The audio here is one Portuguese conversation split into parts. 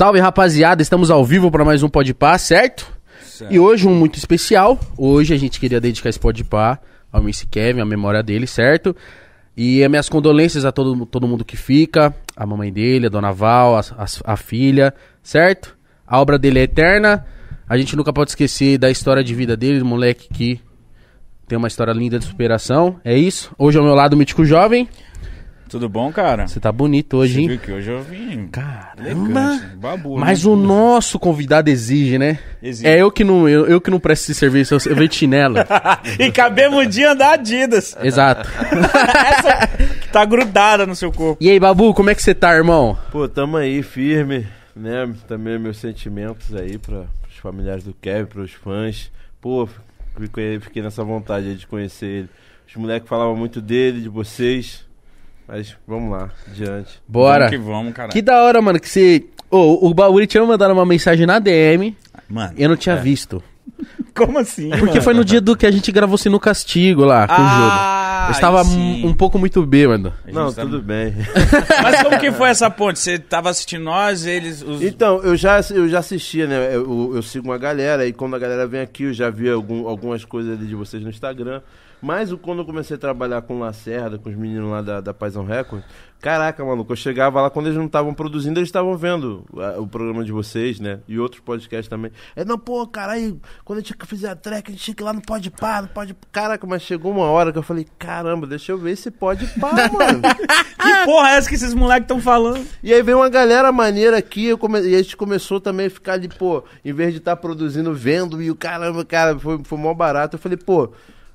Salve rapaziada, estamos ao vivo para mais um Podpah, certo? certo? E hoje um muito especial. Hoje a gente queria dedicar esse Podpah ao Missy Kevin, a memória dele, certo? E as minhas condolências a todo, todo mundo que fica, a mamãe dele, a dona Val, a, a, a filha, certo? A obra dele é eterna. A gente nunca pode esquecer da história de vida dele, moleque que tem uma história linda de superação. É isso. Hoje ao meu lado, o Mítico Jovem. Tudo bom, cara? Você tá bonito hoje, Você hein? Viu que hoje eu vim. Caramba! Babu, Mas né? o nosso convidado exige, né? Exige. É eu que não, eu, eu que não presto esse serviço, eu, eu venho de chinelo. e cabemos um dia andar Adidas. Exato. Essa tá grudada no seu corpo. E aí, Babu, como é que você tá, irmão? Pô, tamo aí, firme, né? Também meus sentimentos aí para os familiares do Kevin, pros fãs. Pô, fiquei, fiquei nessa vontade de conhecer ele. Os moleques falavam muito dele, de vocês. Mas vamos lá, adiante. Bora. Vamos que vamos, cara. Que da hora, mano, que você. Oh, o Bauri tinha mandado uma mensagem na DM. Mano. Eu não tinha é. visto. Como assim? Porque mano? foi no dia do que a gente gravou assim no castigo lá, com ah, o jogo. Eu estava um pouco muito bêbado. Não, tá... tudo bem. Mas como que foi essa ponte? Você estava assistindo nós, eles. Os... Então, eu já, eu já assistia, né? Eu, eu, sigo uma galera, e quando a galera vem aqui, eu já vi algum, algumas coisas ali de vocês no Instagram. Mas quando eu comecei a trabalhar com Lacerda, com os meninos lá da, da Paison Record, caraca, maluco, eu chegava lá, quando eles não estavam produzindo, eles estavam vendo o programa de vocês, né? E outros podcasts também. É, não, pô, caralho, quando a gente fizer a track, a gente tinha que ir lá no Pode Pá, no Pode Caraca, mas chegou uma hora que eu falei, caramba, deixa eu ver esse Pode Pá, mano. que porra é essa que esses moleques estão falando? E aí veio uma galera maneira aqui, come... e a gente começou também a ficar ali, pô, em vez de estar tá produzindo, vendo, e o caramba, cara, foi, foi mó barato. Eu falei, pô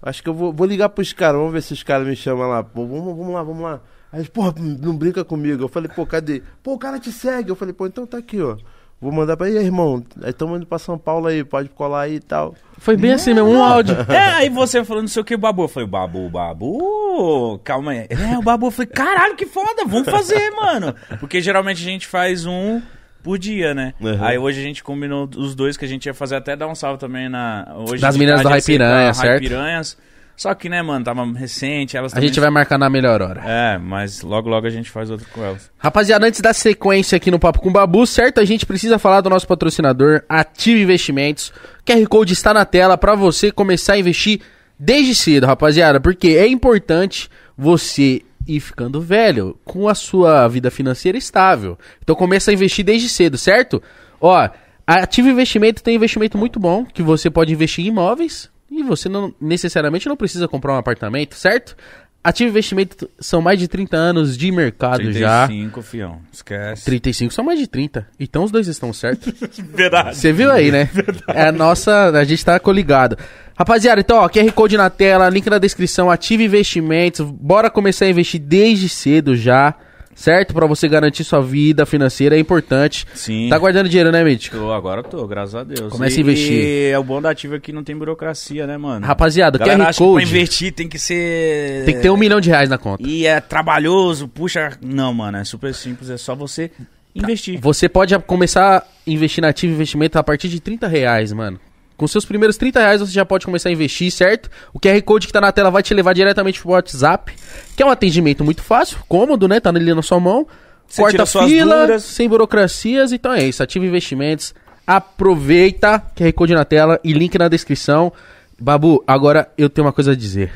Acho que eu vou, vou ligar pros caras, vamos ver se os caras me chamam lá. Pô, vamos, vamos lá, vamos lá. Aí eles, porra, não brinca comigo. Eu falei, pô, cadê? Pô, o cara te segue. Eu falei, pô, então tá aqui, ó. Vou mandar pra aí, irmão. Estamos indo pra São Paulo aí, pode colar aí e tal. Foi bem assim mesmo, um áudio. É, aí você falando não sei o que, o Babu. Eu falei, Babu, Babu, calma aí. É, o Babu, eu falei, caralho, que foda, vamos fazer, mano. Porque geralmente a gente faz um por dia, né? Uhum. Aí hoje a gente combinou os dois que a gente ia fazer até dar um salve também na. Hoje das meninas do Raipiranha, certo? Piranhas. Só que, né, mano, tava recente. Elas a gente vai marcar na melhor hora. É, mas logo, logo a gente faz outro com elas. Rapaziada, antes da sequência aqui no Papo com Babu, certo? A gente precisa falar do nosso patrocinador, Ative Investimentos. O QR Code está na tela para você começar a investir desde cedo, rapaziada. Porque é importante você ir ficando velho com a sua vida financeira estável. Então começa a investir desde cedo, certo? Ó, a Ative Investimento tem investimento muito bom, que você pode investir em imóveis, e você não necessariamente não precisa comprar um apartamento, certo? Ativo Investimento são mais de 30 anos de mercado 35, já. 35, fião. Esquece. 35 são mais de 30. Então os dois estão certos. Verdade. Você viu aí, né? Verdade. É a nossa. A gente tá coligado. Rapaziada, então, ó, QR Code na tela, link na descrição, ative investimentos. Bora começar a investir desde cedo já certo? Para você garantir sua vida financeira é importante. Sim. Tá guardando dinheiro, né, Mítico? Tô, agora tô, graças a Deus. Começa a investir. E é o bom da ativa que não tem burocracia, né, mano? Rapaziada, Galera QR acha Code. Que pra investir tem que ser. Tem que ter um milhão de reais na conta. E é trabalhoso, puxa. Não, mano, é super simples, é só você investir. Você pode começar a investir na ativa investimento a partir de 30 reais, mano. Com seus primeiros 30 reais você já pode começar a investir, certo? O QR Code que tá na tela vai te levar diretamente pro WhatsApp, que é um atendimento muito fácil, cômodo, né? Tá ali na sua mão. Você Corta fila, sem burocracias, então é isso. Ativa investimentos, aproveita, QR Code na tela e link na descrição. Babu, agora eu tenho uma coisa a dizer.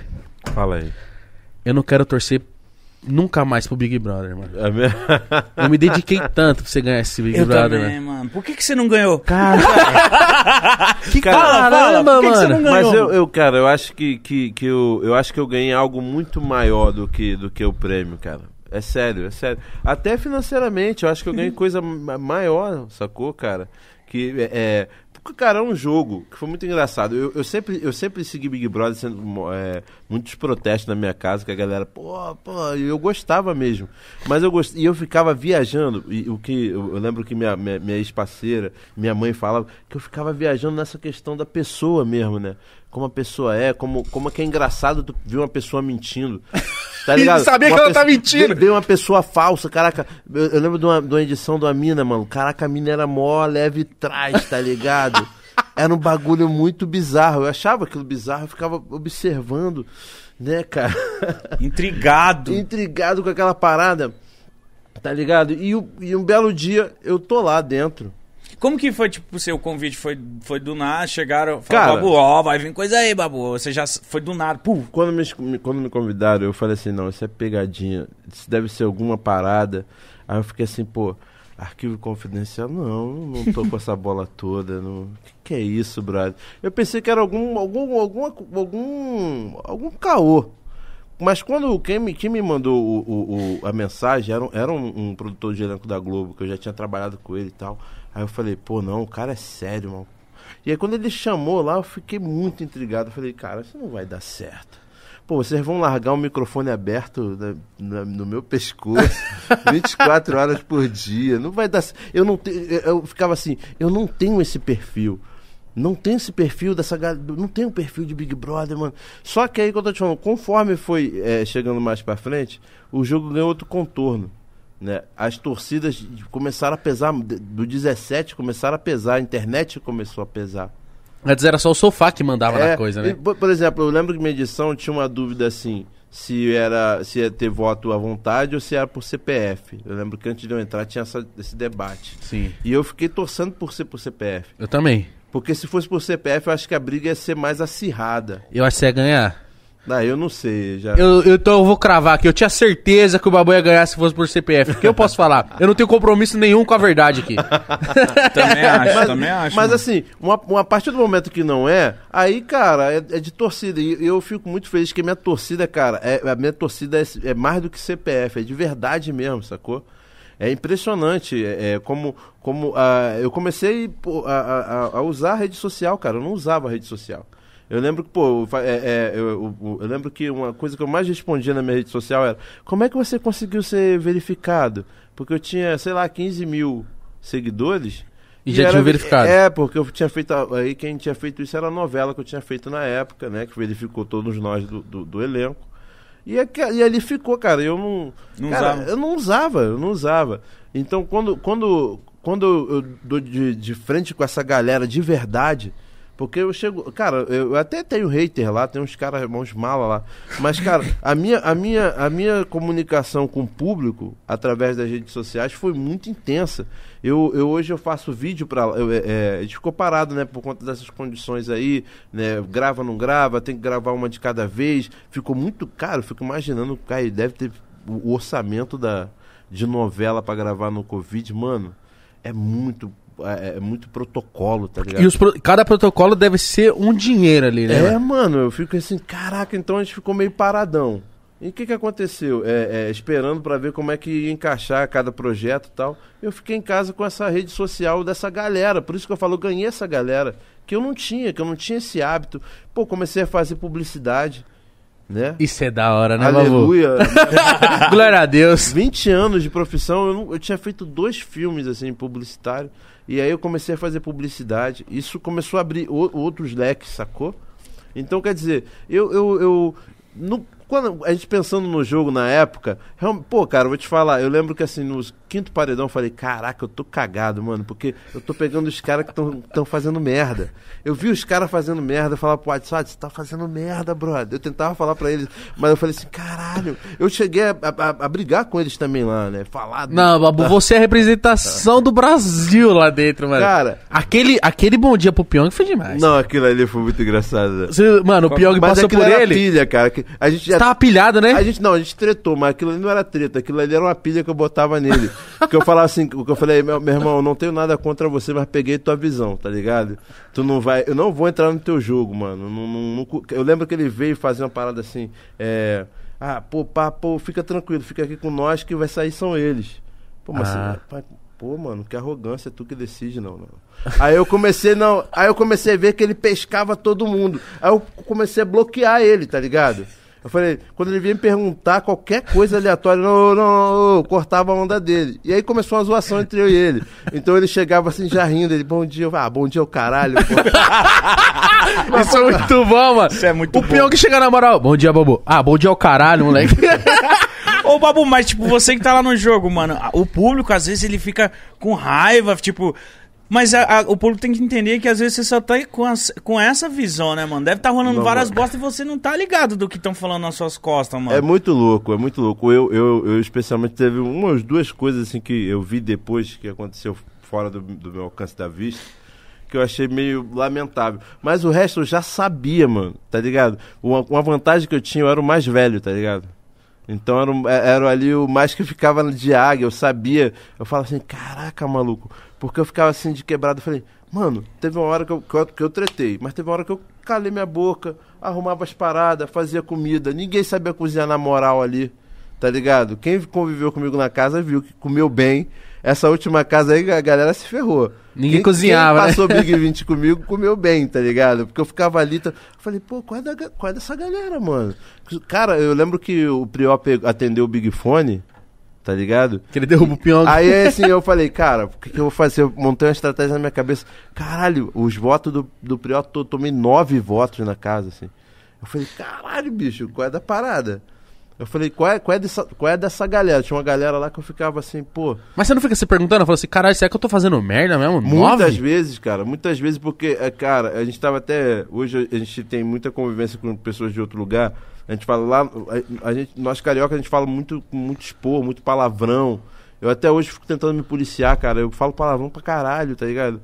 Fala aí. Eu não quero torcer nunca mais pro Big Brother, mano. É eu me dediquei tanto pra você ganhar esse Big eu Brother, também, mano. Por que, que você não ganhou? Cara, que caramba, fala, Por que mano. Que você não ganhou? Mas eu, eu, cara, eu acho que, que, que eu, eu acho que eu ganhei algo muito maior do que, do que o prêmio, cara. É sério, é sério. Até financeiramente, eu acho que eu ganhei coisa maior, sacou, cara? Que é, é cara, é um jogo que foi muito engraçado. Eu, eu, sempre, eu sempre segui Big Brother sendo é, muitos protestos na minha casa, que a galera, pô, pô, eu gostava mesmo. Mas eu gost... e eu ficava viajando, e o que eu, eu lembro que minha, minha, minha ex-parceira, minha mãe falava, que eu ficava viajando nessa questão da pessoa mesmo, né? Como a pessoa é, como, como é que é engraçado tu ver uma pessoa mentindo. Tá ligado? sabia uma que ela tá mentindo. Ver uma pessoa falsa, caraca. Eu, eu lembro de uma, de uma edição uma mina, mano. Caraca, a mina era mó leve trás, tá ligado? era um bagulho muito bizarro. Eu achava aquilo bizarro, eu ficava observando, né, cara? Intrigado. Intrigado com aquela parada. Tá ligado? E, e um belo dia eu tô lá dentro. Como que foi, tipo, o seu convite? Foi, foi do nada, chegaram, Cara- falaram, Babu, ó, vai vir coisa aí, Babu. Você já foi do nada, pum. Quando me, quando me convidaram, eu falei assim, não, isso é pegadinha, isso deve ser alguma parada. Aí eu fiquei assim, pô, arquivo confidencial, não, não tô com essa bola toda, não. Que que é isso, brother? Eu pensei que era algum algum alguma, algum algum caô. Mas quando quem me, quem me mandou o, o- o- a mensagem era, era um, um produtor de elenco da Globo, que eu já tinha trabalhado com ele e tal. Aí eu falei, pô, não, o cara é sério, mano. E aí quando ele chamou lá, eu fiquei muito intrigado. Eu falei, cara, isso não vai dar certo. Pô, vocês vão largar o microfone aberto na- na- no meu pescoço 24 horas por dia. Não vai dar. Eu não tenho. Eu ficava assim, eu não tenho esse perfil. Não tenho esse perfil dessa galera. Não tenho perfil de Big Brother, mano. Só que aí que eu tô te falando, conforme foi é, chegando mais pra frente, o jogo ganhou outro contorno. Né? As torcidas começaram a pesar, do 17 começaram a pesar, a internet começou a pesar. Antes era só o sofá que mandava É, na coisa, né? por, exemplo, eu lembro que minha edição tinha uma dúvida assim, se era se ia ter voto à vontade ou se era por CPF. Eu lembro que antes de eu entrar tinha essa- esse debate. Sim. E eu fiquei torcendo por ser por CPF. Eu também. Porque se fosse por CPF, eu acho que a briga ia ser mais acirrada. Eu acho que ia ganhar. Ah, eu não sei, já. Eu, eu- então eu vou cravar aqui. Eu tinha certeza que o Babu ia ganhar se fosse por CPF. O que eu posso falar? Eu não tenho compromisso nenhum com a verdade aqui. Também acho, mas, também acho. mas mano. assim, uma, uma partir do momento que não é, aí, cara, é, é de torcida. E eu fico muito feliz que a minha torcida, cara, é, a minha torcida é, é mais do que CPF, é de verdade mesmo, sacou? É impressionante é, é, como, como ah, eu comecei a, a- a usar a rede social, cara. Eu não usava a rede social. Eu lembro que, pô, é, é, eu, eu- eu lembro que uma coisa que eu mais respondia na minha rede social era como é que você conseguiu ser verificado? Porque eu tinha, sei lá, 15 mil seguidores. E já tinha verificado. É, porque eu tinha feito. Aí quem tinha feito isso era a novela que eu tinha feito na época, né? Que verificou todos nós do, do, do elenco. E, aque- e ali ficou, cara. Eu não. Não cara, usava. Eu não usava, eu não usava. Então quando, quando, quando eu eu dou de, de frente com essa galera de verdade. Porque eu chego. Cara, eu até tenho hater lá, tem uns caras, uns mala lá. Mas, cara, a minha, a, minha, a minha comunicação com o público, através das redes sociais, foi muito intensa. Eu, eu hoje eu faço vídeo pra. Eu, é, é, ficou parado, né, por conta dessas condições aí, né? Grava, não grava, tem que gravar uma de cada vez. Ficou muito caro, fico imaginando, cara, deve ter o orçamento da, de novela pra gravar no Covid, mano. É muito. É, é muito protocolo, tá ligado? E os pro- cada protocolo deve ser um dinheiro ali, né? É, mano? eu fico assim, caraca, então a gente ficou meio paradão. E o que que aconteceu? É, é, esperando pra ver como é que ia encaixar cada projeto e tal. Eu fiquei em casa com essa rede social dessa galera. Por isso que eu falo, eu ganhei essa galera. Que eu não tinha, que eu não tinha esse hábito. Pô, comecei a fazer publicidade, né? Isso é da hora, né? Aleluia. Glória a Deus. 20 anos de profissão, eu, não- eu tinha feito dois filmes assim, publicitário. E aí eu comecei a fazer publicidade. Isso começou a abrir o- outros leques, sacou? Então, quer dizer, eu. eu, eu no- quando a gente pensando no jogo na época, pô, cara, eu vou te falar, eu lembro que assim, nos quinto paredão eu falei, caraca, eu tô cagado, mano, porque eu tô pegando os caras que estão fazendo merda. Eu vi os caras fazendo merda, eu falava pro WhatsApp, você tá fazendo merda, brother. Eu tentava falar pra eles, mas eu falei assim, caralho, eu cheguei a, a- a brigar com eles também lá, né? Falar. do- Não, Babu, você é a representação do Brasil lá dentro, mano. Cara. Aquele, aquele bom dia pro Pyong foi demais. Não, aquilo ali foi muito engraçado. Você- mano, o Pyong Mas passou por ele. pilha, cara. que A gente já tava pilhado, né? A gente não, a gente tretou, mas aquilo ali não era treta, aquilo ali era uma pilha que eu botava nele. Porque eu falava assim, o que eu falei, meu, meu irmão, eu não tenho nada contra você, mas peguei tua visão, tá ligado? Tu não vai, eu não vou entrar no teu jogo, mano. Não, não- não eu lembro que ele veio fazer uma parada assim, é, ah, pô, pá, pô, fica tranquilo, fica aqui com nós que vai sair são eles. Pô, mas Ah. você- pô, mano, que arrogância, é tu que decide, não, não. Aí eu comecei, não, aí eu comecei a ver que ele pescava todo mundo. Aí eu comecei a bloquear ele, tá ligado? Eu falei, quando ele vinha me perguntar qualquer coisa aleatória, não, não, não, eu cortava a onda dele. E aí começou uma zoação entre eu e ele. Então ele chegava assim, já rindo, ele, bom dia, eu falei, ah, bom dia, o caralho. pô." Isso é muito bom, mano. Isso é muito o bom. Pyong chega na moral. Bom dia, Babu. Ah, bom dia ao caralho, moleque. Ô, Babu, mas tipo, você que tá lá no jogo, mano, o público às vezes ele fica com raiva, tipo, Mas a- a- o público tem que entender que às vezes você só tá com, as- com essa visão, né, mano? Deve estar rolando Não, várias mano. bostas e você não tá ligado do que estão falando nas suas costas, mano. É muito louco, é muito louco. Eu, eu, eu especialmente teve umas duas coisas assim que eu vi depois que aconteceu fora do, do meu alcance da vista, que eu achei meio lamentável. Mas o resto eu já sabia, mano, tá ligado? Uma, uma vantagem que eu tinha, eu era o mais velho, tá ligado? Então era, é- era ali o mais que ficava de águia, eu sabia. Eu falava assim, caraca, maluco. Porque eu ficava assim de quebrado. Falei, mano, teve uma hora que eu, que eu, que eu tretei, mas teve uma hora que eu calei minha boca, arrumava as paradas, fazia comida. Ninguém sabia cozinhar na moral ali, tá ligado? Quem conviveu comigo na casa viu que comeu bem. Essa última casa aí, a galera se ferrou. Ninguém cozinhava, né? quem passou Big 20 comigo, comeu bem, tá ligado? Porque eu ficava ali, tá... falei, pô, qual é, da, qual é dessa galera, mano? Cara, eu lembro que o Prió atendeu o Big Fone, tá ligado? Que ele derruba o Pyong. Aí assim, eu falei, cara, o que, que eu vou fazer? Eu montei uma estratégia na minha cabeça. Caralho, os votos do, do Prió, to- tomei nove votos na casa, assim. Eu falei, caralho, bicho, qual é da parada? Eu falei, qual é, qual, é dessa, qual é dessa galera? Tinha uma galera lá que eu ficava assim, pô, Mas você não fica se perguntando? Fala assim, caralho, será que eu tô fazendo merda mesmo? Muitas Nove? vezes, cara, muitas vezes, porque, é, cara, a gente tava até. Hoje a gente tem muita convivência com pessoas de outro lugar. A gente fala lá, a, a gente, nós carioca, a gente fala muito, com muito expor, muito palavrão. Eu até hoje fico tentando me policiar, cara. Eu falo palavrão pra caralho, tá ligado?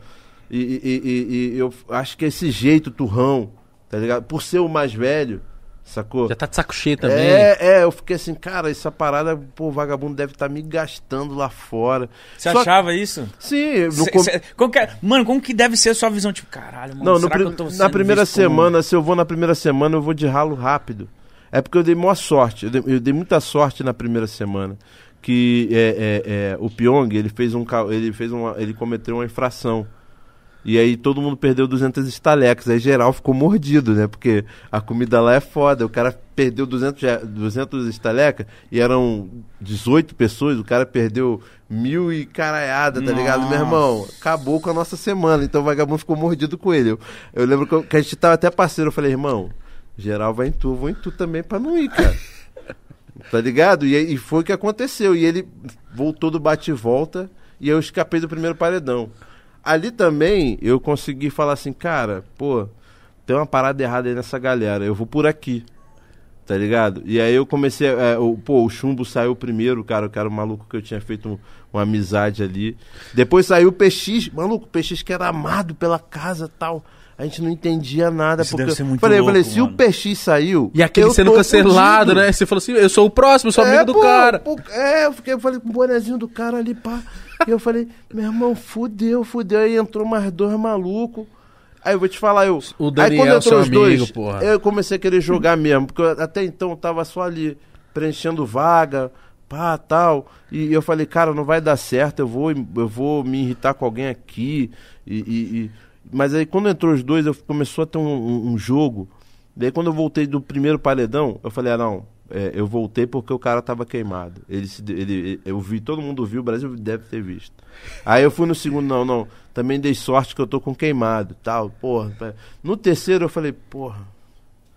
E, e- e- e- eu acho que esse jeito turrão, tá ligado? Por ser o mais velho, sacou? Já tá de saco cheio também. É, é, eu fiquei assim, cara, essa parada, pô, o vagabundo deve estar me gastando lá fora. Você Só- achava isso? Sim, no Cê- com- cê- como que é- mano, como que deve ser a sua visão? Tipo, caralho, mano, Não, no será pri- que eu tô na primeira visto como- semana, se eu vou na primeira semana, eu vou de ralo rápido. É porque eu dei maior sorte. Eu dei, eu dei muita sorte na primeira semana. Que é, é, é, o Pyong, ele fez um ele fez uma, ele cometeu uma infração. E aí todo mundo perdeu 200 estalecas. Aí geral ficou mordido, né? Porque a comida lá é foda. O cara perdeu 200, já- 200 estalecas e eram 18 pessoas. O cara perdeu mil e caraiada, tá ligado? Meu Nossa. irmão, acabou com a nossa semana. Então o vagabundo ficou mordido com ele. Eu, eu lembro que, eu- que a gente tava até parceiro. Eu falei, irmão, geral vai em tu, vou em tu também pra não ir, cara. tá ligado? E, e foi o que aconteceu. E ele voltou do bate e volta e eu escapei do primeiro paredão. Ali também eu consegui falar assim, cara, pô, tem uma parada errada aí nessa galera, eu vou por aqui. Tá ligado? E aí eu comecei. é, o, pô, o chumbo saiu primeiro, cara. Que era o maluco que eu tinha feito um- uma amizade ali. Depois saiu o PX, maluco, o PX que era amado pela casa tal. A gente não entendia nada. Isso porque deve ser muito falei, eu falei, louco, se mano. o PX saiu. E aquele sendo cancelado, fudido. né? Você falou assim, eu sou o próximo, eu sou amigo É, do pô, cara. pô, é, eu fiquei, eu falei com o bonezinho do cara ali, pá. e eu falei, meu irmão, fudeu, fudeu. Aí entrou mais dois malucos. Aí eu vou te falar, eu. O aí Daniel, quando entrou os dois, amigo, porra. eu comecei a querer jogar mesmo. Porque eu, até então eu tava só ali, preenchendo vaga, pá, tal. E eu falei, cara, não vai dar certo, eu vou, eu vou me irritar com alguém aqui. E, e- e- Mas aí quando entrou os dois, eu começou a ter um, um- um jogo. Daí quando eu voltei do primeiro paredão, eu falei, ah não, é, eu voltei porque o cara tava queimado. Ele, ele, eu vi, todo mundo viu, o Brasil deve ter visto. Aí eu fui no segundo, não, não, também dei sorte que eu tô com queimado, tal, porra. No terceiro eu falei, porra.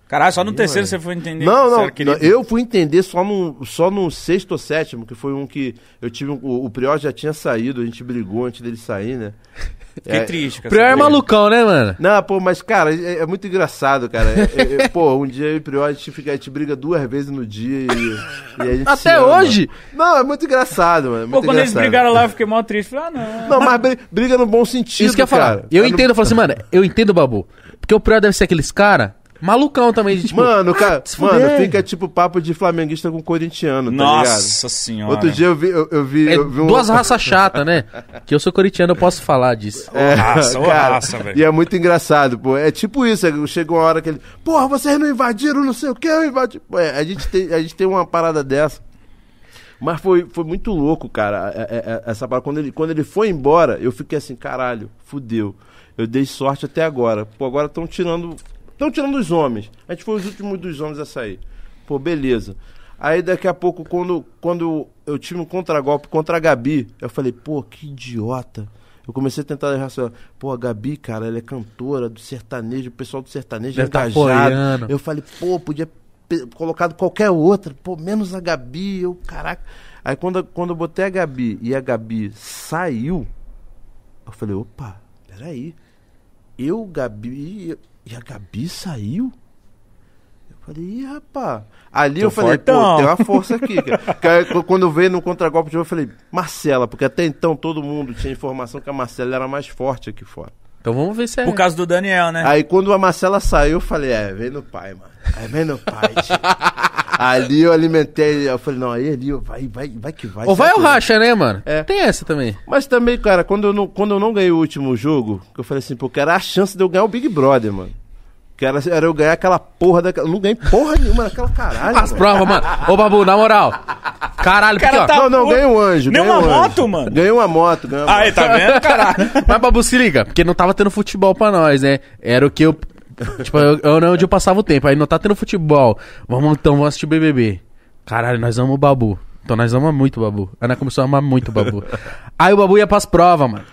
Caralho, só no Ih, terceiro mano. você foi entender. Não, que não, não, eu fui entender só no, só no sexto ou sétimo, que foi um que eu tive, um- o, o Prior já tinha saído, a gente brigou antes dele sair, né? Fiquei É, triste. com Prior é malucão, né, mano? Não, pô, mas, cara, é, é muito engraçado, cara. É- é- é, pô, um dia eu e o Prior, a gente, fica, a gente briga duas vezes no dia e, e a gente se Até hoje? Não, é muito engraçado, mano. é Pô, muito quando eles engraçado. brigaram lá, eu fiquei mó triste. Falei, ah, não. Não, mas bri- briga no bom sentido, Isso que eu ia falar. cara. Eu entendo, eu falo assim, mano, eu entendo o Babu. Porque o Prior deve ser aqueles cara malucão também, de, tipo... Mano, cara, se mano, fica tipo papo de flamenguista com corintiano, tá ligado? Nossa senhora. Outro dia eu vi, eu, eu vi, É eu vi um... duas raças chatas, né? Que eu sou corintiano, eu posso falar disso. É, Raça, cara, raça, velho. E é muito engraçado, pô. É tipo isso, é, chega uma hora que ele. Porra, vocês não invadiram, não sei o que, eu invadi. Pô, é, a, gente tem, a gente tem uma parada dessa. Mas foi, foi muito louco, cara. é- é- essa parada. Quando ele, quando ele foi embora, eu fiquei assim, caralho, fudeu. Eu dei sorte até agora. Pô, agora estão tirando. Estão tirando os homens. A gente foi os últimos dos homens a sair. Pô, beleza. Aí daqui a pouco, quando, quando eu tive um contragolpe contra a Gabi, eu falei, pô, que idiota. Eu comecei a tentar raciocinar. Pô, a Gabi, cara, ela é cantora do sertanejo, o pessoal do sertanejo Deve é tá engajado. apoiando. eu falei, pô, podia colocado qualquer outra, pô, menos a Gabi, eu, caraca. Aí quando, quando eu botei a Gabi e a Gabi saiu, Eu falei, opa, peraí. Eu, Gabi. E a Gabi saiu? Eu falei, ih, rapaz. Ali Tô eu falei, fortão. pô, tem uma força aqui. cara. Quando veio no contragolpe de jogo, eu falei, Marcela, porque até então todo mundo tinha informação que a Marcela era mais forte aqui fora. Então vamos ver se é. Por causa do Daniel, né? Aí quando a Marcela saiu, eu falei, é, vem no pai, mano. Aí vem no pai, tio. Ali eu alimentei, eu falei, não, aí ali, vai, vai, vai que vai. Ou vai ou racha, né, mano? É. Tem essa também. Mas também, cara, quando eu, não, quando eu não ganhei o último jogo, que eu falei assim, pô, que era a chance de eu ganhar o Big Brother, mano. Que era, era eu ganhar aquela porra daquela. Não ganhei porra nenhuma naquela caralho. As mano. provas, mano. Ô, Babu, na moral. Caralho, cara porque, ó. tá- Não, não, ganhei um anjo. ganhei uma um anjo. moto, mano? Ganhei uma moto, ganhei uma Aí, moto. tá vendo, caralho? Mas, Babu, se liga, porque não tava tendo futebol pra nós, né? Era o que eu. Tipo, eu, eu não onde eu passava o tempo. Aí não tá tendo futebol. Vamos então, vamos assistir BBB. Caralho, nós amamos o Babu. Então nós amamos muito o Babu. Aí nós começamos a amar muito o Babu. Aí o Babu ia pras provas, mano.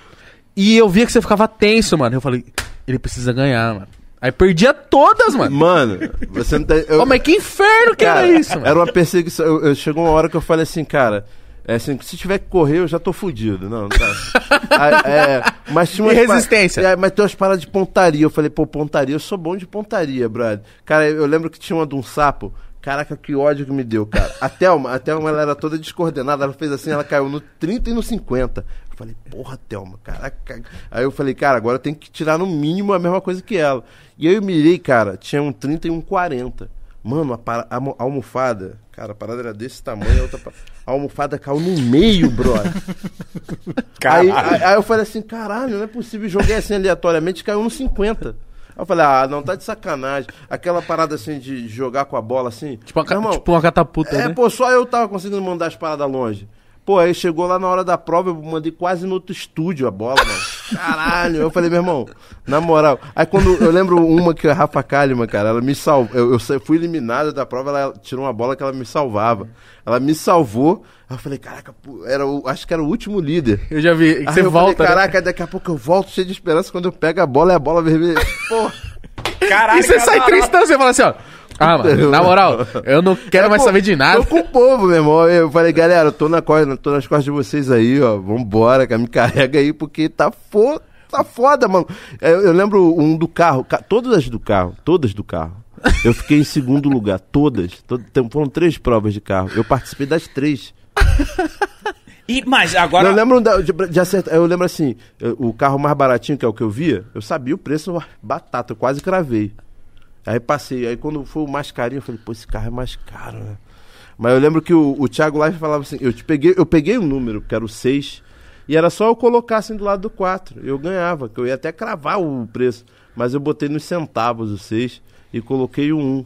E eu via que você ficava tenso, mano. Eu falei, ele precisa ganhar, mano. Aí perdia todas, mano. Mano, você não tá. eu- Ô, mas que inferno que Cara, era isso, mano. Era uma perseguição. Eu, eu- chegou uma hora que eu falei assim, cara. É assim, se tiver que correr, eu já tô fudido. Não, não tá. Ah, é, mas tinha umas resistência? É, mas tem umas paradas de pontaria. Eu falei, pô, pontaria, eu sou bom de pontaria, brother. Cara, eu lembro que tinha uma de um sapo. Caraca, que ódio que me deu, cara. A Thelma, a Thelma ela era toda descoordenada. Ela fez assim, ela caiu no 30 e no 50. Eu falei, porra, Thelma, caraca. Aí eu falei, cara, agora eu tenho que tirar no mínimo a mesma coisa que ela. E aí eu mirei, cara, tinha um 30 e um 40. Mano, a, para- a a almofada, cara, a parada era desse tamanho, a, outra a almofada caiu no meio, brother. Aí, aí, aí eu falei assim, caralho, não é possível. Joguei assim aleatoriamente, caiu no 50. Aí eu falei, ah, não, tá de sacanagem. Aquela parada assim de jogar com a bola assim. Tipo uma, irmão, tipo uma catapulta, é, né? pô, só eu tava conseguindo mandar as paradas longe. Pô, aí chegou lá na hora da prova, eu mandei quase no outro estúdio a bola, mano. Caralho, eu falei, meu irmão, na moral. Aí quando eu lembro uma que a Rafa Kalimann, cara, ela me salvou. Eu, eu fui eliminada da prova, ela tirou uma bola que ela me salvava. Ela me salvou. Aí eu falei, caraca, pô, era o, acho que era o último líder. Eu já vi. que Aí você eu volta. falei, né? caraca, daqui a pouco eu volto cheio de esperança quando eu pego a bola e a bola vermelha. Porra. Caralho, E você sai tristão, você fala assim, ó. Ah, mano, na moral, eu não quero mais Pô, saber de nada. Tô com o povo, meu irmão. Eu falei, galera, eu tô, na, co- tô nas costas de vocês aí, ó. Vambora, cara, me carrega aí, porque tá foda, tá foda, mano. Eu, eu lembro um do carro, ca- todas as do carro, todas do carro. Eu fiquei em segundo lugar, todas. To- tem- foram três provas de carro. Eu participei das três. E, mas agora. Eu lembro da- de, de acertar, eu lembro assim, eu- o carro mais baratinho, que é o que eu via, eu sabia o preço, batata, eu quase cravei. Aí passei, aí quando foi o mais carinho, eu falei, pô, esse carro é mais caro, né? Mas eu lembro que o, o Thiago Life falava assim, eu te peguei, eu peguei um número, que era o 6, e era só eu colocar assim do lado do 4, eu ganhava, que eu ia até cravar o preço, mas eu botei nos centavos o 6 e coloquei o 1.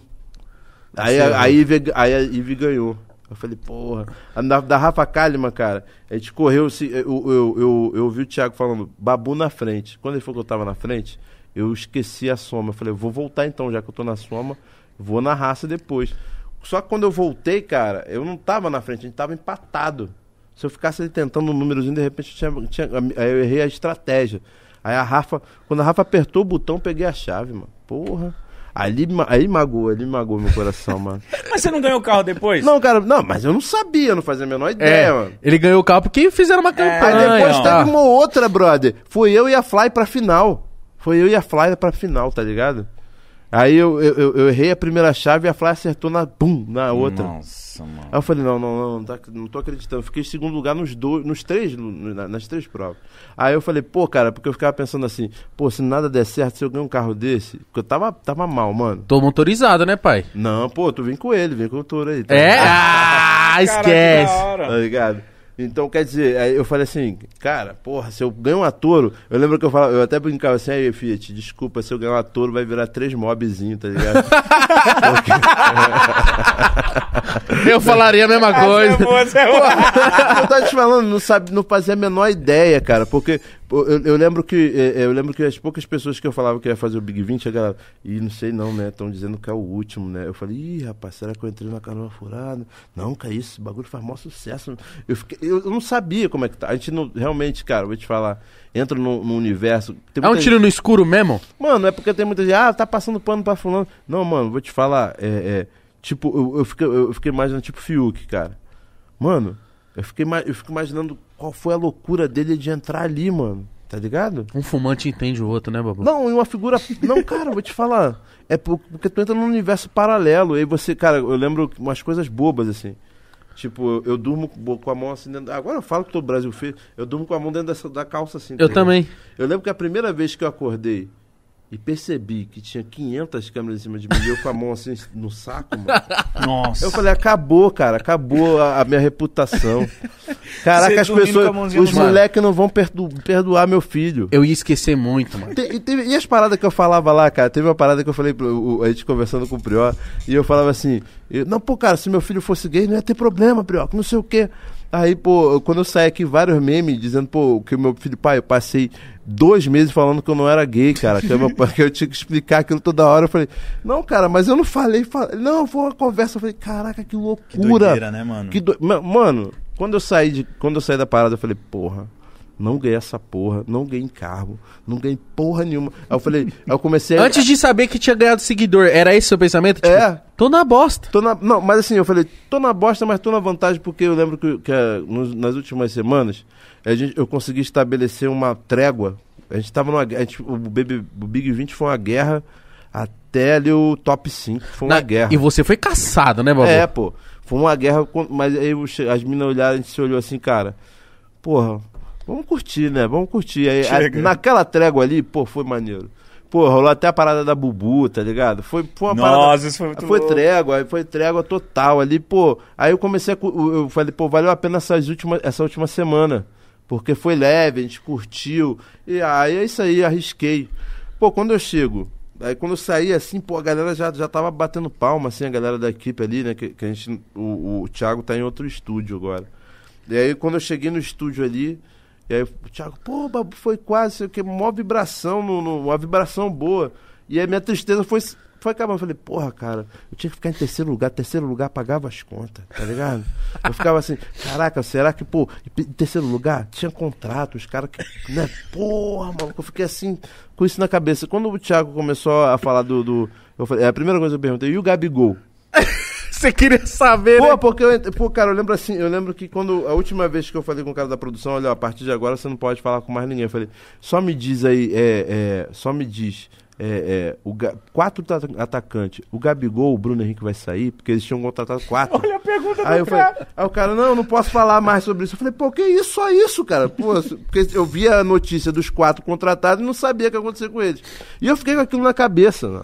Aí, a- aí, a Ivy- aí a Ivy ganhou. Eu falei, porra. A Da, da Rafa Kalimann, cara, a gente correu. Eu, eu, eu, eu ouvi o Thiago falando, babu na frente. Quando ele falou que eu tava na frente, eu esqueci a soma. Eu falei, vou voltar então, já que eu tô na soma, vou na raça depois. Só que quando eu voltei, cara, eu não tava na frente, a gente tava empatado. Se eu ficasse ali tentando um númerozinho, de repente eu, tinha, tinha- aí eu errei a estratégia. Aí a Rafa, quando a Rafa apertou o botão, eu peguei a chave, mano. Porra. Ali, aí magoou, ali magoou meu coração, mano. Mas você não ganhou o carro depois? Não, cara, não, mas eu não sabia, não fazia a menor ideia, É, mano. ele ganhou o carro porque fizeram uma Aí campanha. depois ó. teve uma outra, brother. Foi eu e a Fly pra final. Foi eu e a Fly pra final, tá ligado? Aí eu, eu, eu- eu errei a primeira chave e a Fly acertou na, bum, na outra. Nossa, mano. Aí eu falei, não, não, não, não, tá- não tô acreditando. Eu fiquei em segundo lugar nos dois, nos três, no- na- nas três provas. Aí eu falei, pô, cara, porque eu ficava pensando assim, pô, se nada der certo, se eu ganhar um carro desse, porque eu tava, tava mal, mano. Tô motorizado, né, pai? Não, pô, tu vem com ele, vem com o touro aí. tá? É? Ah, esquece. Tá ligado? Então, quer dizer, aí eu falei assim, cara, porra, se eu ganho uma touro, eu lembro que eu falava, eu até brincava assim, aí, Fiat, desculpa, se eu ganhar uma touro vai virar três mobzinhos, tá ligado? Eu falaria a mesma coisa. Essa é boa, essa é boa. eu tava te falando, não, sabe, não fazia a menor ideia, cara, porque eu, eu lembro que eh, eu lembro que as poucas pessoas que eu falava que ia fazer o Big 20, a galera, ih, não sei não, né, estão dizendo que é o último, né, eu falei, ih, rapaz, será que eu entrei na canoa furada? Não, cara, isso, esse bagulho faz maior sucesso, eu, fiquei, eu, não sabia como é que tá, a gente não, realmente, cara, vou te falar, entra no, no universo... É um tiro no escuro mesmo? Mano, é porque tem muita gente, ah, tá passando pano pra fulano. Não, mano, vou te falar, é, é, tipo, eu, eu, fiquei, eu fiquei imaginando, tipo, Fiuk, cara. Mano, eu fiquei, eu fico imaginando qual foi a loucura dele de entrar ali, mano. tá ligado? Um fumante entende o outro, né, Babu? Não, e uma figura. Não, cara, vou te falar. É por- porque tu entra num universo paralelo. E aí você, cara, eu lembro umas coisas bobas, assim. Tipo, eu, eu durmo com a mão assim dentro. Agora eu falo que tô Brasil feio. Eu durmo com a mão dentro dessa, da calça assim. tá Eu também. Eu lembro que a primeira vez que eu acordei e percebi que tinha 500 câmeras em cima de mim, e eu com a mão assim no saco, mano. Nossa. Eu falei, acabou, cara, acabou a, a minha reputação. Caraca, Você as pessoas, os moleques não vão perdo- perdoar meu filho. Eu ia esquecer muito, mano. Te- e, teve- e as paradas que eu falava lá, cara? Teve uma parada que eu falei, pro, o- a gente conversando com o Prió, e eu falava assim: eu, Não, pô, cara, se meu filho fosse gay, não ia ter problema, Prió, que não sei o quê. Aí, pô, quando eu saí aqui, vários memes dizendo, pô, que o meu filho, pai, eu passei dois meses falando que eu não era gay, cara, que eu, que eu tinha que explicar aquilo toda hora. Eu falei, não, cara, mas eu não falei, não, foi uma conversa. Eu falei, caraca, que loucura. Que doideira, né, mano? Que do- Ma- Mano, quando eu saí de, quando eu saí da parada, eu falei, porra, não ganhei essa porra, não ganhei cargo, não ganhei porra nenhuma. Aí eu falei, aí eu comecei a. Antes de saber que tinha ganhado seguidor, era esse o seu pensamento? Tipo, É. Tô na bosta. Tô na, não, mas assim, eu falei, tô na bosta, mas tô na vantagem, porque eu lembro que, que eh, nos- nas últimas semanas a gente, eu consegui estabelecer uma trégua. A gente tava numa guerra, o, o Big 20 foi uma guerra até ali o top 5. Foi uma Na- guerra. E você foi caçado, né, Babu? É, pô. Foi uma guerra, mas aí as minas olharam, a gente se olhou assim, cara. Porra, vamos curtir, né? Vamos curtir. Aí, a- naquela trégua ali, pô, foi maneiro. Pô, rolou até a parada da Bubu, tá ligado? Foi, foi uma parada. Nossa, isso foi muito Foi louco. trégua, foi trégua total ali, pô. Aí eu comecei a. Eu falei, pô, valeu a pena essas últimas, essa última semana. Porque foi leve, a gente curtiu. E aí é isso aí, arrisquei. Pô, quando eu chego, aí quando eu saí assim, pô, a galera já, já tava batendo palma, assim, a galera da equipe ali, né? Que, que a gente. O, o Thiago tá em outro estúdio agora. E aí quando eu cheguei no estúdio ali, e aí o Thiago, pô, Babu, foi quase, sei o que, mó vibração, no, no- uma vibração boa. E aí minha tristeza foi, foi acabando. Eu falei, porra, cara, eu tinha que ficar em terceiro lugar, terceiro lugar pagava as contas, tá ligado? Eu ficava assim, caraca, será que, pô, em terceiro lugar tinha contrato, os caras que, né, porra, mano, eu fiquei assim, com isso na cabeça. Quando o Thiago começou a falar do, do eu falei, é a primeira coisa que eu perguntei, e o Gabigol? Você queria saber, Pô, né? porque eu, pô, cara, eu lembro assim, eu lembro que quando a última vez que eu falei com o cara da produção, olha, a partir de agora você não pode falar com mais ninguém. Eu falei, só me diz aí, é, é, só me diz, é, é, o Ga- quatro ta- atacantes, o Gabigol, o Bruno Henrique vai sair, porque eles tinham contratado quatro. Olha a pergunta Aí do eu falei, cara. aí o cara, não, eu não posso falar mais sobre isso. Eu falei, pô, que isso, só isso, cara? Pô, porque eu via a notícia dos quatro contratados e não sabia o que ia acontecer com eles. E eu fiquei com aquilo na cabeça, né?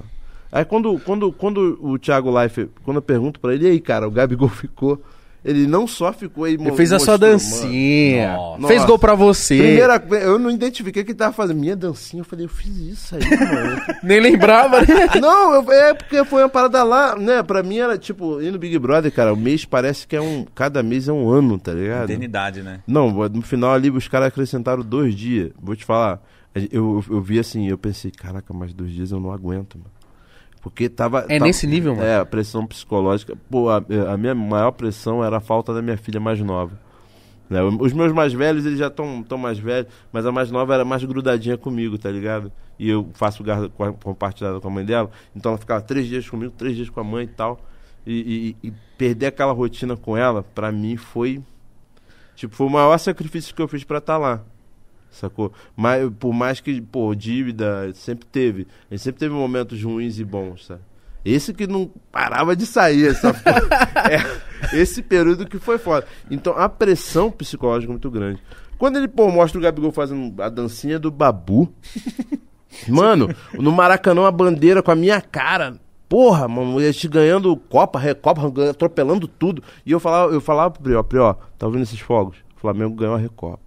Aí quando, quando, quando o Thiago Life, quando eu pergunto pra ele, e aí, cara, o Gabigol ficou. Ele não só ficou aí. Ele fez a sua dancinha. Nossa. Fez gol pra você. Primeira, eu não identifiquei que ele tava fazendo minha dancinha. Eu falei, eu fiz isso aí, mano. Nem lembrava, né? Não, eu- é porque foi uma parada lá, né? Pra mim era tipo, ir no Big Brother, cara, o mês parece que é um. Cada mês é um ano, tá ligado? Eternidade, né? Não, no final ali os caras acrescentaram dois dias. Vou te falar. Eu, eu, eu vi assim, eu pensei, caraca, mais dois dias eu não aguento, mano. Porque tava. É tava- nesse nível, mano? É, a pressão psicológica. Pô, a, a minha maior pressão era a falta da minha filha mais nova. Né, Os meus mais velhos, eles já estão tão mais velhos, mas a mais nova era mais grudadinha comigo, tá ligado? E eu faço guarda com a- compartilhada com a mãe dela, então ela ficava três dias comigo, três dias com a mãe e tal. E, e- e perder aquela rotina com ela, pra mim foi. Tipo, foi o maior sacrifício que eu fiz pra estar lá. Sacou? Mas, por mais que, pô, dívida sempre teve. Gente sempre teve momentos ruins e bons, sabe? Esse que não parava de sair, essa é, esse período que foi foda. Então, a pressão psicológica é muito grande. Quando ele, pô, mostra o Gabigol fazendo a dancinha do Babu. Mano, no Maracanã, a bandeira com a minha cara. Porra, mano, a gente ganhando Copa, Recopa, atropelando tudo. E eu falava, eu falava pro Prió, Prió, tá ouvindo esses fogos? O Flamengo ganhou a Recopa.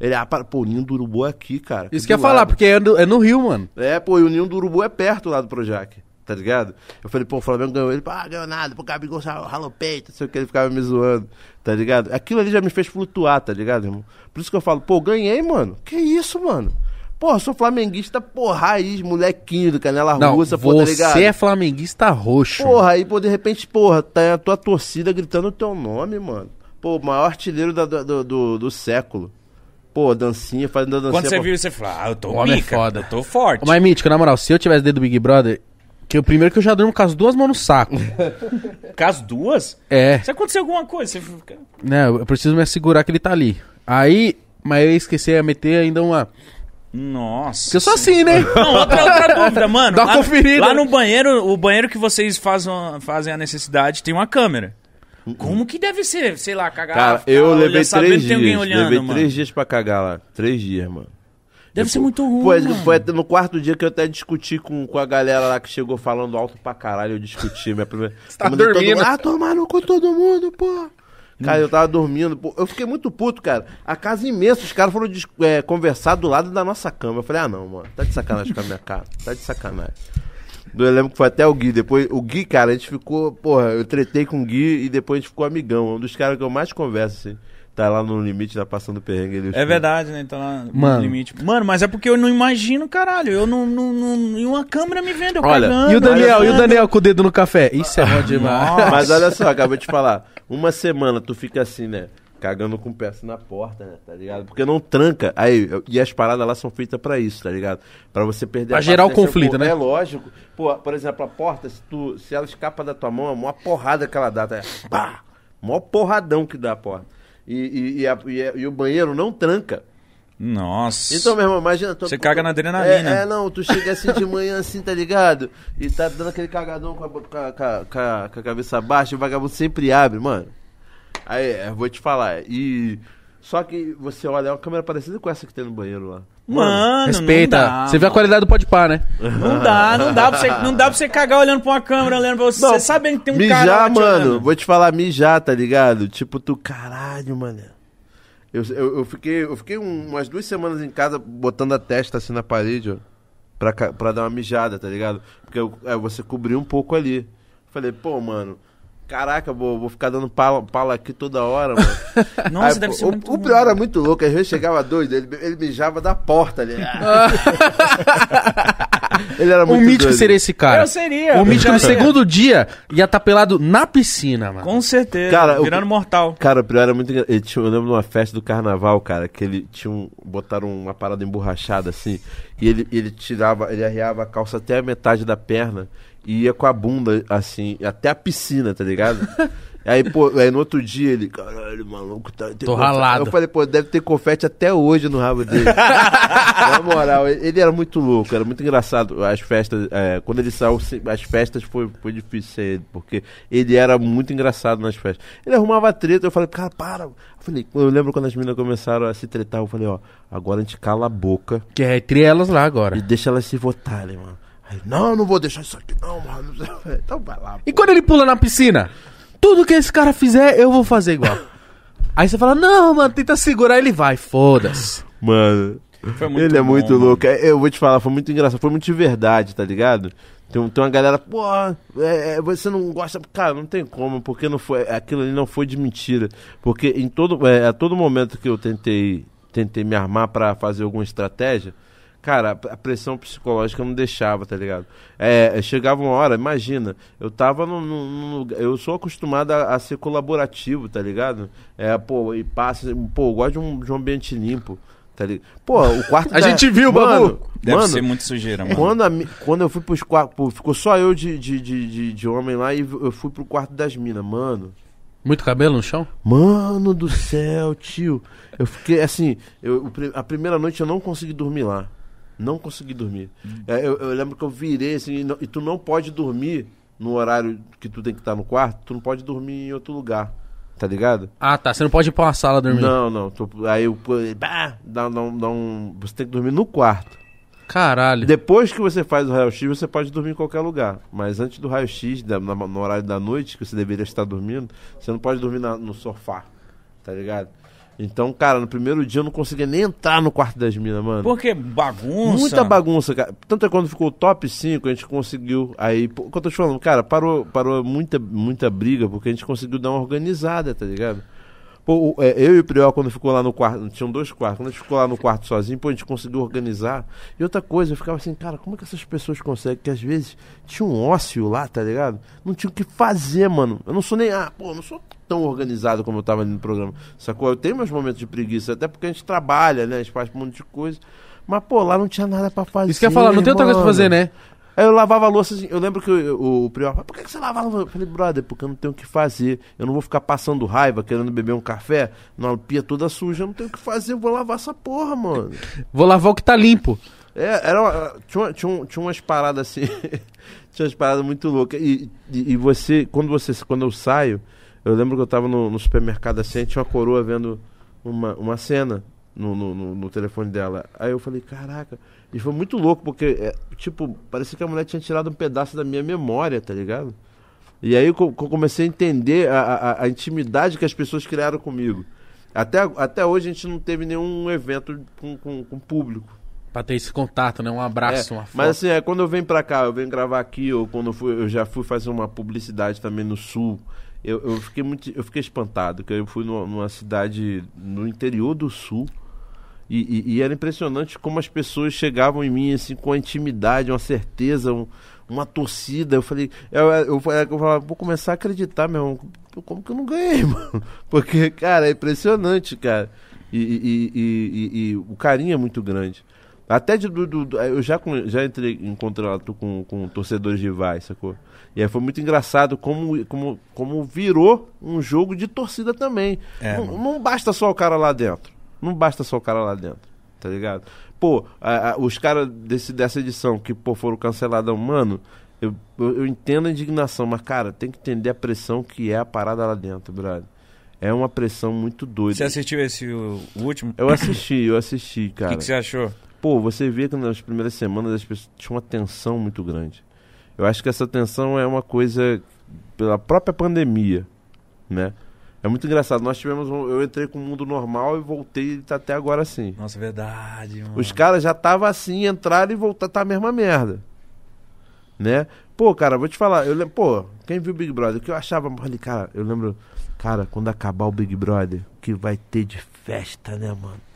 Ele, ah, pô, o Ninho do Urubu é aqui, cara. Isso que ia falar, porque é no, é no Rio, mano. É, pô, e o Ninho do Urubu é perto lá do Projac, tá ligado? Eu falei, pô, o Flamengo ganhou. Ele, ah, ganhou nada, pô, Gabigol ralou peito, não sei o que, ele ficava me zoando, tá ligado? Aquilo ali já me fez flutuar, tá ligado, irmão? Por isso que eu falo, pô, ganhei, mano. Que isso, mano? Pô, eu sou flamenguista, pô, raiz, molequinho do Canela Não, Russa, pô, tá ligado? você é flamenguista roxo. Porra, aí, pô, de repente, porra, tá a tua torcida gritando o teu nome, mano. Pô, o maior artilheiro da- do, do, do século. Pô, dancinha, fazendo a dancinha. Quando você pô. viu, você falou, ah, eu tô O homem é pica, foda. eu tô forte. Mas, Mítico, na moral, se eu tivesse dentro do Big Brother, que o primeiro que eu já durmo com as duas mãos no saco. Com as duas? é, Se acontecer alguma coisa, você fica... né, eu preciso me assegurar que ele tá ali. Aí, mas eu esqueci de meter ainda uma Nossa. Porque eu sou assim, né? Não, outra, outra dúvida, mano. Dá uma lá, conferida. lá no banheiro, o banheiro que vocês fazem, fazem a necessidade tem uma câmera. Como que deve ser, sei lá, cagar? Cara, ficar eu levei três dias. olhando, levei mano. três dias pra cagar lá. Três dias, mano. Deve ser muito ruim, Foi, mano. foi até no quarto dia que eu até discuti com, com a galera lá que chegou falando alto pra caralho. Eu discuti. Minha primeira. tá Eu mandei todo dormindo. mundo, Ah, tomar no cu todo mundo, pô. Cara, eu tava dormindo. pô. Eu fiquei muito puto, cara. A casa imensa, os caras foram é, conversar do lado da nossa cama. Eu falei, ah, não, mano. Tá de sacanagem com a minha cara. Tá de sacanagem. Eu lembro que foi até o Gui. Depois, o Gui, cara, a gente ficou. Porra, eu tretei com o Gui e depois a gente ficou amigão. Um dos caras que eu mais converso, assim. Tá lá no limite, tá passando perrengue. Ele, É verdade, né? Então lá no Mano. limite. Mano, mas é porque eu não imagino, caralho. Eu não. não, não e uma câmera me vendo, eu Olha, cagando. E o Daniel, e o. Daniel com o dedo no café? Isso é bom demais. Nossa. Mas olha só, acabei de falar. Uma semana tu fica assim, né? Cagando com o pé assim na porta, né? Tá ligado? Porque não tranca. Aí, e as paradas lá são feitas pra isso, tá ligado? Pra você perder Pra a gerar o conflito, pô, né? É lógico. Pô, por exemplo, a porta, se, tu, se ela escapa da tua mão, é uma porrada que ela dá. Tá? Pá! Mó porradão que dá a porta. E, e, e, a- e a- e o banheiro não tranca. Nossa. Então, meu irmão, imagina. tu- Você caga na adrenalina. É, é, não, tu chega assim de manhã, assim, tá ligado? E tá dando aquele cagadão com a, com a, com a- com a- com a cabeça baixa, e o vagabundo sempre abre, mano. Aí, eu vou te falar. E. Só que você olha, é uma câmera parecida com essa que tem no banheiro lá. Mano, Respeita. não dá, Você vê a qualidade do pode par, né? Não dá, não dá pra você, não dá pra você cagar olhando pra uma câmera, olhando pra você. você sabendo que tem um mijar, cara te mano, vou te falar, mijar, tá ligado? Tipo, tu, caralho, mano. Eu, eu, eu fiquei, eu fiquei um- umas duas semanas em casa botando a testa assim na parede, ó. Pra, pra dar uma mijada, tá ligado? Porque eu- é, você cobriu um pouco ali. Falei, pô, mano. Caraca, vou, vou ficar dando pala, pala aqui toda hora, mano. Nossa, Aí, deve pô, ser o, muito o pior era muito louco, às vezes chegava doido, ele, ele mijava da porta ali. ele era O muito mítico doido. seria esse cara. Eu seria. O mítico no segundo dia ia estar pelado na piscina, mano. Com certeza. Cara, o- virando mortal. Cara, o pior era muito engra- ele tinha, Eu lembro de uma festa do carnaval, cara, que ele tinha um. Botaram uma parada emborrachada assim. E ele, ele tirava, ele arreava a calça até a metade da perna e ia com a bunda assim, até a piscina, tá ligado? Aí, pô, aí no outro dia ele, caralho, maluco, tá. Tô confete." ralado. Eu falei, pô, deve ter confete até hoje no rabo dele. Na moral, ele era muito louco, era muito engraçado. As festas, é, quando ele saiu, as festas foi, foi difícil ser ele, porque ele era muito engraçado nas festas. Ele arrumava treta, eu falei, cara, para. Eu falei, eu lembro quando as meninas começaram a se tretar, eu falei, ó, agora a gente cala a boca Que é entre elas lá agora. e deixa elas se votarem, mano. Aí, não, não vou deixar isso aqui, não, mano. Então vai lá. E quando ele pula na piscina? Tudo que esse cara fizer, eu vou fazer igual. Aí você fala, não, mano, tenta segurar, ele vai, foda-se. Mano, ele é bom, muito mano. louco. É, Eu vou te falar, foi muito engraçado, foi muito de verdade, tá ligado? Tem, tem uma galera, pô, é, é, você não gosta. Cara, não tem como, porque não foi, aquilo ali não foi de mentira. Porque em todo, é, a todo momento que eu tentei, tentei me armar pra fazer alguma estratégia, cara, a, pressão psicológica não deixava, tá ligado? É, chegava uma hora, imagina, eu tava num lugar. Eu sou acostumado a, a ser colaborativo, tá ligado? É, pô, e passa. Pô, eu gosto de um, de um ambiente limpo. Tá ligado? Pô, o quarto A gente viu, mano, Babu. Deve mano, ser muito sujeira, mano. quando, a quando eu fui pros quartos, pô, ficou só eu de, de, de, de, de homem lá e eu fui pro quarto das minas, mano. Muito cabelo no chão? Mano do céu, tio. Eu fiquei assim, eu, a primeira noite eu não consegui dormir lá. Não consegui dormir. É, eu, eu lembro que eu virei assim, e, não- e tu não pode dormir no horário que tu tem que estar no quarto, tu não pode dormir em outro lugar. Tá ligado? Ah, tá. Você não pode ir pra uma sala dormir. Não, não. tu- aí eu, pô, bah, dá, dá, dá um. Você tem que dormir no quarto. Caralho. Depois que você faz o raio-x, você pode dormir em qualquer lugar. Mas antes do raio-x, no horário da noite, que você deveria estar dormindo, você não pode dormir na- no sofá. Tá ligado? Então, cara, no primeiro dia eu não conseguia nem entrar no quarto das minas, mano. Porque bagunça. Muita bagunça, cara. Tanto é quando ficou o top 5, a gente conseguiu. Aí, o que eu tô te falando, cara, parou, parou muita, muita briga, porque a gente conseguiu dar uma organizada, tá ligado? Pô, é, eu e o Priol, quando ficou lá no quarto, tinham dois quartos, quando a gente ficou lá no quarto sozinho, pô, a gente conseguiu organizar. E outra coisa, eu ficava assim, cara, como é que essas pessoas conseguem? Que às vezes tinha um ócio lá, tá ligado? Não tinha o que fazer, mano. Eu não sou nem, ah, pô, não sou tão organizado como eu tava ali no programa. Sacou? Eu tenho meus momentos de preguiça, até porque a gente trabalha, né? A gente faz um monte de coisa. Mas, pô, lá não tinha nada pra fazer. Isso que eu ia falar, não tem outra coisa pra fazer, né? Aí eu lavava a louça assim, eu lembro que eu- o, o Prior, por que, que você lava a louça? Eu falei, brother, porque eu não tenho o que fazer. Eu não vou ficar passando raiva, querendo beber um café, na pia toda suja, eu não tenho o que fazer, eu vou lavar essa porra, mano. Vou lavar o que tá limpo. É, era uma- tinha, tinha, tinha umas paradas assim, tinha umas paradas muito loucas. E, e, e você, quando você, quando eu saio, eu lembro que eu tava no, no supermercado assim, tinha uma coroa vendo uma, uma cena no, no, no- telefone dela. Aí eu falei, caraca. E foi muito louco, porque, é, tipo, parecia que a mulher tinha tirado um pedaço da minha memória, tá ligado? E aí eu comecei a entender a, a, a intimidade que as pessoas criaram comigo. Até, até hoje a gente não teve nenhum evento com, com, com público. Pra ter esse contato, né? Um abraço, É, uma foto. mas assim, é, quando eu venho pra cá, eu venho gravar aqui, ou quando eu, fui, eu já fui fazer uma publicidade também no sul, eu, eu fiquei muito. Eu fiquei espantado, que eu fui numa, numa cidade no interior do sul. E, e- e era impressionante como as pessoas chegavam em mim assim com a intimidade, uma certeza, um- uma torcida. Eu falei, eu, eu, eu, falava, vou começar a acreditar, meu irmão. Como que eu não ganhei, mano? Porque, cara, é impressionante, cara. E, e- e- e- o carinho é muito grande. Até de, do, do- eu já, já entrei em contato com, com torcedores rivais, sacou? E aí foi muito engraçado como, como, como virou um jogo de torcida também. É, não, não basta só o cara lá dentro. Não basta só o cara lá dentro, tá ligado? Pô, a- a- os caras desse, dessa edição que pô, foram cancelados, mano, eu, eu, eu entendo a indignação, mas, cara, tem que entender a pressão que é a parada lá dentro, brother. É uma pressão muito doida. Você assistiu esse o, o último? Eu assisti, eu assisti, O cara. que, que você achou? Pô, você vê que nas primeiras semanas as pessoas tinham uma tensão muito grande. Eu acho que essa tensão é uma coisa pela própria pandemia, né? É muito engraçado. Nós tivemos um, eu entrei com o mundo normal e voltei e tá até agora assim. Nossa, verdade, mano. Os caras já estavam assim, entraram e voltaram, tá a mesma merda. Né? Pô, cara, vou te falar, eu lembro, pô, quem viu o Big Brother, o que eu achava, ali, cara, eu lembro, cara, quando acabar o Big Brother, o que vai ter de festa, né, mano?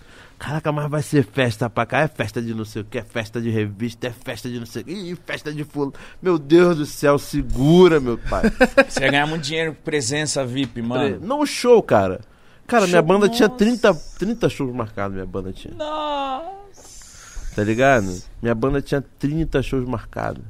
Caraca, mas vai ser festa pra cá, é festa de não sei o que, é festa de revista, é festa de não sei o que, ih, festa de fulano. Meu Deus do céu, segura, meu pai. Você ia ganhar muito dinheiro com presença VIP, mano. Não, show, cara. Cara, minha Show, banda tinha nossa. 30, 30 shows marcados, minha banda tinha. Nossa. Tá ligado? Minha banda tinha 30 shows marcados.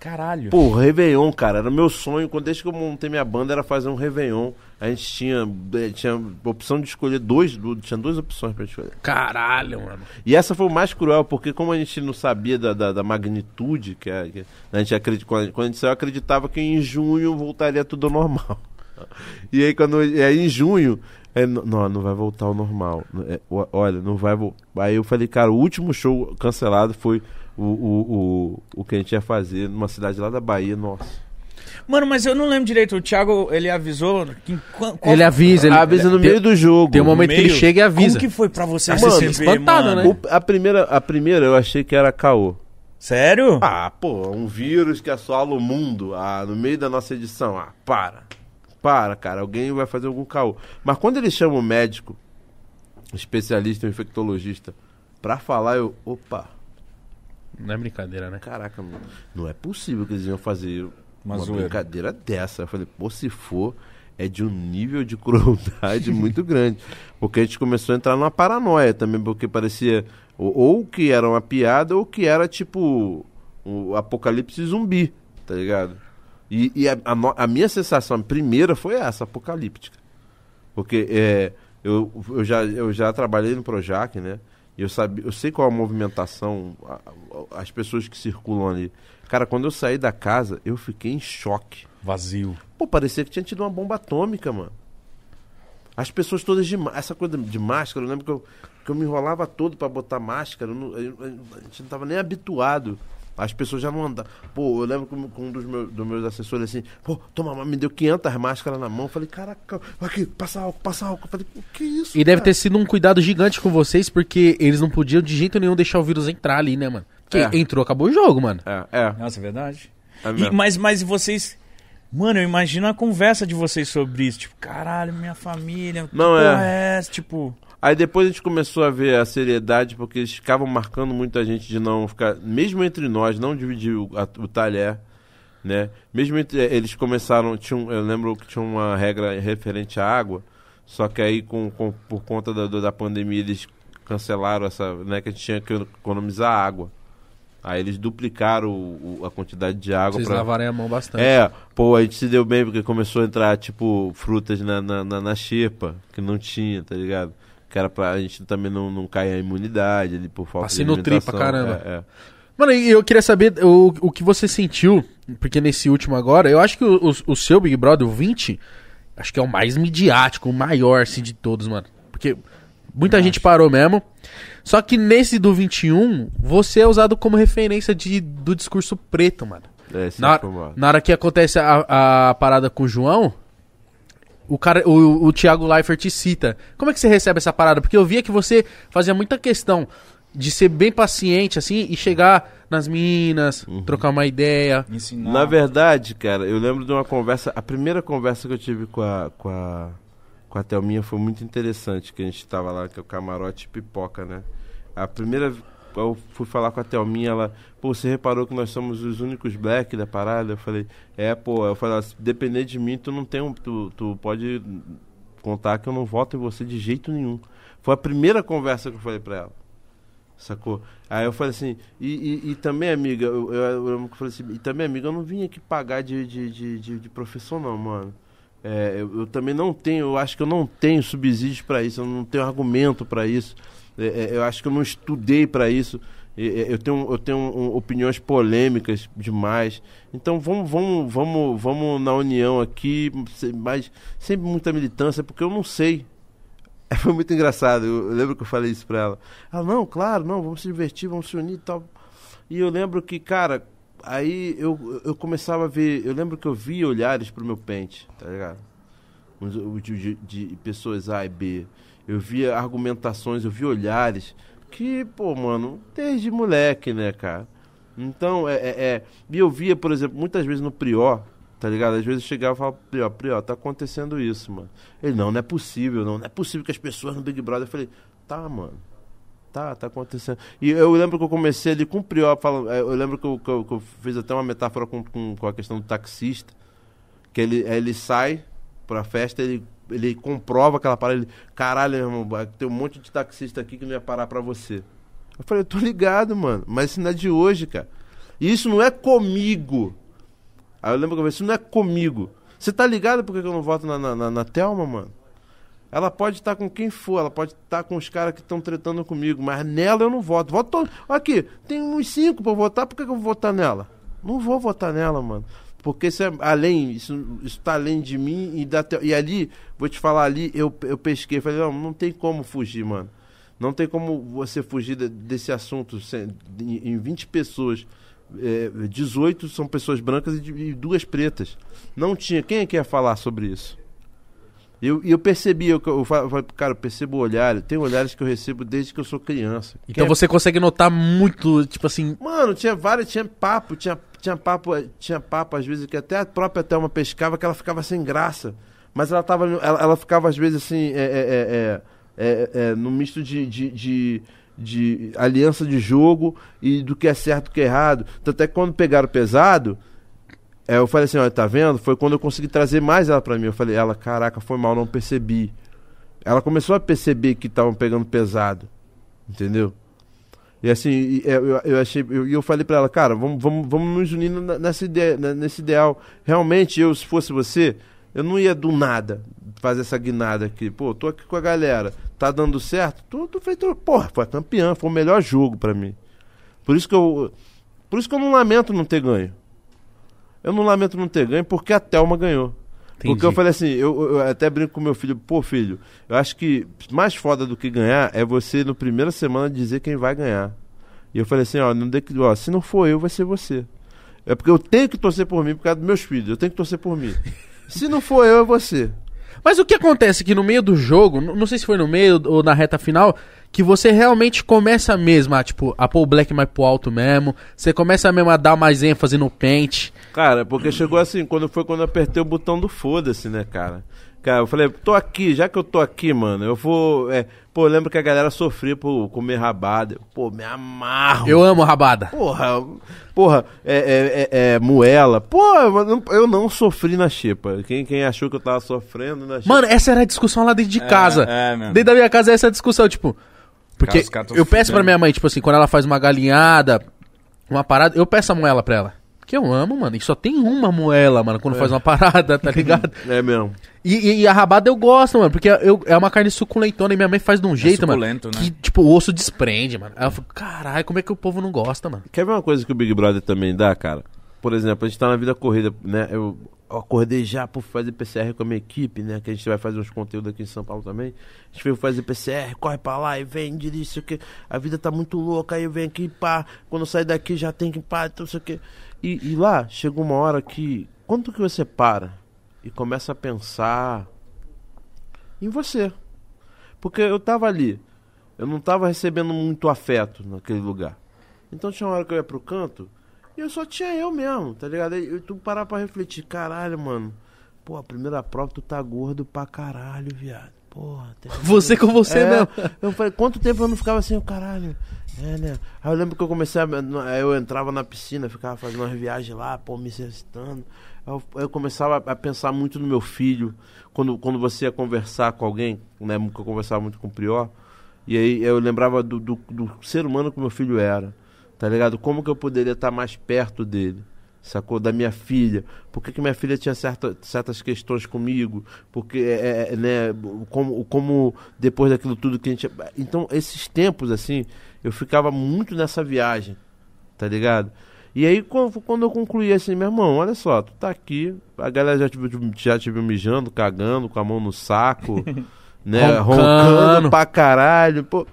Caralho. Pô, Réveillon, cara, era meu sonho. Quando desde que eu montei minha banda era fazer um Réveillon. A gente tinha, eh, tinha opção de escolher dois, tinha duas opções pra escolher. Caralho, mano. E essa foi o mais cruel, porque como a gente não sabia da, da, da magnitude, que, é, que a gente acredita, quando, a gente- a saiu, acreditava que em junho voltaria tudo ao normal. E aí, quando, e aí em junho, é, não, não vai voltar ao normal. É, olha, não vai voltar. Aí eu falei, cara, o último show cancelado foi o, o, o, o que a gente ia fazer numa cidade lá da Bahia, nossa. Mano, mas eu não lembro direito. O Thiago, ele avisou. Que, qual, Ele avisa, ele avisa no tem- meio do jogo. Tem um momento que ele chega e avisa. Como que foi pra você Mano, receber, espantado, mano? né? O- a, primeira, a primeira eu achei que era caô. Sério? Ah, pô, um vírus que assola o mundo ah, no meio da nossa edição. Ah, para. Para, cara. Alguém vai fazer algum caô. Mas quando eles chamam o médico, especialista, um infectologista, pra falar, eu. Opa, Não é brincadeira, né? caraca, mano, não é possível que eles iam fazer Uma brincadeira dessa. Eu falei, pô, se for, é de um nível de crueldade muito grande. Porque a gente começou a entrar numa paranoia também, porque parecia ou, ou que era uma piada ou que era tipo o apocalipse zumbi, tá ligado? E, e a, a a minha sensação primeira foi essa, apocalíptica. Porque é, eu, eu, já, eu já trabalhei no Projac, né? E eu, sabia, eu sei qual a movimentação, a- as pessoas que circulam ali. Cara, quando eu saí da casa, eu fiquei em choque. Vazio. Pô, parecia que tinha tido uma bomba atômica, mano. As pessoas todas de máscara. Essa coisa de máscara, eu lembro que eu, que eu me enrolava todo pra botar máscara. eu não- eu- a gente não tava nem habituado. As pessoas já não andavam. Pô, eu lembro com, com um dos meus, dos meus assessores assim, pô, toma, mas me deu 500 máscaras na mão. Eu falei, caraca, aqui, passa álcool, passa álcool. Eu falei, o que isso? E deve ter cara? sido um cuidado gigante com vocês, porque eles não podiam de jeito nenhum deixar o vírus entrar ali, né, mano? Porque É. entrou, acabou o jogo, mano. É, é. Nossa, é verdade. é E- mas, mas vocês. Mano, eu imagino a conversa de vocês sobre isso. Tipo, caralho, minha família. que Não, é. é? Tipo. Aí depois a gente começou a ver a seriedade, porque eles ficavam marcando muita gente de não ficar, mesmo entre nós, não dividir o, a- o talher, né? Mesmo entre, eles começaram, tinham, eu lembro que tinha uma regra referente à água, só que aí com, com- por conta da, da pandemia eles cancelaram essa, né, que a gente tinha que economizar água. Aí eles duplicaram o- o- a quantidade de água Vocês pra... lavarem a mão bastante. É, pô, a gente se deu bem porque começou a entrar, tipo, frutas na, na, na, na xepa, que não tinha, tá ligado? Que era pra gente também não, não cair a imunidade ali por falta Pra se de nutrir pra alimentação. caramba. É, é. Mano, e eu queria saber o, o que você sentiu, porque nesse último agora, eu acho que o, o- o seu Big Brother, o 20, acho que é o mais midiático, o maior, assim, de todos, mano. Porque muita gente parou mesmo. Só que nesse do 21, você é usado como referência de, do discurso preto, mano. É, Na, na hora que acontece a, a parada com o João, o cara, o, o Thiago Leifert te cita. Como é que você recebe essa parada? Porque eu via que você fazia muita questão de ser bem paciente, assim, e chegar nas minas, Uhum. trocar uma ideia. Ensinar. Na verdade, cara, eu lembro de uma conversa. A primeira conversa que eu tive com a, com a, com a Thelminha foi muito interessante. Que a gente tava lá, que é o camarote pipoca, né? A primeira. Eu fui falar com a Thelminha, ela. Pô, você reparou que nós somos os únicos black da parada? Eu falei, é, pô. Eu falei, se depender de mim, tu não tem um. Tu, tu pode contar que eu não voto em você de jeito nenhum. Foi a primeira conversa que eu falei pra ela. Sacou? Aí eu falei assim, e, e, e também, amiga, eu, eu, eu falei assim, e também, amiga, eu não vim aqui pagar de, de, de, de, de não, mano. É, eu, eu também não tenho, eu acho que eu não tenho subsídios pra isso, eu não tenho argumento pra isso. É, é, eu acho que eu não estudei pra isso. É, eu tenho, eu tenho um, opiniões polêmicas demais. Então vamos, vamos, vamos, vamos na união aqui, mas sempre muita militância, porque eu não sei. Foi muito engraçado. Eu, lembro que eu falei isso pra ela. Ela, não, claro, não, vamos se divertir, vamos se unir e tal. E eu lembro que, cara, aí eu, eu começava a ver. Eu lembro que eu via olhares pro meu pente, tá ligado? De, de- de pessoas A e B. Eu via argumentações, eu via olhares. Que, pô, mano, desde moleque, né, cara? Então, é, é, é- E eu via, por exemplo, muitas vezes no Prior, tá ligado? Às vezes eu chegava e falava, Prior, Prior, tá acontecendo isso, mano. Ele, não, não é possível, não. Não é possível que as pessoas no Big Brother. Eu falei, tá, mano. Tá, tá acontecendo. E eu lembro que eu comecei ali com o Prior eh, Eu lembro que eu, que eu- que eu fiz até uma metáfora com, com, com a questão do taxista. Que ele, ele sai pra festa, ele, ele comprova aquela parada. Ele, caralho, meu irmão, tem um monte de taxista aqui que não ia parar pra você. Eu falei, eu tô ligado, mano. Mas isso não é de hoje, cara. E isso não é comigo. Aí eu lembro que eu falei, isso não é comigo. Você tá ligado por que que eu não voto na, na, na, na Thelma, mano? Ela pode estar com quem for, ela pode estar com os caras que estão tretando comigo, mas nela eu não voto. Voto. Aqui, tem uns cinco eu votar, por que, que eu vou votar nela? Não vou votar nela, mano. Porque isso é além, isso, tá além de mim e da Theo- E ali, vou te falar ali, eu, eu pesquei, falei, não, não tem como fugir, mano. Não tem como você fugir de- desse assunto sem- em, em 20 pessoas. É, 18 são pessoas brancas e, e duas pretas. Não tinha. Quem é que ia falar sobre isso? E eu, e eu percebi, eu, eu fa- eu falei, cara, eu percebo olhares. Tem olhares que eu recebo desde que eu sou criança. Então é- você consegue notar muito, tipo assim. Mano, tinha vários, tinha papo, tinha, tinha papo, tinha papo às vezes que até a própria Thelma pescava que ela ficava sem graça. Mas ela tava, ela, ela ficava às vezes assim, é, é, é, é, é, é, no misto de, de, de, de aliança de jogo e do que é certo e do que é errado. Tanto é que quando pegaram pesado, é, eu falei assim, olha, tá vendo? Foi quando eu consegui trazer mais ela pra mim. Eu falei, ela, caraca, foi mal, não percebi. Ela começou a perceber que estavam pegando pesado. Entendeu? E assim, eu, eu achei, eu, e eu falei pra ela, cara, vamos, vamos, vamos nos unir nessa ideia, nesse ideal. Realmente, eu, se fosse você, eu não ia do nada fazer essa guinada aqui. Pô, tô aqui com a galera, tá dando certo? Tô feito, porra, foi campeã, foi o melhor jogo pra mim. Por isso que eu, por isso que eu não lamento não ter ganho. Eu não lamento não ter ganho porque a Thelma ganhou. Entendi. Porque eu falei assim, eu, eu até brinco com meu filho, pô filho, eu acho que mais foda do que ganhar é você no primeira semana dizer quem vai ganhar. E eu falei assim, ó, não que- ó, se não for eu, vai ser você. É porque eu tenho que torcer por mim por causa dos meus filhos, eu tenho que torcer por mim. se não for eu, é você. Mas o que acontece que no meio do jogo, não sei se foi no meio ou na reta final, que você realmente começa mesmo a, tipo, a pôr o black mais pro alto mesmo, você começa mesmo a dar mais ênfase no pente. Cara, porque chegou assim, quando foi quando eu apertei o botão do foda-se, né, cara? Cara, eu falei, tô aqui, já que eu tô aqui, mano, eu vou. É, pô, eu lembro que a galera sofria por comer rabada. Pô, me amarro. Eu amo rabada. Porra, porra, é, é, é, é moela. Pô, eu não, sofri na xepa. Quem, quem achou que eu tava sofrendo na xepa? Mano, essa era a discussão lá dentro de casa. é, mano. Dentro da minha casa, essa é a discussão, tipo. Porque eu peço pra minha mãe, tipo assim, quando ela faz uma galinhada, uma parada, eu peço a moela pra ela. Que eu amo, mano. E só tem uma moela, mano, quando faz uma parada, tá ligado? É mesmo. E, e- e a rabada eu gosto, mano, porque eu, é uma carne suculentona e minha mãe faz de um jeito, mano. suculento, né? Que, tipo, o osso desprende, mano. Aí eu fico, caralho, como é que o povo não gosta, mano? Quer ver uma coisa que o Big Brother também dá, cara? Por exemplo, a gente tá na vida corrida, né? Eu acordei já por fazer PCR com a minha equipe, né? Que a gente vai fazer uns conteúdos aqui em São Paulo também. A gente veio fazer PCR, corre pra lá e vem, dirige, sei o que. A vida tá muito louca, aí eu venho aqui, pá. Quando eu sair daqui já tem que pá, então sei o que. E, e lá chegou uma hora que. Quanto que você para e começa a pensar em você? Porque eu tava ali, eu não tava recebendo muito afeto naquele lugar. Então tinha uma hora que eu ia pro canto e eu só tinha eu mesmo, tá ligado? Aí tu parar pra refletir, caralho, mano. Pô, a primeira prova tu tá gordo pra caralho, viado. Porra. Você com você É, mesmo. Eu falei, quanto tempo eu não ficava assim, o caralho? É, né? Aí eu lembro que eu comecei a. Eu entrava na piscina, ficava fazendo umas viagens lá, pô, me exercitando. Eu, eu começava a pensar muito no meu filho. Quando, quando você ia conversar com alguém, né? Que eu conversava muito com o Prior. E aí eu lembrava do, do, do ser humano que meu filho era. Tá ligado? Como que eu poderia estar mais perto dele? Sacou? Da minha filha. Por que, que minha filha tinha certa, certas questões comigo? Porque, é, é, né, como, como depois daquilo tudo que a gente. Então, esses tempos, assim, eu ficava muito nessa viagem, tá ligado? E aí, quando, eu concluí assim, meu irmão, olha só, tu tá aqui, a galera já te, já te viu mijando, cagando, com a mão no saco, né? Roncando. Roncando pra caralho, pô.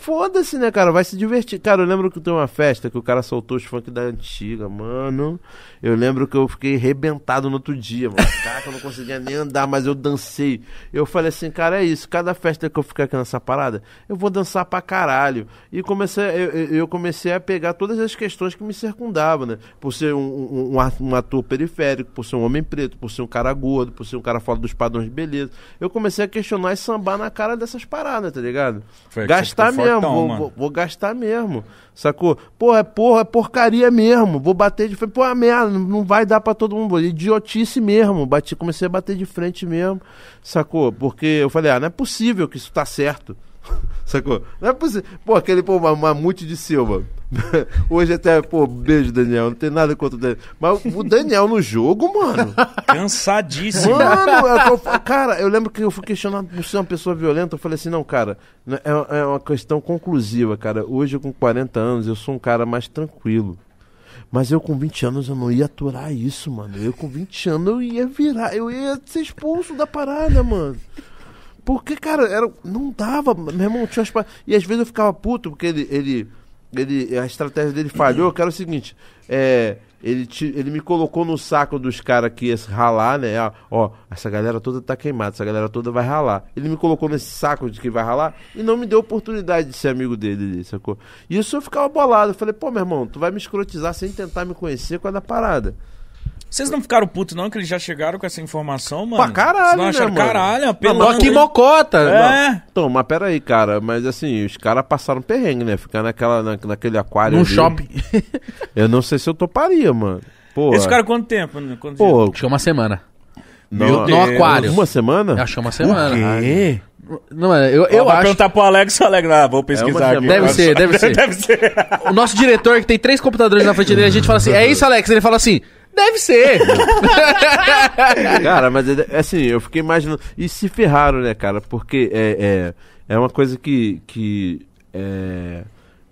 Foda-se, né, cara? Vai se divertir. Cara, eu lembro que tem uma festa que o cara soltou os funk da antiga, mano. Eu lembro que eu fiquei arrebentado no outro dia, mano. Caraca, eu não conseguia nem andar, mas eu dancei. Eu falei assim, cara, é isso. Cada festa que eu ficar aqui nessa parada, eu vou dançar pra caralho. E comecei, eu, eu- comecei a pegar todas as questões que me circundavam, né? Por ser um, um, um ator periférico, por ser um homem preto, por ser um cara gordo, por ser um cara fora dos padrões de beleza. Eu comecei a questionar e sambar na cara dessas paradas, tá ligado? Foi gastar ficou mesmo, vou, vou, vou gastar mesmo, sacou? Porra, é porra, é porcaria mesmo. Vou bater de frente, pô, a merda, não vai dar pra todo mundo. Idiotice mesmo. Bati, comecei a bater de frente mesmo, sacou? Porque eu falei, ah, não é possível que isso tá certo. Sacou? Não é possível. Pô, aquele pô, ma- mamute de Silva. Hoje até, pô, beijo, Daniel. Não tem nada contra o Daniel. Mas o Daniel no jogo, mano. Cansadíssimo. Mano, é eu fa- cara, eu lembro que eu fui questionado por ser uma pessoa violenta. Eu falei assim: não, cara, é, é uma questão conclusiva, cara. Hoje, com 40 anos, eu sou um cara mais tranquilo. Mas eu com 20 anos eu não ia aturar isso, mano. Eu com 20 anos eu ia virar, eu ia ser expulso da parada, mano. Porque, cara, era, não dava, meu irmão tinha umas E às vezes eu ficava puto, porque ele, ele, ele a estratégia dele falhou, que era o seguinte, é, ele, te- ele me colocou no saco dos caras que ia ralar, né? Ó, essa galera toda tá queimada, essa galera toda vai ralar. Ele me colocou nesse saco de que vai ralar e não me deu oportunidade de ser amigo dele, sacou? E isso eu ficava bolado. Eu falei, pô, meu irmão, tu vai me escrotizar sem tentar me conhecer é da parada. Vocês não ficaram putos, não, que eles já chegaram com essa informação, mano? Pra caralho, não né, acharam, mano? caralho, apelando. hein? mocota. É. Então, mas peraí, cara, mas assim, os caras passaram perrengue, né? Ficar naquela, na, naquele aquário. Num ali. shopping. Eu não sei se eu toparia, mano. Eles ficaram quanto tempo? né? Quantos pô, Acho que é uma semana. não, no aquário. Uma semana? Acho que é uma semana. quê? Não, é, eu, Eu eu vai acho. perguntar pro Alex, o Alex, ah, vou pesquisar É aqui. Deve ser, deve ser. deve ser. O nosso diretor, que tem três computadores na frente dele, a gente fala assim: é isso, Alex? Ele fala assim: deve ser. Cara, mas é- assim, eu fiquei imaginando. E se ferraram, né, cara? Porque é, é, é uma coisa que. que é,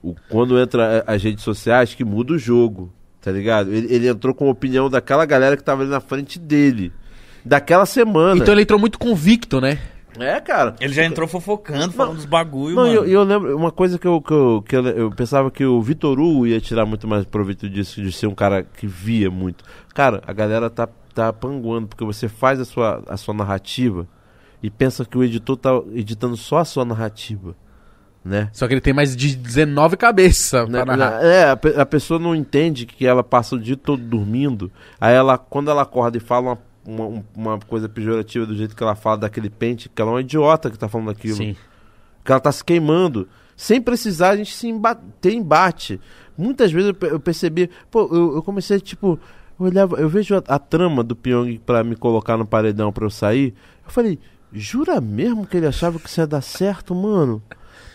o, quando entra as redes sociais, que muda o jogo, tá ligado? Ele, ele entrou com a opinião daquela galera que tava ali na frente dele. Daquela semana. então ele entrou muito convicto, né? É, cara. Ele já entrou fofocando, falando dos bagulho, Não, mano. e eu, eu lembro, uma coisa que eu, que eu, que eu, eu pensava que o Vitor Hugo ia tirar muito mais proveito disso, de ser um cara que via muito. Cara, a galera tá, tá panguando, porque você faz a sua, a sua narrativa e pensa que o editor tá editando só a sua narrativa, né? Só que ele tem mais de 19 cabeças Né, pra narrar. É, a, a pessoa não entende que ela passa o dia todo dormindo, aí ela, quando ela acorda e fala uma, uma, um- uma coisa pejorativa do jeito que ela fala daquele pente, que ela é uma idiota que tá falando aquilo Sim. que ela tá se queimando. Sem precisar a gente se emba ter embate. Muitas vezes eu, eu percebi, pô, eu, eu comecei tipo, eu olhava, eu vejo a, a trama do Pyong pra me colocar no paredão pra eu sair. Eu falei, jura mesmo que ele achava que isso ia dar certo, mano?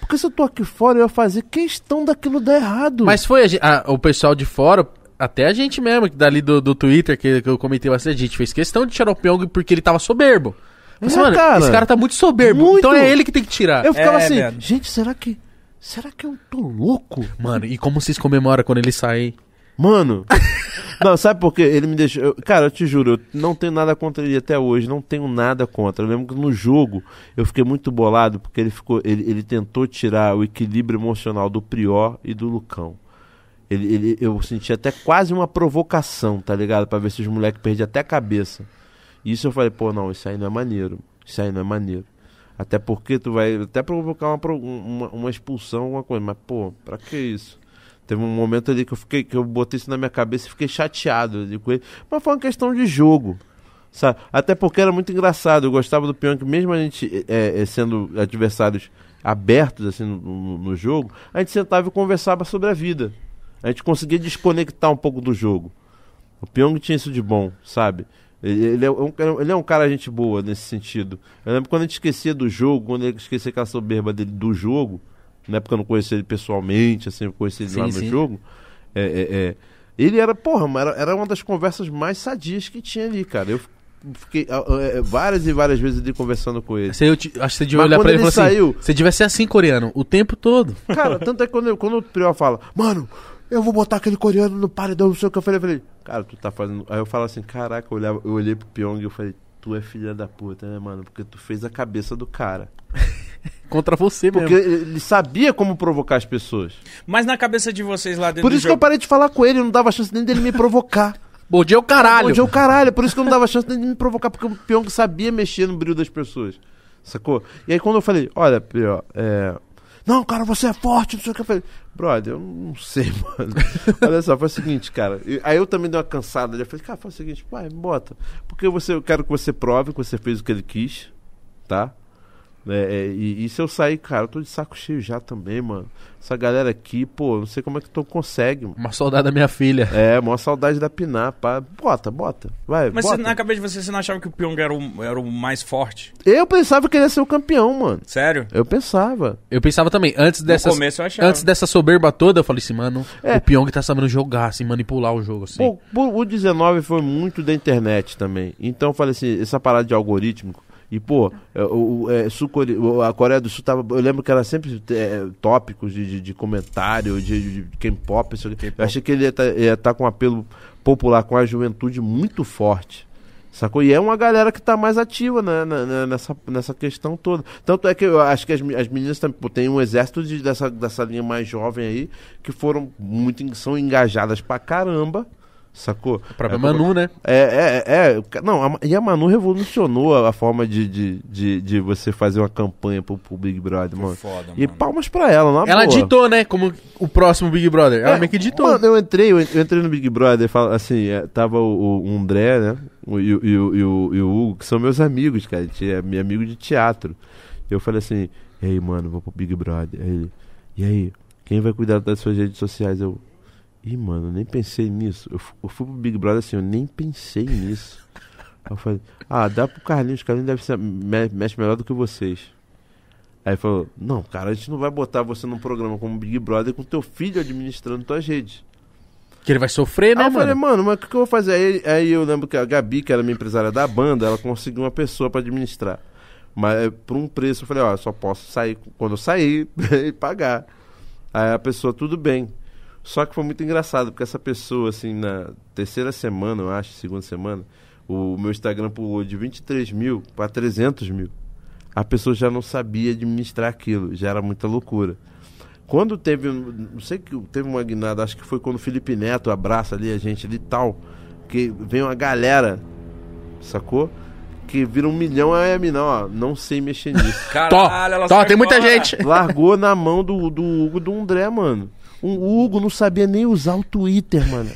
Porque se eu tô aqui fora, eu ia fazer questão daquilo dar errado. Mas foi a a- o pessoal de fora, até a gente mesmo, que dali do, do Twitter, que, que eu comentei bastante, a gente fez questão de tirar o Pyong porque ele tava soberbo. Eu falei, É, mano, cara. esse cara tá muito soberbo, Muito. então é ele que tem que tirar. eu ficava É, assim, velho. gente, será que. Será que eu tô louco? Mano, e como vocês comemoram quando ele sai? Mano. não, sabe por quê? Ele me deixou. eu- cara, eu te juro, eu não tenho nada contra ele até hoje. Não tenho nada contra. Eu lembro que no jogo eu fiquei muito bolado porque ele ficou. Ele, ele tentou tirar o equilíbrio emocional do Prior e do Lucão. Ele, ele- eu senti até quase uma provocação, tá ligado? Pra ver se os moleques perdiam até a cabeça. E isso eu falei, pô, não, isso aí não é maneiro. Isso aí não é maneiro. Até porque tu vai até provocar uma, uma, uma expulsão, alguma coisa. Mas, pô, pra que isso? Teve um momento ali que eu fiquei, que eu botei isso na minha cabeça e fiquei chateado com ele. Mas foi uma questão de jogo. Sabe? Até porque era muito engraçado. Eu gostava do Pyong, mesmo a gente é, é, sendo adversários abertos assim no- no jogo, a gente sentava e conversava sobre a vida. A gente conseguia desconectar um pouco do jogo. O Pyong tinha isso de bom, sabe? Ele, ele é um, ele é um cara gente boa nesse sentido. Eu lembro quando a gente esquecia do jogo, quando ele esquecia aquela soberba dele do jogo, na época eu não conhecia ele pessoalmente, assim, eu conheci ele Sim, lá no sim. jogo. É, é, é. Ele era, porra, mas era, era uma das conversas mais sadias que tinha ali, cara. Eu fiquei é, várias e várias vezes ali conversando com ele. Você, eu te- acho que você devia olhar pra ele e falar assim: saiu- você devia ser assim, coreano, o tempo todo. Cara, tanto é que quando, eu- quando o Prior fala, mano, eu vou botar aquele coreano no paredão, não sei o que eu falei, eu falei, cara, tu tá fazendo. Aí eu falo assim, caraca, eu, olhava, eu olhei pro Pyong e eu falei, tu é filha da puta, né, mano? Porque tu fez a cabeça do cara. Contra você Porque mesmo. ele sabia como provocar as pessoas. Mas na cabeça de vocês lá dentro Por do isso que eu jogo... parei de falar com ele, eu não dava chance nem dele me provocar. Bom dia, o caralho. Onde é o caralho, por isso que eu não dava chance nem de me provocar, porque o Pyong sabia mexer no brilho das pessoas. Sacou? E aí quando eu falei, olha, Prior, é. Não, cara, você é forte, não sei o que. Eu falei, brother, eu não sei, mano. Olha só, foi o seguinte, cara. Aí eu também dei uma cansada. Eu falei, cara, faz o seguinte, vai, bota. Porque você, eu quero que você prove que você fez o que ele quis, tá? É, é, e, e se eu sair, cara, eu tô de saco cheio já também, mano. Essa galera aqui, pô, não sei como é que tu consegue, mano. Uma saudade da minha filha. É, maior saudade da Pinar, pá. Bota, bota. Vai, Mas bota. você- na cabeça de vocês, você não achava que o Pyong era o, era o mais forte? Eu pensava que ele ia ser o campeão, mano. Sério? Eu pensava. Eu pensava também, antes dessa. começo eu achava. Antes dessa soberba toda, eu falei assim, mano, É. o Pyong tá sabendo jogar, assim, manipular o jogo, assim. Pô, pô, o 19 foi muito da internet também. Então eu falei assim, essa parada de algoritmo. E, pô, é, o, é, a Coreia do Sul tava. Eu lembro que era sempre é, tópicos de, de, de comentário, de, de K-pop. Eu achei que ele ia estar com um apelo popular, com a juventude muito forte. Sacou? E é uma galera que tá mais ativa né, na- nessa, nessa questão toda. Tanto é que eu acho que as, as meninas também pô, tem um exército de- dessa, dessa linha mais jovem aí que foram muito são engajadas pra caramba. Sacou? A própria É, Manu, né? é, é, é. Não, a, e a Manu revolucionou a, a forma de, de, de, de você fazer uma campanha pro, pro Big Brother, mano. Foda, E mano. palmas pra ela, na Ela boa. ditou, né? Como o próximo Big Brother. Ela É, meio que ditou. Mano, eu entrei, eu en- eu entrei no Big Brother, assim, é, tava o, o André, né? O, e, o- e, e o, e o Hugo, que são meus amigos, cara. É meu amigo de teatro. Eu falei assim, ei, mano, vou pro Big Brother. Aí e aí, quem vai cuidar das suas redes sociais? Eu, ih, mano, eu nem pensei nisso. Eu, eu fui pro Big Brother assim, eu nem pensei nisso. Aí eu falei, ah, dá pro Carlinhos, o Carlinhos deve ser, me- mexe melhor do que vocês. Aí falou, não, cara, a gente não vai botar você num programa como Big Brother com teu filho administrando tuas redes. Que ele vai sofrer, né, aí eu falei, mano? mano, mas o que, que eu vou fazer? Aí, aí eu lembro que a Gabi, que era minha empresária da banda, ela conseguiu uma pessoa pra administrar. Mas é, por um preço, eu falei, ó, eu só posso sair quando eu sair e pagar. Aí a pessoa, tudo bem. Só que foi muito engraçado, porque essa pessoa, assim, na terceira semana, eu acho, segunda semana, o meu Instagram pulou de 23 mil para 300 mil. A pessoa já não sabia administrar aquilo, já era muita loucura. Quando teve, não sei que teve uma guinada, acho que foi quando o Felipe Neto abraça ali a gente ali e tal, que vem uma galera, sacou? Que vira um milhão, aí a mina, ó, não sei mexer nisso. Tó, ela tó, tem muita gente. Largou na mão do, do Hugo do André, mano. O Hugo não sabia nem usar o Twitter, mano.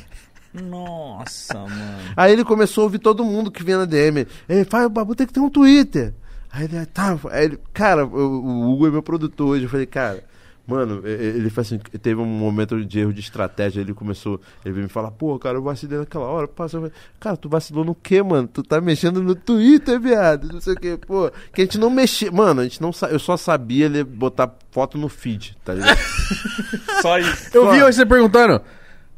Nossa, mano. Aí ele começou a ouvir todo mundo que vinha na DM. Ele fala, o Babu tem que ter um Twitter. Aí ele, tá. Aí ele, cara, o, o Hugo é meu produtor hoje. Eu falei, cara, Mano, ele faz assim, teve um momento de erro de estratégia, ele começou, ele veio me falar, pô, cara, eu vacilei naquela hora, passa, eu falei, cara, tu vacilou no quê, mano? Tu tá mexendo no Twitter, viado, não sei o quê, pô, que a gente não mexia, mano, a gente não, eu só sabia ele botar foto no feed, tá ligado? Só isso. Eu vi hoje você perguntando.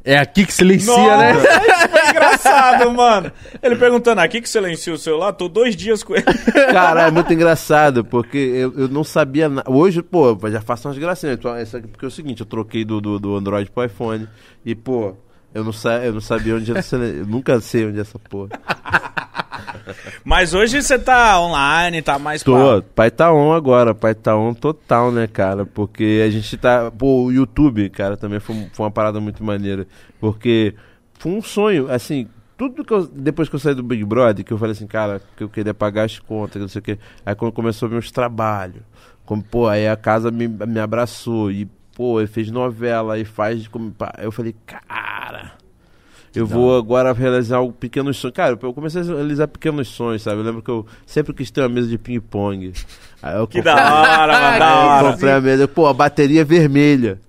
É aqui que silencia, Nossa, né? isso foi engraçado, mano. Ele perguntando, aqui que silenciou o celular? Tô dois dias com ele. Cara, é muito engraçado, porque eu, eu não sabia nada. Hoje, pô, já faço umas gracinhas. Então, Porque é o seguinte, eu troquei do, do, do Android pro iPhone. E, pô, eu não, sa eu não sabia onde era. Eu nunca sei onde é essa porra. Mas hoje você tá online, tá mais Tô, pai tá on agora, pai tá on total, né, cara? Porque a gente tá. Pô, o YouTube, cara, também foi, foi uma parada muito maneira. Porque foi um sonho, assim. Tudo que eu, depois que eu saí do Big Brother, que eu falei assim, cara, que eu queria pagar as contas, que não sei o quê. Aí quando começou meus trabalhos, como, pô, aí a casa me, me abraçou e, pô, ele fez novela e faz. Eu falei, cara. Eu vou agora realizar um pequenos sonhos. Cara, eu comecei a realizar pequenos sonhos, sabe? Eu lembro que eu sempre quis ter uma mesa de ping-pong. Que da hora, mano, da Aí eu hora. comprei a mesa. Pô, a bateria vermelha.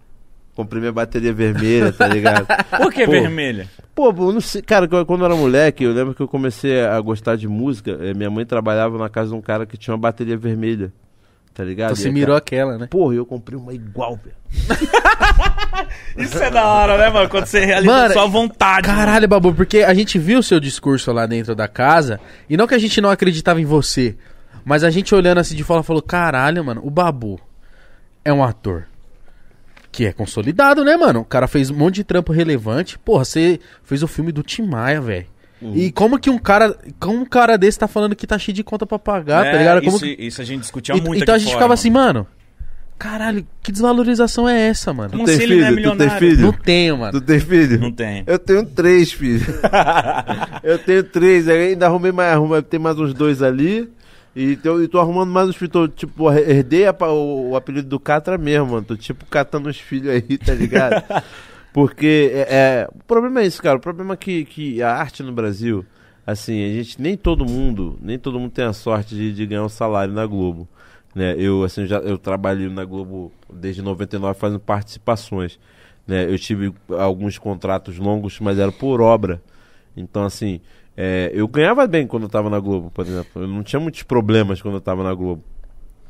Comprei minha bateria vermelha, tá ligado? Por que Pô, vermelha? Pô, eu não sei. Cara, quando eu era moleque, eu lembro que eu comecei a gostar de música. eh, Minha mãe trabalhava na casa de um cara que tinha uma bateria vermelha. Tá ligado? Então você aí, mirou cara, aquela, né? Porra, eu comprei uma igual, velho. Isso é da hora, né, mano? Quando você realiza Mano, sua vontade. Caralho, Babu, porque a gente viu o seu discurso lá dentro da casa, e não que a gente não acreditava em você, mas a gente olhando assim de fora falou: caralho, mano, o Babu é um ator que é consolidado, né, mano? O cara fez um monte de trampo relevante. Porra, você fez o filme do Tim Maia, velho. E como que um cara. Como um cara desse tá falando que tá cheio de conta pra pagar, É, tá ligado? Como isso, que- isso a gente discutia E- muito então a gente fora, ficava mano. assim, mano. Caralho, que desvalorização é essa, mano? Como tem se ele não é filho? Tu tem milionário? filho? Não tenho, mano. Tu tem filho? Não tem. Eu tenho três, filho. eu tenho três, aí ainda arrumei mais, arrumei, tem mais uns dois ali. E tô, e tô arrumando mais uns filhos. Tipo, herdei a o, o apelido do Catra mesmo, mano. Tô tipo catando os filhos aí, tá ligado? Porque é, é, o problema é isso, cara. O problema é que, que a arte no Brasil, assim, a gente nem todo mundo, nem todo mundo tem a sorte de, de ganhar um salário na Globo. Né? Eu, assim, já eu trabalho na Globo desde 99 fazendo participações. Né? Eu tive alguns contratos longos, mas era por obra. Então, assim, é, eu ganhava bem quando eu tava na Globo, por exemplo. Eu não tinha muitos problemas quando eu tava na Globo.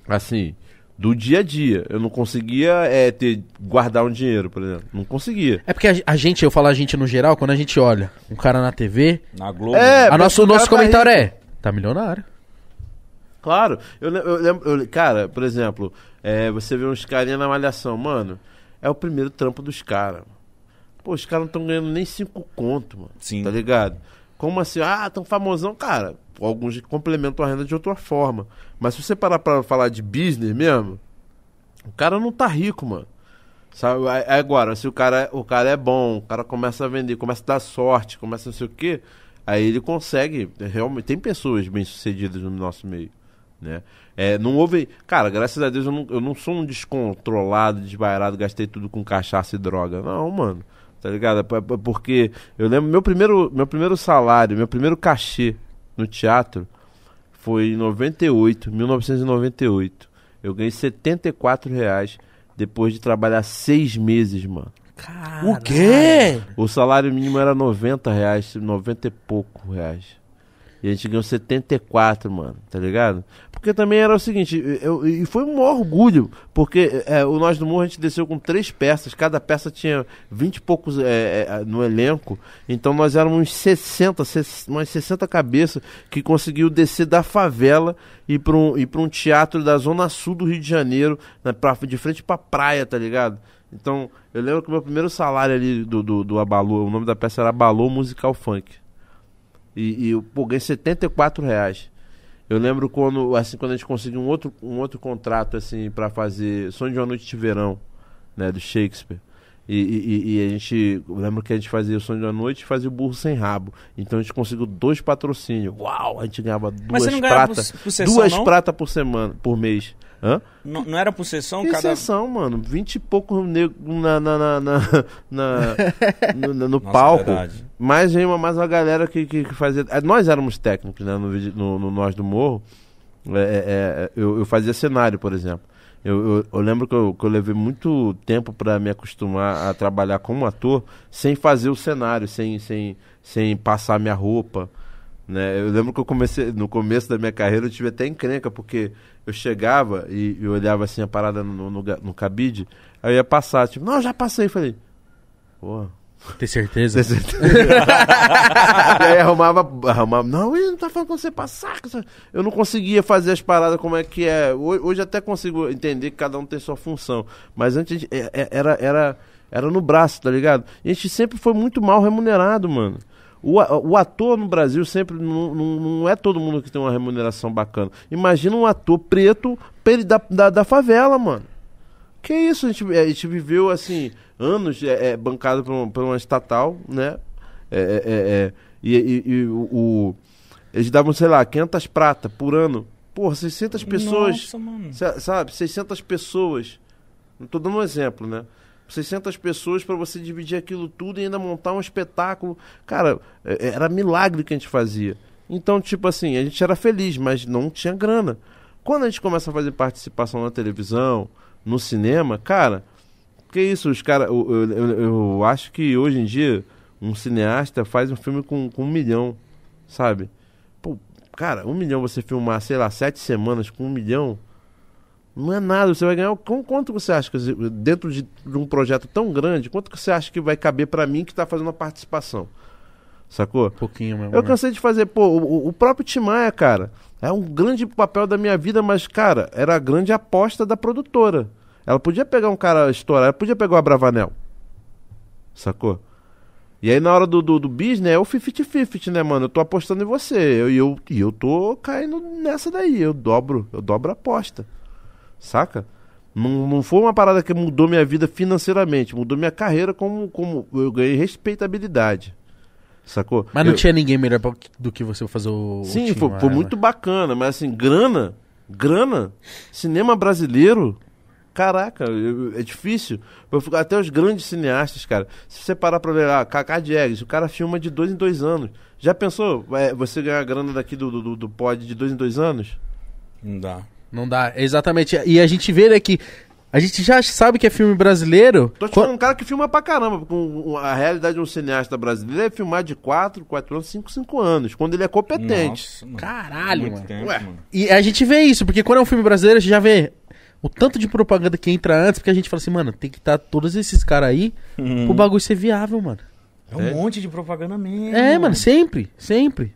Assim, do dia a dia. Eu não conseguia é, ter, guardar um dinheiro, por exemplo. Não conseguia. É porque a, a gente, eu falo a gente no geral, quando a gente olha um cara na TV, Na Globo. É, a nosso, o nosso tá comentário rico. é: tá milionário. Claro, eu, eu lembro, eu- cara, por exemplo, é, você vê uns carinha na malhação, mano, é o primeiro trampo dos caras. Pô, os caras não estão ganhando nem cinco conto, mano. Sim. Tá ligado? Como assim? Ah, tão famosão, cara. Alguns complementam a renda de outra forma. Mas se você parar pra falar de business mesmo, o cara não tá rico, mano. Sabe? Agora, se o cara, o cara é bom, o cara começa a vender, começa a dar sorte, começa não sei o quê, aí ele consegue. Realmente, tem pessoas bem-sucedidas no nosso meio. Né? É, não houve. Cara, graças a Deus eu não, eu não sou um descontrolado, desbairado, gastei tudo com cachaça e droga. Não, mano. Tá ligado? É é Porque eu lembro, meu primeiro, meu primeiro salário, meu primeiro cachê no teatro foi em 98, 1998. Eu ganhei 74 reais depois de trabalhar seis meses, mano. O quê? O salário mínimo era 90 reais, 90 e pouco reais. E a gente ganhou 74, mano, tá ligado? Porque também era o seguinte, eu- e foi um maior orgulho, porque é, o Nós do Morro a gente desceu com três peças, cada peça tinha 20 e poucos é, é, no elenco, então nós éramos uns 60, ses- umas 60 cabeças que conseguiu descer da favela e pra um, um teatro da zona sul do Rio de Janeiro, na, pra, de frente pra praia, tá ligado? Então, eu lembro que o meu primeiro salário ali do, do, do Abalô, o nome da peça era Abalô Musical Funk. E, e eu pô, ganhei 74 reais. Eu lembro quando, assim, quando a gente conseguiu um outro, um outro contrato, assim, para fazer Sonho de uma Noite de Verão, né, do Shakespeare. E, e- e a gente, eu lembro que a gente fazia o Sonho de uma Noite e fazia o Burro Sem Rabo. Então a gente conseguiu dois patrocínios. Uau, a gente ganhava duas pratas, duas pratas por semana, por mês. Hã? Não, não era por sessão? Que cada... sessão, mano. Vinte e poucos negros na, na, na, na, na- no, no- no Nossa, palco. verdade. Mais uma, mais uma galera que, que, que fazia. eh, Nós éramos técnicos, né? No, no, no Nós do Morro. É, é, é, eu, eu fazia cenário, por exemplo. Eu, eu, eu lembro que eu, que eu, levei muito tempo para me acostumar a trabalhar como ator sem fazer o cenário, sem, sem, sem passar minha roupa. Né? Eu lembro que eu comecei, no começo da minha carreira, eu tive até encrenca, porque eu chegava e eu olhava assim a parada no, no, no cabide, aí eu ia passar, tipo, não, já passei. Falei, pô, tem certeza? Tem certeza. e aí arrumava, arrumava. Não, ele não tá falando com você passar. Eu não conseguia fazer as paradas como é que é. Hoje até consigo entender que cada um tem sua função. Mas antes é, é, era, era, era no braço, tá ligado? E a gente sempre foi muito mal remunerado, mano. O, o ator no Brasil sempre não, não, não, é todo mundo que tem uma remuneração bacana. Imagina um ator preto da, da, da favela, mano. Que isso, a gente, a gente viveu assim anos é, é bancado por, por, uma estatal, né? É, é, é, é e, e, e o, o, eles davam, sei lá, 500 prata por ano. Porra, 600 pessoas. Nossa, mano. Sabe, 600 pessoas. Não tô dando um exemplo, né? 600 pessoas para você dividir aquilo tudo e ainda montar um espetáculo. Cara, era milagre que a gente fazia. Então, tipo assim, a gente era feliz, mas não tinha grana. Quando a gente começa a fazer participação na televisão, no cinema, cara, que isso, os caras. Eu, eu, eu, eu, acho que hoje em dia um cineasta faz um filme com, com um milhão, sabe? Pô, cara, um milhão você filmar, sei lá, sete semanas com um milhão. Não é nada, você vai ganhar. Quanto você acha que dentro de, de um projeto tão grande, quanto que você acha que vai caber para mim que tá fazendo a participação? Sacou? Um pouquinho mesmo. Eu né? cansei de fazer, pô, o, o próprio Timaya, cara, é um grande papel da minha vida, mas, cara, era a grande aposta da produtora. Ela podia pegar um cara estourar, ela podia pegar o Abravanel. Sacou? E aí na hora do, do, do business é o 50-50, né, mano? Eu tô apostando em você. E eu, eu, eu tô caindo nessa daí. Eu dobro, eu dobro a aposta. Saca? Não, não foi uma parada que mudou minha vida financeiramente, mudou minha carreira como, como eu ganhei respeitabilidade. Sacou? Mas não eu... tinha ninguém melhor do que você fazer o. Sim, o foi, foi muito bacana, mas assim, grana, grana, cinema brasileiro, Caraca, é difícil. Até os grandes cineastas, cara. Se você parar pra ver, ah, Kaká Diegues, o cara filma de dois em dois anos. Já pensou é, você ganhar grana daqui do, do, do pod de dois em dois anos? Não dá. Não dá, exatamente. E a gente vê né, que a gente já sabe que é filme brasileiro. Tô te falando um cara que filma pra caramba. Com a realidade de um cineasta brasileiro é filmar de 4, 4 anos, 5, 5 anos. Quando ele é competente. Nossa, mano. Caralho, mano. Tempo, mano. E a gente vê isso, porque quando é um filme brasileiro, a gente já vê o tanto de propaganda que entra antes, porque a gente fala assim, mano, tem que estar tá todos esses caras aí uhum. pro bagulho ser viável, mano. É um é. monte de propaganda mesmo. É, mano, sempre, sempre.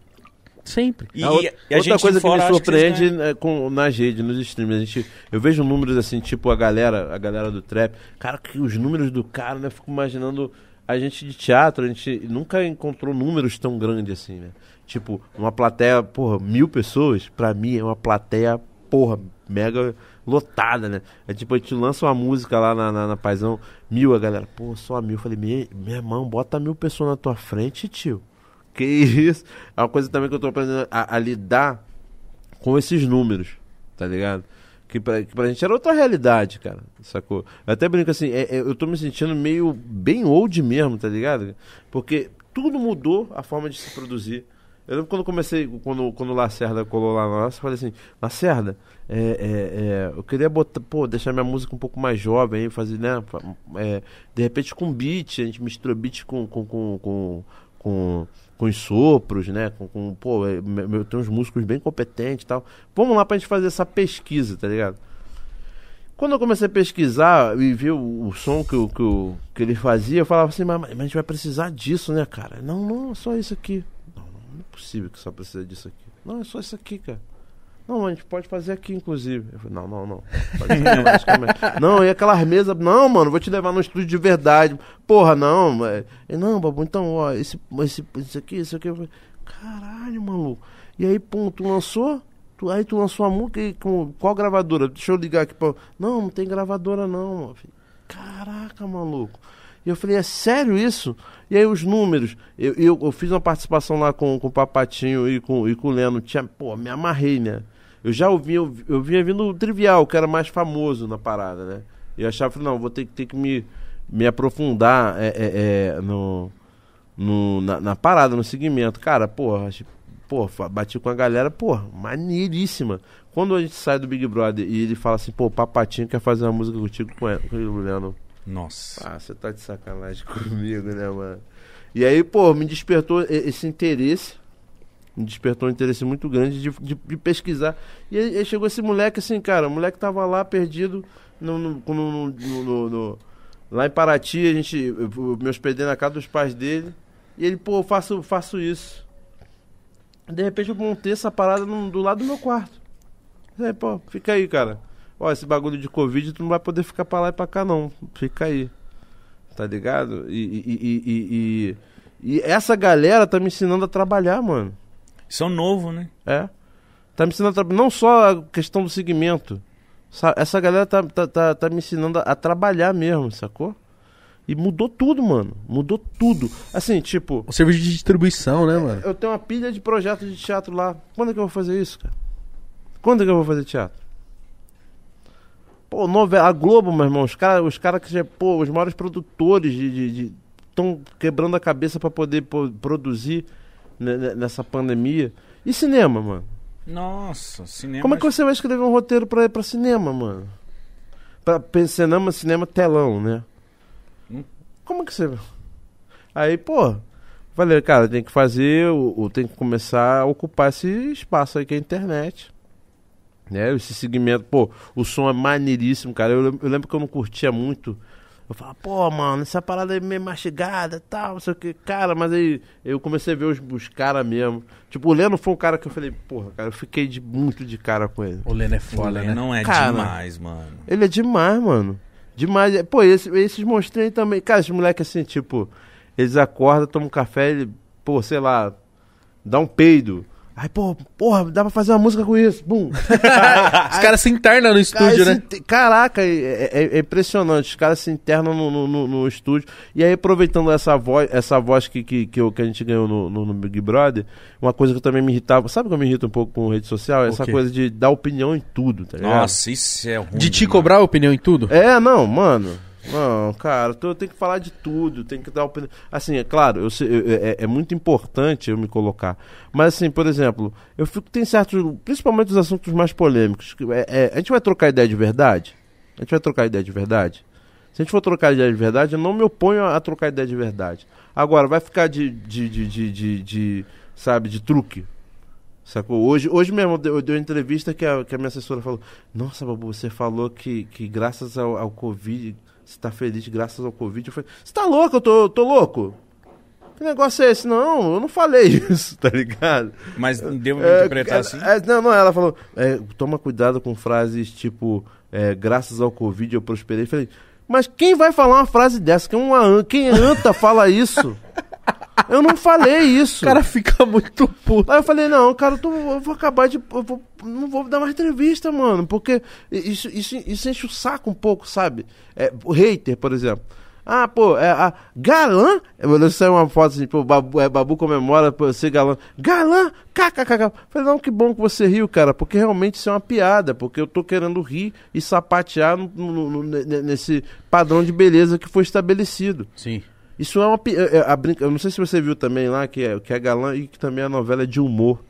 Sempre. E, a, e a outra coisa que me surpreende que é com, nas redes, nos streams, a gente, eu vejo números assim, tipo a galera, a galera do trap, cara, que os números do cara, né? Eu fico imaginando a gente de teatro, a gente nunca encontrou números tão grandes assim, né? Tipo, uma plateia, porra, mil pessoas, pra mim é uma plateia, porra, mega lotada, né? É tipo, a gente lança uma música lá na, na, na Paisão, mil, a galera, pô, só mil. Eu falei, meu irmão, bota mil pessoas na tua frente, tio. Que isso? É uma coisa também que eu tô aprendendo a, a lidar com esses números, tá ligado? Que pra, que pra gente era outra realidade, cara, sacou? Eu até brinco assim, é, é, eu tô me sentindo meio bem old mesmo, tá ligado? Porque tudo mudou a forma de se produzir. Eu lembro quando comecei, quando, quando o Lacerda colou lá na nossa, eu falei assim, Lacerda, é, é, é, eu queria botar, pô, deixar minha música um pouco mais jovem, fazer, né? É, de repente com beat, a gente mistura beat com, com, com, com, com, com os sopros, né? Com, com pô, é, eu tenho uns músicos bem competentes e tal. Vamos lá pra gente fazer essa pesquisa, tá ligado? Quando eu comecei a pesquisar e ver o, o som que, que, que ele fazia, eu falava assim, mas, mas a gente vai precisar disso, né, cara? Não, não, é só isso aqui não é possível que só precisa disso aqui. Não, é só isso aqui, cara. Não, a gente pode fazer aqui, inclusive. Eu falei, não, não, não. não, e aquelas mesas. Não, mano, vou te levar no estúdio de verdade. Porra, não. Mas... Não, babu, então, ó, esse, esse, esse aqui, esse aqui. Falei, Caralho, maluco. E aí, pum, tu lançou? Tu, aí tu lançou a música e com qual gravadora? Deixa eu ligar aqui pra. Não, não tem gravadora, não. Caraca, maluco. E eu falei, é sério isso? E aí os números, eu, eu, eu fiz uma participação lá com, com o Papatinho e com, e com o Leno, tinha, pô, me amarrei, né? Eu já ouvi, eu, eu vinha vindo o Trivial, que era mais famoso na parada, né? E eu achava, não, vou ter, ter que me, me aprofundar é, é, é, no, no, na, na, parada, no segmento. Cara, porra, pô, bati com a galera, pô, maneiríssima. Quando a gente sai do Big Brother e ele fala assim, pô, Papatinho quer fazer uma música contigo com o Leandro. Nossa. Ah, você tá de sacanagem comigo, né, mano? E aí, pô, me despertou esse interesse. Despertou um interesse muito grande de, de, de pesquisar. E aí, aí, chegou esse moleque assim, cara, o moleque tava lá perdido no, no, no, no lá em Paraty, a gente, eu, eu me hospedei na casa dos pais dele. E ele, pô, eu faço, faço isso. De repente eu montei essa parada no, do lado do meu quarto. Aí, pô, fica aí, cara. Ó, esse bagulho de Covid tu não vai poder ficar pra lá e pra cá, não. Fica aí. Tá ligado? E, e, e, e, e essa galera tá me ensinando a trabalhar, mano. São novo, né? É. Tá me ensinando a trabalhar. Não só a questão do segmento. Essa galera tá, tá, tá, tá me ensinando a, trabalhar mesmo, sacou? E mudou tudo, mano. Mudou tudo. Assim, tipo. O serviço de distribuição, né, mano? Eu tenho uma pilha de projetos de teatro lá. Quando é que eu vou fazer isso, cara? Quando é que eu vou fazer teatro? Pô, novela, a Globo, meu irmão, os caras os cara que já, pô, os maiores produtores de. estão quebrando a cabeça para poder pô, produzir nessa pandemia. E cinema, mano? Nossa, cinema. Como é que você vai escrever um roteiro pra ir pra cinema, mano? Pra, pra cinema, cinema telão, né? Hum? Como é que você. Aí, pô, falei, cara, tem que fazer, o, tem que começar a ocupar esse espaço aí que é a internet. Né? Esse segmento, pô, o som é maneiríssimo, cara. Eu, eu lembro que eu não curtia muito. Eu falava, pô, mano, essa parada é meio mastigada e tal, não sei o que. Cara, mas aí eu comecei a ver os, os caras mesmo. Tipo, o Leno foi um cara que eu falei, porra, cara, eu fiquei de, muito de cara com ele. O Leno é foda, né? não é cara, demais, mano. Ele é demais, mano. Demais. Pô, esse, esses monstrinhos também. Cara, esses moleques assim, tipo, eles acordam, tomam um café, ele, pô, sei lá, dá um peido. Aí, pô, porra, dá pra fazer uma música com isso. Bum. Os caras se internam no estúdio, né? Se, caraca, é, é, é, impressionante. Os caras se internam no, no, no, no, estúdio. E aí, aproveitando essa voz, essa voz que, que, que, eu, que a gente ganhou no, no, Big Brother, uma coisa que eu também me irritava. Sabe que eu me irrito um pouco com rede social? Essa coisa de dar opinião em tudo, tá ligado? Nossa, isso é ruim. De te cobrar opinião em tudo? É, não, mano. Não, cara, eu tenho que falar de tudo, tem que dar opinião. Assim, é claro, eu, eu, é, é, muito importante eu me colocar. Mas, assim, por exemplo, eu fico. Tem certos. Principalmente os assuntos mais polêmicos. É, é, a gente vai trocar ideia de verdade? A gente vai trocar ideia de verdade? Se a gente for trocar ideia de verdade, eu não me oponho a, a trocar ideia de verdade. Agora, vai ficar de, de, de, de, de, de sabe, de truque. Sacou? Hoje, hoje mesmo eu dei uma entrevista que a, que a minha assessora falou: Nossa, Babu, você falou que, que graças ao, ao Covid você tá feliz graças ao Covid. Eu falei, você tá louco? Eu tô, tô louco? Que negócio é esse? Não, eu não falei isso, tá ligado? Mas deu pra é, interpretar é, assim? É, não, não, ela falou, é, toma cuidado com frases tipo, é, graças ao Covid eu prosperei. Eu falei, mas quem vai falar uma frase dessa? Quem, uma, quem anta fala isso? Eu não falei isso. O cara fica muito puto. Aí eu falei, não, cara, eu, tô, eu vou acabar de. Vou, não vou dar mais entrevista, mano. Porque isso, isso, isso enche o saco um pouco, sabe? É, o hater, por exemplo. Ah, pô, é a galã. Eu saiu uma foto assim, pô, Babu, é, Babu comemora por ser galã. Galã, kkkk. Falei, não, que bom que você riu, cara, porque realmente isso é uma piada, porque eu tô querendo rir e sapatear no, no, no, nesse padrão de beleza que foi estabelecido. Sim. Isso é uma. É, é, a, brinca, eu não sei se você viu também lá, que é, que é galã e que também a novela é de humor.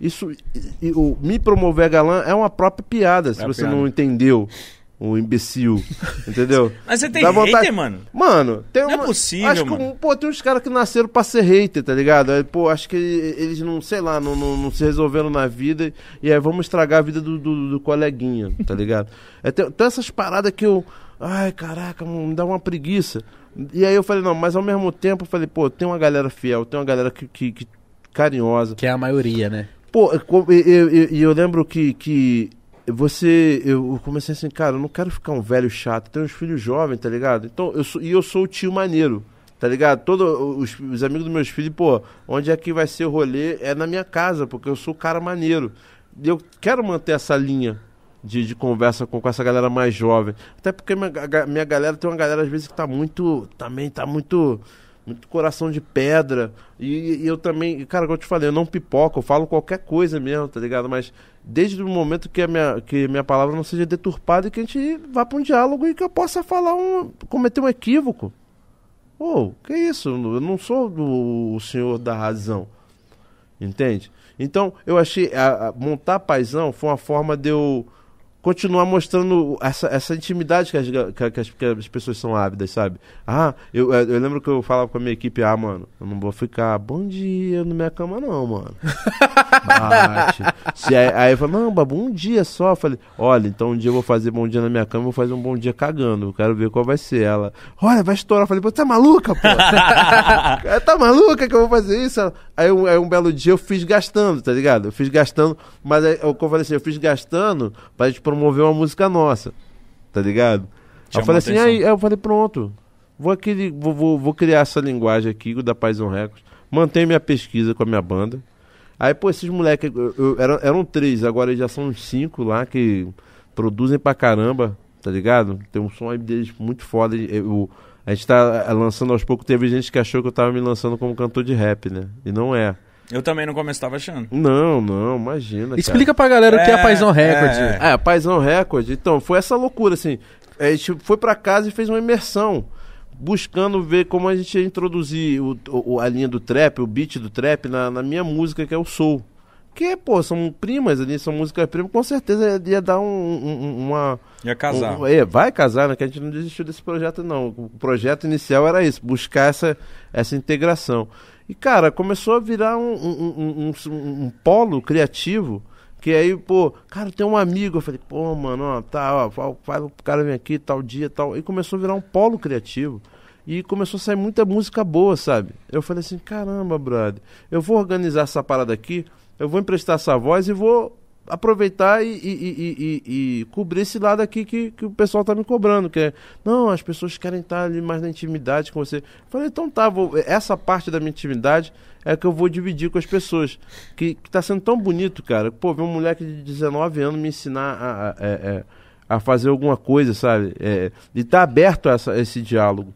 Isso. E, e, o Me Promover Galã é uma própria piada, se é você piada. não entendeu. Um imbecil, entendeu? Mas você tem Dá hater, vontade... mano? Mano, tem Não uma... é possível, acho mano. Que, pô, tem uns caras que nasceram pra ser hater, tá ligado? Aí, pô, acho que eles não, sei lá, não, não, não se resolveram na vida e aí vamos estragar a vida do, do, do coleguinha, tá ligado? É, tem, tem essas paradas que eu... Ai, caraca, me dá uma preguiça. E aí eu falei, não, mas ao mesmo tempo eu falei, pô, tem uma galera fiel, tem uma galera que, que, que carinhosa. Que é a maioria, né? Pô, e eu, eu, eu, lembro que, que você. Eu comecei assim, cara, eu não quero ficar um velho chato, tenho uns filhos jovens, tá ligado? Então, eu sou, e eu sou o tio maneiro, tá ligado? Todos os, os amigos dos meus filhos, pô, onde é que vai ser o rolê? É na minha casa, porque eu sou o cara maneiro. Eu quero manter essa linha, de, de conversa com, com essa galera mais jovem. Até porque minha, minha galera tem uma galera às vezes que tá muito. Também tá muito. Muito coração de pedra. E, e eu também, cara, como eu te falei, eu não pipoco, eu falo qualquer coisa mesmo, tá ligado? Mas desde o momento que a minha, que minha palavra não seja deturpada e que a gente vá para um diálogo e que eu possa falar um. cometer um equívoco. Ô, oh, que isso? Eu não sou o senhor da razão. Entende? Então, eu achei. A, a, montar paisão foi uma forma de eu continuar mostrando essa, essa intimidade que as, que, as, que as pessoas são ávidas, sabe? Ah, eu, eu lembro que eu falava com a minha equipe, ah, mano, eu não vou ficar bom dia na minha cama, não, mano. Bate. Se, aí, aí eu falei, não, babu, um dia só. Eu falei, olha, então um dia eu vou fazer bom dia na minha cama, vou fazer um bom dia cagando. Eu quero ver qual vai ser. Ela, olha, vai estourar. Eu falei, pô, tá maluca, pô? tá maluca que eu vou fazer isso? Aí um, aí um belo dia eu fiz gastando, tá ligado? Eu fiz gastando, mas aí, eu, eu falei assim, eu fiz gastando pra gente promover uma música nossa, tá ligado? Eu falei assim, aí, aí, eu falei, pronto, vou, aquele, vou, vou, vou criar essa linguagem aqui da Paison Records, mantenho minha pesquisa com a minha banda. Aí, pô, esses moleques, eram, eram três, agora já são uns cinco lá que produzem pra caramba, tá ligado? Tem um som aí deles muito foda. Eu, a gente tá eh, lançando aos poucos, teve gente que achou que eu tava me lançando como cantor de rap, né? E não é. Eu também no começo tava achando. Não, não, imagina. Explica cara. pra galera o que é, é Paisão Record. É, é Paisão Record. Então, foi essa loucura, assim. A gente foi pra casa e fez uma imersão. Buscando ver como a gente ia introduzir o, o, a linha do trap, o beat do trap na, na minha música, que é o soul. Porque, pô, são primas ali, são músicas primas, com certeza ia dar um, um, uma. Ia casar. Um, é, vai casar, né? Que a gente não desistiu desse projeto, não. O projeto inicial era isso, buscar essa, essa integração. E, cara, começou a virar um, um, um polo criativo. Que aí, pô, cara, tem um amigo. Eu falei, pô, mano, ó, tá, ó, o cara vir aqui tal dia tal. E começou a virar um polo criativo. E começou a sair muita música boa, sabe? Eu falei assim, caramba, brother, eu vou organizar essa parada aqui eu vou emprestar essa voz e vou aproveitar e, e, e, e, cobrir esse lado aqui que, que o pessoal tá me cobrando, que é, não, as pessoas querem estar ali mais na intimidade com você. Eu falei, então tá, vou, essa parte da minha intimidade é que eu vou dividir com as pessoas. Que, que tá sendo tão bonito, cara. Pô, ver um moleque de 19 anos me ensinar a, a, a, é, é, a fazer alguma coisa, sabe? É, e tá aberto a, essa, a esse diálogo.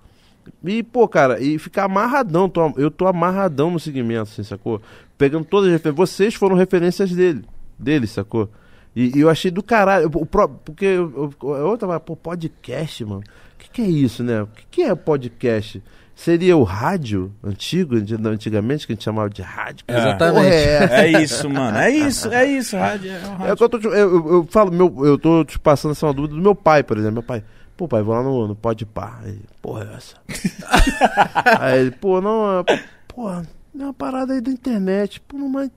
E, pô, cara, e ficar amarradão. Tô, eu tô amarradão no segmento, assim, sacou? Pegando todas as referências. Vocês foram referências dele, dele, sacou? E, e eu achei do caralho. O, porque eu, eu, eu tava, pô, podcast, mano. O que, que é isso, né? O que, que é podcast? Seria o rádio antigo, antigamente, que a gente chamava de rádio? É, exatamente. É, é, isso, mano. É isso, é isso, rádio. É, rádio. é eu, tô, eu, eu, eu, falo, meu, eu tô te passando essa dúvida do meu pai, por exemplo. Meu pai, Pô, pai, vou lá no, no Pode Pá. Ele, porra, é essa? aí ele, pô, não, é, porra, é uma parada aí da internet. Pô, não, mas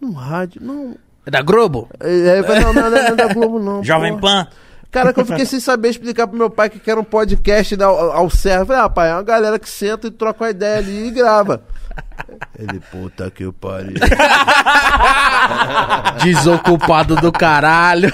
no rádio, não. É da Globo? É, é, não, não, não, é da Globo, não. Jovem Pan. Cara, que eu fiquei sem saber explicar pro meu pai que era um podcast ao, ao certo. Falei, ah, pai, é uma galera que senta e troca uma ideia ali e grava. Ele, puta que pariu. Desocupado do caralho.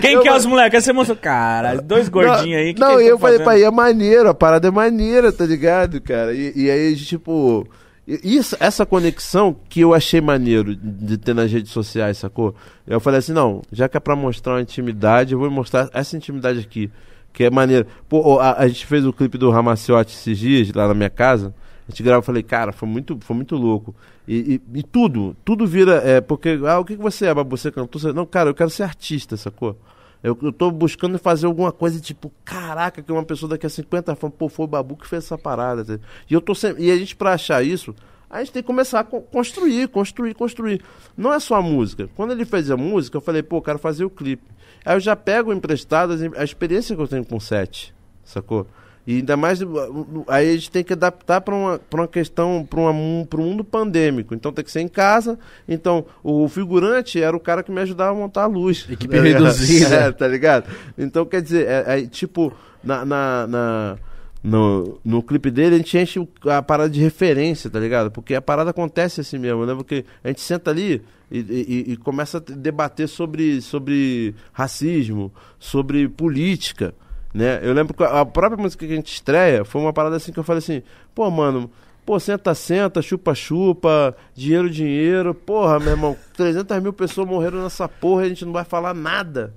Quem eu, que é os moleques? Você mostrou, cara, dois gordinhos aí. Que não, que eu falei, pai, é maneiro, a parada é maneira, tá ligado, cara? E, e aí, tipo. Isso, essa conexão que eu achei maneiro de ter nas redes sociais, sacou? Eu falei assim, não, já que é pra mostrar uma intimidade, eu vou mostrar essa intimidade aqui, que é maneiro. Pô, a, a gente fez o clipe do Ramaciotti esses dias, lá na minha casa, a gente grava, eu falei, cara, foi muito, foi muito louco. E, e, e tudo, tudo vira, é, porque, ah, o que, que você é, Você cantou? Você... Não, cara, eu quero ser artista, sacou? Eu, eu tô buscando fazer alguma coisa tipo, caraca, que uma pessoa daqui a 50 fala, pô, foi o Babu que fez essa parada. E eu tô e a gente, pra achar isso, a gente tem que começar a construir, construir, construir. Não é só a música. Quando ele fez a música, eu falei, pô, quero fazer o clipe. Aí eu já pego emprestadas a experiência que eu tenho com set, sacou? E ainda mais, aí a gente tem que adaptar para uma, uma questão, para um mundo pandêmico. Então tem que ser em casa. Então o figurante era o cara que me ajudava a montar a luz. Equipe tá reduzida. É, tá ligado? Então quer dizer, é, é tipo, na, na, na, no, no clipe dele a gente enche a parada de referência, tá ligado? Porque a parada acontece assim mesmo, né? Porque a gente senta ali e, e, e começa a debater sobre, sobre racismo, sobre política. Né? Eu lembro que a própria música que a gente estreia foi uma parada assim que eu falei assim, pô, mano, pô, senta, senta, chupa, chupa, dinheiro, dinheiro, porra, meu irmão, 300 mil pessoas morreram nessa porra e a gente não vai falar nada,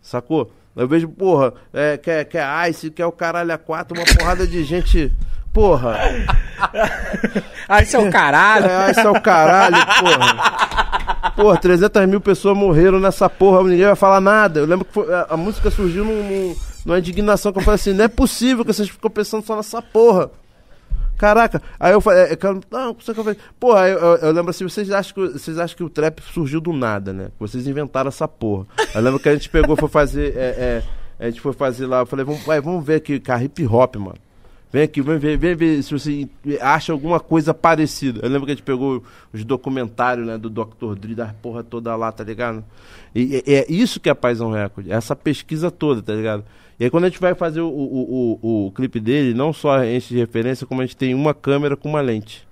sacou? Eu vejo, porra, é, quer, quer Ice, quer o caralho a quatro, uma porrada de gente, porra. Ice é o caralho. É, Ice é o caralho, porra. Porra, 300 mil pessoas morreram nessa porra, ninguém vai falar nada. Eu lembro que foi, a, a música surgiu num, num numa indignação que eu falei assim, não é possível que vocês ficam pensando só nessa porra. Caraca, aí eu falei, é, cara, não, que eu falei, porra, eu, eu, eu, lembro assim, vocês acham, que, vocês acham que o trap surgiu do nada, né? Vocês inventaram essa porra. Eu lembro que a gente pegou, foi fazer, é, é, a gente foi fazer lá, eu falei, vamos, vai, vamos ver aqui, cara, hip hop, mano. Vem aqui, vem vem ver se você acha alguma coisa parecida. Eu lembro que a gente pegou os documentários, né, do Dr. Dre, da porra toda lá, tá ligado? E, e é isso que é Paisão Record, essa pesquisa toda, tá ligado? E aí quando a gente vai fazer o, o, o, o clipe dele, não só enche de referência, como a gente tem uma câmera com uma lente.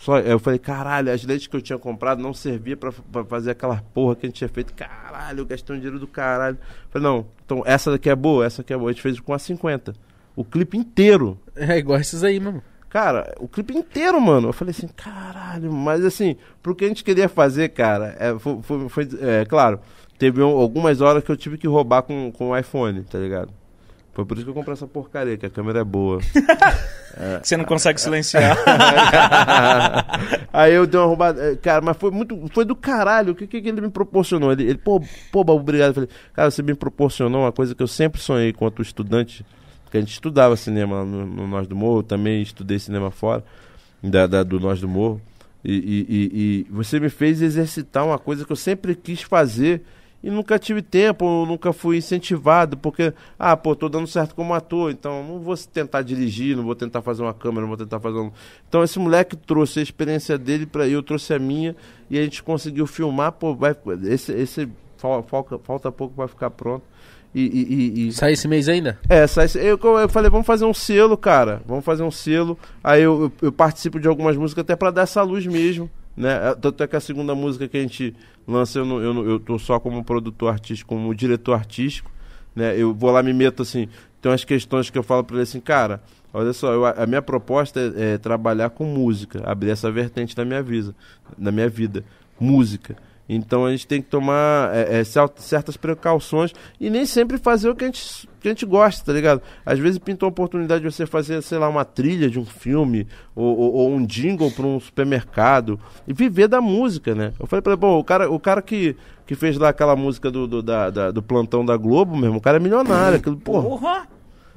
Só, eu falei, caralho, as lentes que eu tinha comprado não servia pra, pra fazer aquela porra que a gente tinha feito. Caralho, eu gastei um dinheiro do caralho. Eu falei, não, então essa daqui é boa, essa aqui é boa. A gente fez com a 50. O clipe inteiro. É igual esses aí, mano. Cara, o clipe inteiro, mano. Eu falei assim, caralho, mas assim, pro que a gente queria fazer, cara, é, foi, foi, foi é, claro, teve algumas horas que eu tive que roubar com, com o iPhone, tá ligado? Foi por isso que eu comprei essa porcaria, que a câmera é boa. é. Você não consegue silenciar. Aí eu dei uma roubada. É, cara, mas foi muito. Foi do caralho. O que, que ele me proporcionou? Ele, ele pô, pô, obrigado. Eu falei, cara, você me proporcionou uma coisa que eu sempre sonhei enquanto estudante. Porque a gente estudava cinema no, no Nós do Morro, também estudei cinema fora, da, da do Nós do Morro. E, e, e, e você me fez exercitar uma coisa que eu sempre quis fazer e nunca tive tempo, nunca fui incentivado, porque, ah, pô, tô dando certo como ator, então não vou tentar dirigir, não vou tentar fazer uma câmera, não vou tentar fazer um. Então esse moleque trouxe a experiência dele para eu trouxe a minha e a gente conseguiu filmar, pô, vai, esse, esse falta, falta pouco para ficar pronto. E, e, e, Sai esse mês ainda? É, sai esse... eu, eu falei, vamos fazer um selo, cara. Vamos fazer um selo. Aí eu, eu, eu participo de algumas músicas até para dar essa luz mesmo. Né? Tanto é que a segunda música que a gente lança, eu, não, eu, eu tô só como produtor artístico, como diretor artístico, né? Eu vou lá, me meto assim, tem umas questões que eu falo para ele assim, cara, olha só, eu, a minha proposta é, é, trabalhar com música, abrir essa vertente da minha vida, na minha vida, música. Então a gente tem que tomar é, é, certas precauções e nem sempre fazer o que a, gente, que a gente gosta, tá ligado? Às vezes pintou a oportunidade de você fazer, sei lá, uma trilha de um filme ou, ou, ou um jingle para um supermercado e viver da música, né? Eu falei para ele, bom, o cara, o cara que, que fez lá aquela música do, do, da, da, do plantão da Globo mesmo, o cara é milionário. Aquilo, porra. porra!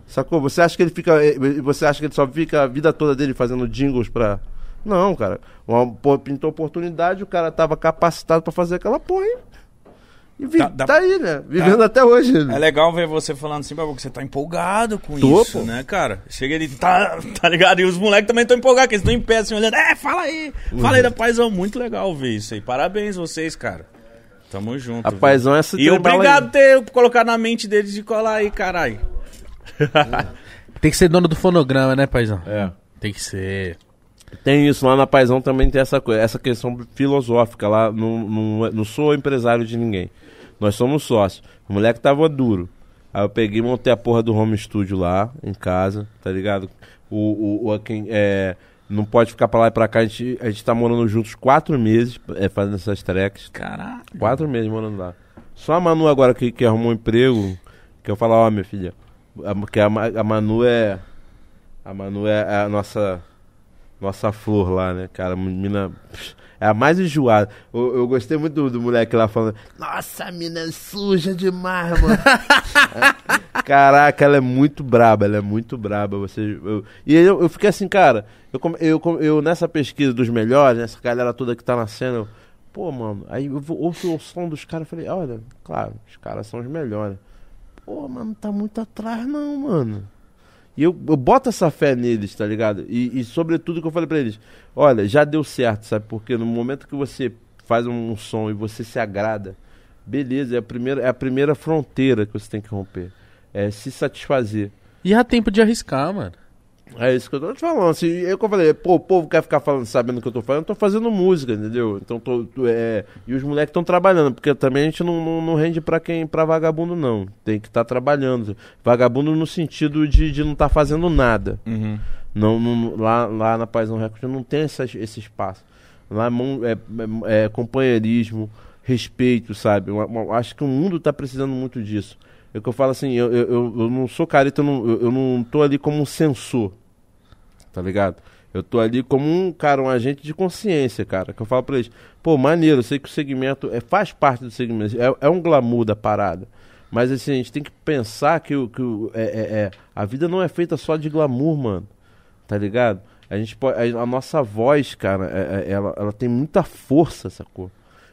Sacou? Você acha que ele fica. Eh, você acha que ele só fica a vida toda dele fazendo jingles pra não, cara. Uma, pô, pintou oportunidade, o cara tava capacitado para fazer aquela porra. E vi, tá, tá, aí, né? Vivendo tá. até hoje. Né? É legal ver você falando assim, porque você tá empolgado com Tô, isso, pô. né, cara? Chega ele, tá, tá ligado? E os moleques também estão empolgados, que eles estão em pé assim, olhando. É, fala aí, fala aí da Paizão. Muito legal ver isso aí. Parabéns vocês, cara. Tamo junto. A viu? Paizão é essa E obrigado por ter colocado na mente deles de colar aí, caralho. Tem que ser dono do fonograma, né, Paizão? É. Tem que ser. Tem isso lá na Paisão também tem essa coisa, essa questão filosófica lá. Não, não, não sou empresário de ninguém. Nós somos sócios. O moleque tava duro. Aí eu peguei e montei a porra do home studio lá, em casa, tá ligado? O, o, o quem, é, não pode ficar pra lá e pra cá. A gente, a gente tá morando juntos quatro meses, é, fazendo essas tracks. Caralho. Quatro meses morando lá. Só a Manu agora que, que arrumou um emprego, que eu falo, ó, oh, minha filha, que a, a Manu é. A Manu é a nossa nossa flor lá, né, cara? Menina. É a mais enjoada. Eu, eu gostei muito do, do, moleque lá falando. Nossa, mina é suja demais, mano. Caraca, ela é muito braba, ela é muito braba. Você, eu, e eu, eu fiquei assim, cara. Eu, eu, eu, nessa pesquisa dos melhores, nessa galera toda que tá na cena, eu, pô, mano. Aí eu ouço o som dos caras e falei, olha, claro, os caras são os melhores. Pô, mano, tá muito atrás, não, mano. E eu, eu boto essa fé neles, tá ligado? E, e sobretudo que eu falei pra eles, olha, já deu certo, sabe? Porque no momento que você faz um, um som e você se agrada, beleza, é a primeira, é a primeira fronteira que você tem que romper. É se satisfazer. E há tempo de arriscar, mano. É isso que eu tô te falando. Assim, eu, eu falei, pô, o povo quer ficar falando, sabendo o que eu tô fazendo, eu tô fazendo música, entendeu? Então tô. tô é, e os moleques estão trabalhando, porque também a gente não, não, não, rende pra quem, pra vagabundo, não. Tem que estar tá trabalhando. Vagabundo no sentido de, de não estar tá fazendo nada. Uhum. Não, não, lá, lá na Paisão Record não tem essa, esse espaço. Lá é, é, é companheirismo, respeito, sabe? Eu, eu, acho que o mundo tá precisando muito disso. É que eu falo assim, eu, eu, eu não sou careta, eu não, eu, eu não tô ali como um censor tá ligado? Eu tô ali como um cara, um agente de consciência, cara. Que eu falo pra eles, pô, maneiro, eu sei que o segmento é, faz parte do segmento, é, é um glamour da parada. Mas assim, a gente tem que pensar que, o, que é, é, é, a vida não é feita só de glamour, mano. tá ligado? A gente pode, a, a nossa voz, cara, é, é, ela, ela tem muita força, sacou?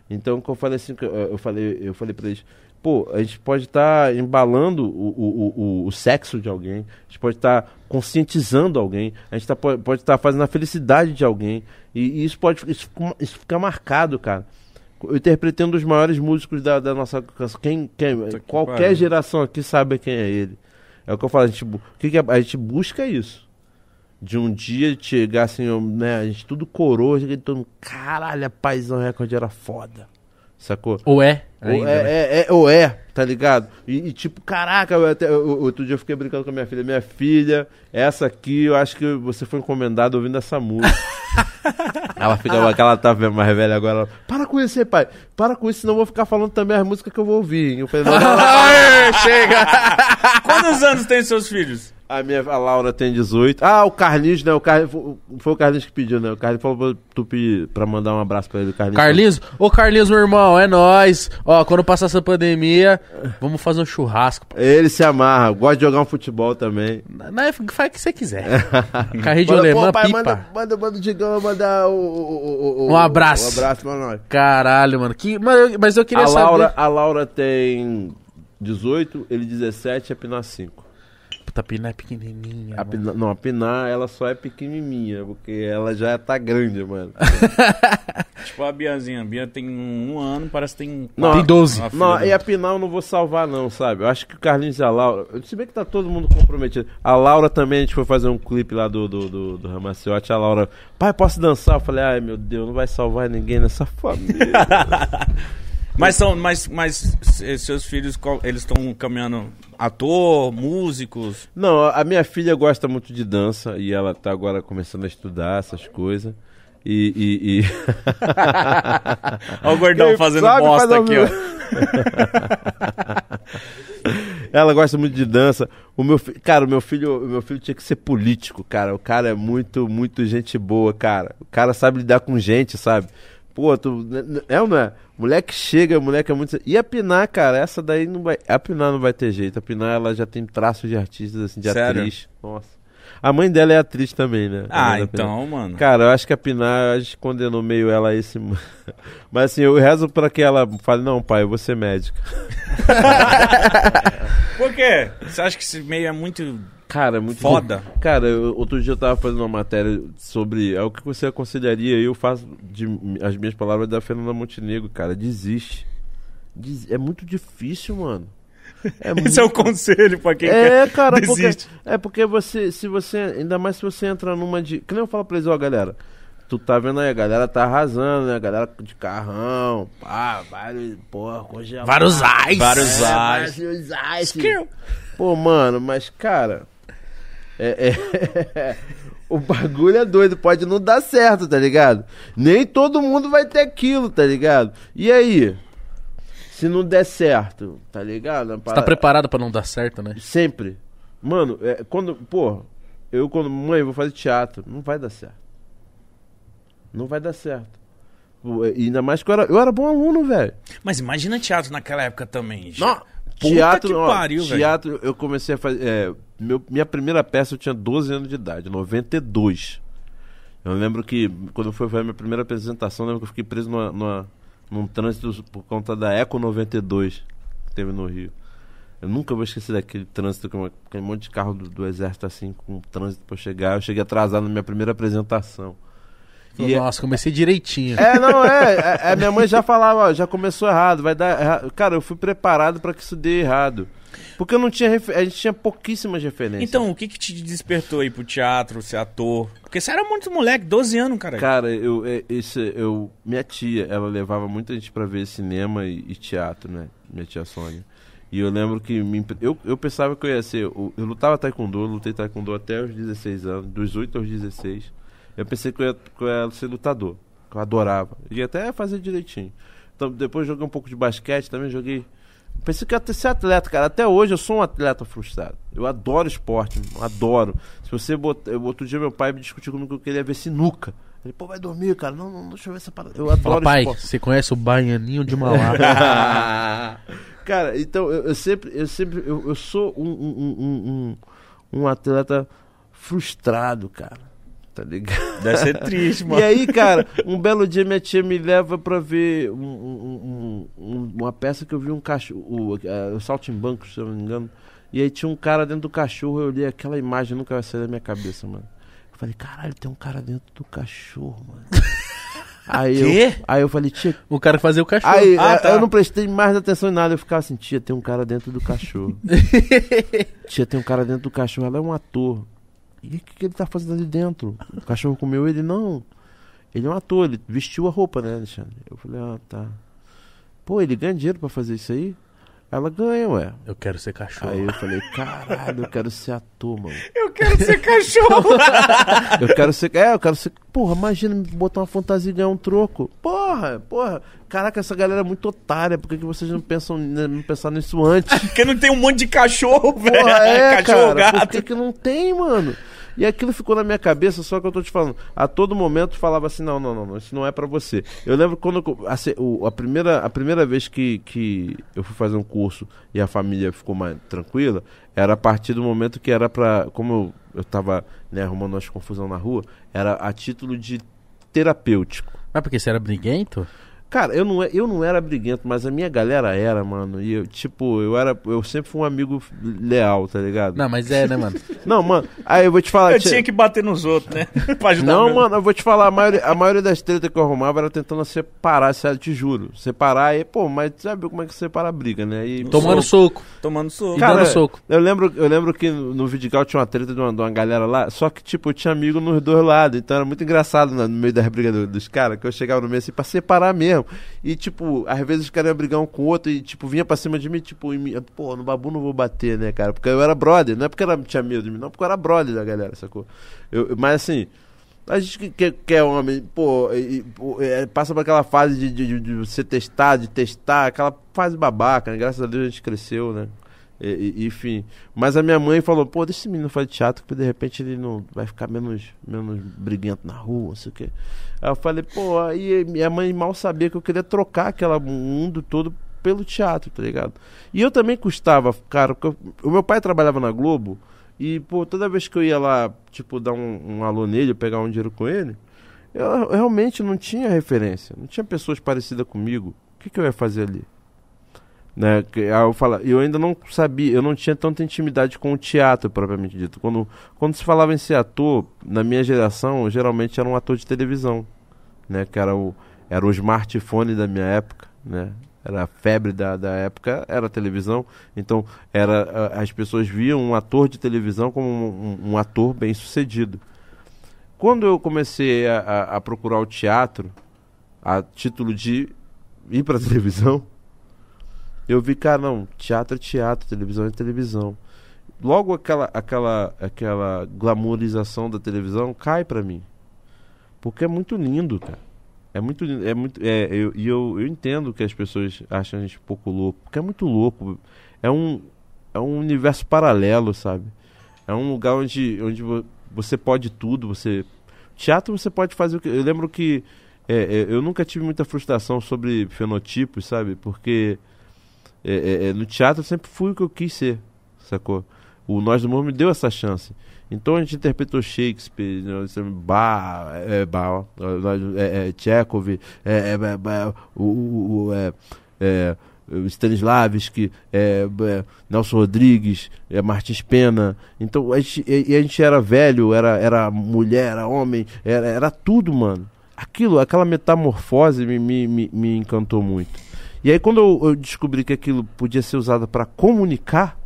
Então, que eu falei assim, eu, eu falei, eu falei pra eles, pô, a gente pode estar tá embalando o, o, o, o, sexo de alguém, a gente pode estar tá conscientizando alguém, a gente tá, pode estar tá fazendo a felicidade de alguém, e, e, isso pode isso, isso fica marcado, cara. Eu interpretei um dos maiores músicos da, da nossa quem, quem qualquer geração aqui sabe quem é ele. É o que eu falo, a gente, o que, que a, a gente busca isso de um dia chegar assim, né, a gente tudo coroa, todo mundo, caralho, a Paizão Record era foda. Sacou? Ou é. Ainda, ou, é, né? é, é, ou é, tá ligado? E, e tipo, caraca, eu até, eu, outro dia eu fiquei brincando com a minha filha. Minha filha, essa aqui, eu acho que você foi encomendado ouvindo essa música. ela fica, aquela tá mais velha agora. Ela, para com isso aí, pai. Para com isso, senão eu vou ficar falando também as músicas que eu vou ouvir. Eu falei, não, não, não. Chega! Quantos anos tem seus filhos? A minha a Laura tem 18. Ah, o Carlinhos, né? O Carlinhos, foi o Carlinhos que pediu, né? O Carlinhos falou pra tu pedir, pra mandar um abraço pra ele. Carlinhos, Carlinhos ô Carlinhos, meu irmão, é nóis. Ó, quando passar essa pandemia, vamos fazer um churrasco. Ele se amarra, gosta de jogar um futebol também. Não, é, faz o que você quiser. Carrinho de alemã, pipa. Manda, manda, manda o Digão mandar o, o, o, Um abraço. Um abraço pra nós. Caralho, mano. Que, mas eu queria a saber... Laura, a Laura tem 18, ele 17 e a Pina 5. Puta, a Pinar é pequenininha. A Pinar, não, a Pinar, ela só é pequenininha, porque ela já tá grande, mano. tipo a Biazinha. A Bia tem um ano, parece que tem... Não, tem 12. Não, e a Pinar eu não vou salvar não, sabe? Eu acho que o Carlinhos e a Laura... Se bem que tá todo mundo comprometido. A Laura também, a gente foi fazer um clipe lá do, do, do, do Ramaciote. A Laura, pai, posso dançar? Eu falei, ai meu Deus, não vai salvar ninguém nessa família. Mas são, mas, mas seus filhos, eles estão caminhando ator, músicos? Não, a minha filha gosta muito de dança e ela tá agora começando a estudar essas coisas. E. e, e... Olha o gordão fazendo bosta aqui, ó. ela gosta muito de dança. O meu cara, o meu filho, o meu filho tinha que ser político, cara. O cara é muito, muito gente boa, cara. O cara sabe lidar com gente, sabe? Pô, tu. É ou não é? Moleque chega, moleque é muito. E a Pinar, cara, essa daí não vai. A Pinar não vai ter jeito. A Pinar, ela já tem traços de artistas, assim, de Sério? atriz. Nossa. A mãe dela é atriz também, né? Ah, então, mano. Cara, eu acho que a Pinar, a condenou meio ela a esse. Mas assim, eu rezo pra que ela fale: não, pai, eu vou ser médica. Por quê? Você acha que esse meio é muito Cara, é muito foda. Cara, eu, outro dia eu tava fazendo uma matéria sobre é o que você aconselharia. Eu faço de, as minhas palavras da Fernanda Montenegro, cara. Desiste. Des, é muito difícil, mano. É Esse muito... é o conselho pra quem é, quer cara, desiste. Porque, é porque você, se você, ainda mais se você entra numa de, que nem eu falo pra eles, ó, galera, tu tá vendo aí, a galera tá arrasando, né? A galera de carrão, pá, vários, porra, congelado. Vários ais. Vários é, ais. Vários ais. Pô, mano, mas, cara, é, é o bagulho é doido, pode não dar certo, tá ligado? Nem todo mundo vai ter aquilo, tá ligado? E aí? Se não der certo, tá ligado? Você tá preparado para não dar certo, né? Sempre. Mano, é, quando, pô, eu quando, mãe, vou fazer teatro, não vai dar certo. Não vai dar certo. E ainda mais que eu era, eu era bom aluno, velho. Mas imagina teatro naquela época também. Já. Não, teatro, ó, pariu, teatro, eu comecei a fazer. É, meu, minha primeira peça eu tinha 12 anos de idade, 92. Eu lembro que quando foi a minha primeira apresentação, eu lembro que eu fiquei preso numa, numa, num trânsito por conta da Eco 92 que teve no Rio. Eu nunca vou esquecer daquele trânsito, com aquele monte de carro do, do exército assim, com trânsito pra chegar. Eu cheguei atrasado na minha primeira apresentação. E é- Nossa, comecei direitinho. É, não, é. é, é minha mãe já falava, ó, já começou errado, vai dar errado. Cara, eu fui preparado para que isso dê errado. Porque eu não tinha refer... a gente tinha pouquíssimas referências. Então, o que que te despertou aí pro teatro, ser ator? Porque você era muito moleque, 12 anos, cara. Cara, eu, é, esse, eu minha tia, ela levava muita gente para ver cinema e, e, teatro, né? Minha tia Sônia. E eu lembro que me, eu, eu pensava que eu ia ser. Eu, eu lutava taekwondo, eu lutei taekwondo até os 16 anos, dos 8 aos 16. Eu pensei que eu ia, que eu ia ser lutador, que eu adorava. E até fazer direitinho. Então, depois joguei um pouco de basquete, também joguei. Pensei que ia ser atleta, cara. Até hoje eu sou um atleta frustrado. Eu adoro esporte, adoro. Se você botar. Outro dia meu pai me discutiu comigo que eu queria ver sinuca. Ele, pô, vai dormir, cara. Não, não, deixa eu ver essa parada. Eu adoro Fala, pai, esporte. você conhece o Baianinho de Mauá? cara, então eu, eu, sempre, eu sempre, eu, eu sou um, um, um, um, um atleta frustrado, cara. Tá ligado? Deve ser triste, mano. E aí, cara, um belo dia minha tia me leva pra ver um, um, um, uma peça que eu vi um cachorro, o, o Saltimbanco, se eu não me engano. E aí tinha um cara dentro do cachorro, eu olhei aquela imagem, nunca vai sair da minha cabeça, mano. Eu falei, caralho, tem um cara dentro do cachorro, mano. Aí Quê? eu, aí eu falei, tia. O cara que fazia o cachorro. Aí Ah, eu- tá. eu não prestei mais atenção em nada. Eu ficava assim, tia, tem um cara dentro do cachorro. tia, tem um cara dentro do cachorro. Ela é um ator. E o que, que ele tá fazendo ali dentro? O cachorro comeu ele? Não. Ele é um ator, ele vestiu a roupa, né, Alexandre? Eu falei, ah, tá. Pô, ele ganha dinheiro pra fazer isso aí? Ela ganha, ué. Eu quero ser cachorro. Aí eu falei, caralho, eu quero ser ator, mano. Eu quero ser cachorro. Eu quero ser. É, eu quero ser. Porra, imagina botar uma fantasia e ganhar um troco. Porra, porra. Caraca, essa galera é muito otária. Por que, que vocês não pensam não pensaram nisso antes? Porque não tem um monte de cachorro, velho. Porra, é, cachorro, cara. Por gato. que, que não tem, mano? E aquilo ficou na minha cabeça, só que eu tô te falando. A todo momento falava assim: não, não, não, não isso não é pra você. Eu lembro quando. A, primeira, a primeira vez que, que eu fui fazer um curso e a família ficou mais tranquila, era a partir do momento que era pra. Como eu, eu tava né, arrumando umas confusão na rua, era a título de terapêutico. Mas porque você era briguento? Cara, eu não, é- eu não era briguento, mas a minha galera era, mano. E eu, tipo, eu era. Eu sempre fui um amigo leal, tá ligado? Não, mas é, né, mano? Não, mano, aí eu vou te falar. Eu tinha que bater nos outros, né? pra ajudar Não, mano, eu vou te falar, a maioria, a maioria das tretas que eu arrumava era tentando separar, sério, te juro. Separar e, pô, mas sabe como é que separa a briga, né? E, Tomando soco. Tomando soco. E dando soco. Eu lembro, eu lembro que no, no Vidigal tinha uma treta de uma, de uma galera lá, só que, tipo, eu tinha amigo nos dois lados, então era muito engraçado né, no meio das brigas do- dos caras, que eu chegava no meio assim pra separar mesmo. E, tipo, às vezes os caras iam brigar um com o outro e, tipo, vinha pra cima de mim, tipo, pô, no babu não vou bater, né, cara? Porque eu era brother, não é porque ela tinha medo de mim, não, porque eu era brother da galera, sacou? Eu, mas assim. A gente que, que, é homem, pô, e- pô, é, passa por aquela fase de, de, de- de você testar, de testar, aquela fase babaca, né? Graças a Deus a gente cresceu, né? E- e- enfim. Mas a minha mãe falou, pô, deixa esse menino fazer teatro, que de repente ele não vai ficar menos, menos briguento na rua, não sei o quê. Aí eu falei, pô, aí minha mãe mal sabia que eu queria trocar aquele mundo todo pelo teatro, tá ligado? E eu também custava, cara, eu- o meu pai trabalhava na Globo e, pô, toda vez que eu ia lá, tipo, dar um, um alô nele, pegar um dinheiro com ele, eu, eu realmente não tinha referência, não tinha pessoas parecidas comigo. O que, que eu ia fazer ali? Né? Eu, fala, eu ainda não sabia, eu não tinha tanta intimidade com o teatro, propriamente dito. Quando, quando se falava em ser ator, na minha geração, geralmente era um ator de televisão, né? Que era o, era o smartphone da minha época, né? Era a febre da, da época, era a televisão. Então, era, as pessoas viam um ator de televisão como um, um- um ator bem sucedido. Quando eu comecei a, a- a procurar o teatro, a título de ir para televisão, eu vi, cara, não, teatro é teatro, televisão é televisão. Logo aquela aquela aquela glamorização da televisão cai pra mim. Porque é muito lindo, cara. É muito lindo, é muito é eu e eu, eu entendo que as pessoas acham a gente um pouco louco, porque é muito louco. É um é um universo paralelo, sabe? É um lugar onde onde vo- você pode tudo, você teatro você pode fazer o que eu lembro que é, é, eu nunca tive muita frustração sobre fenotipos, sabe? Porque é, é, é, no teatro eu sempre fui o que eu quis ser, sacou? O Nós do Morro me deu essa chance. Então a gente interpretou Shakespeare, né, isso é Bach, é, Bach, é, é, Chekhov, é, é, é, é, o, é, é, Stanislavski, é, é, Nelson Rodrigues, é, Martins Pena. Então a gente, e, a gente era velho, era, era mulher, era homem, era, era tudo, mano. Aquilo, aquela metamorfose me, me, me, me encantou muito. E aí quando eu, eu descobri que aquilo podia ser usado para comunicar,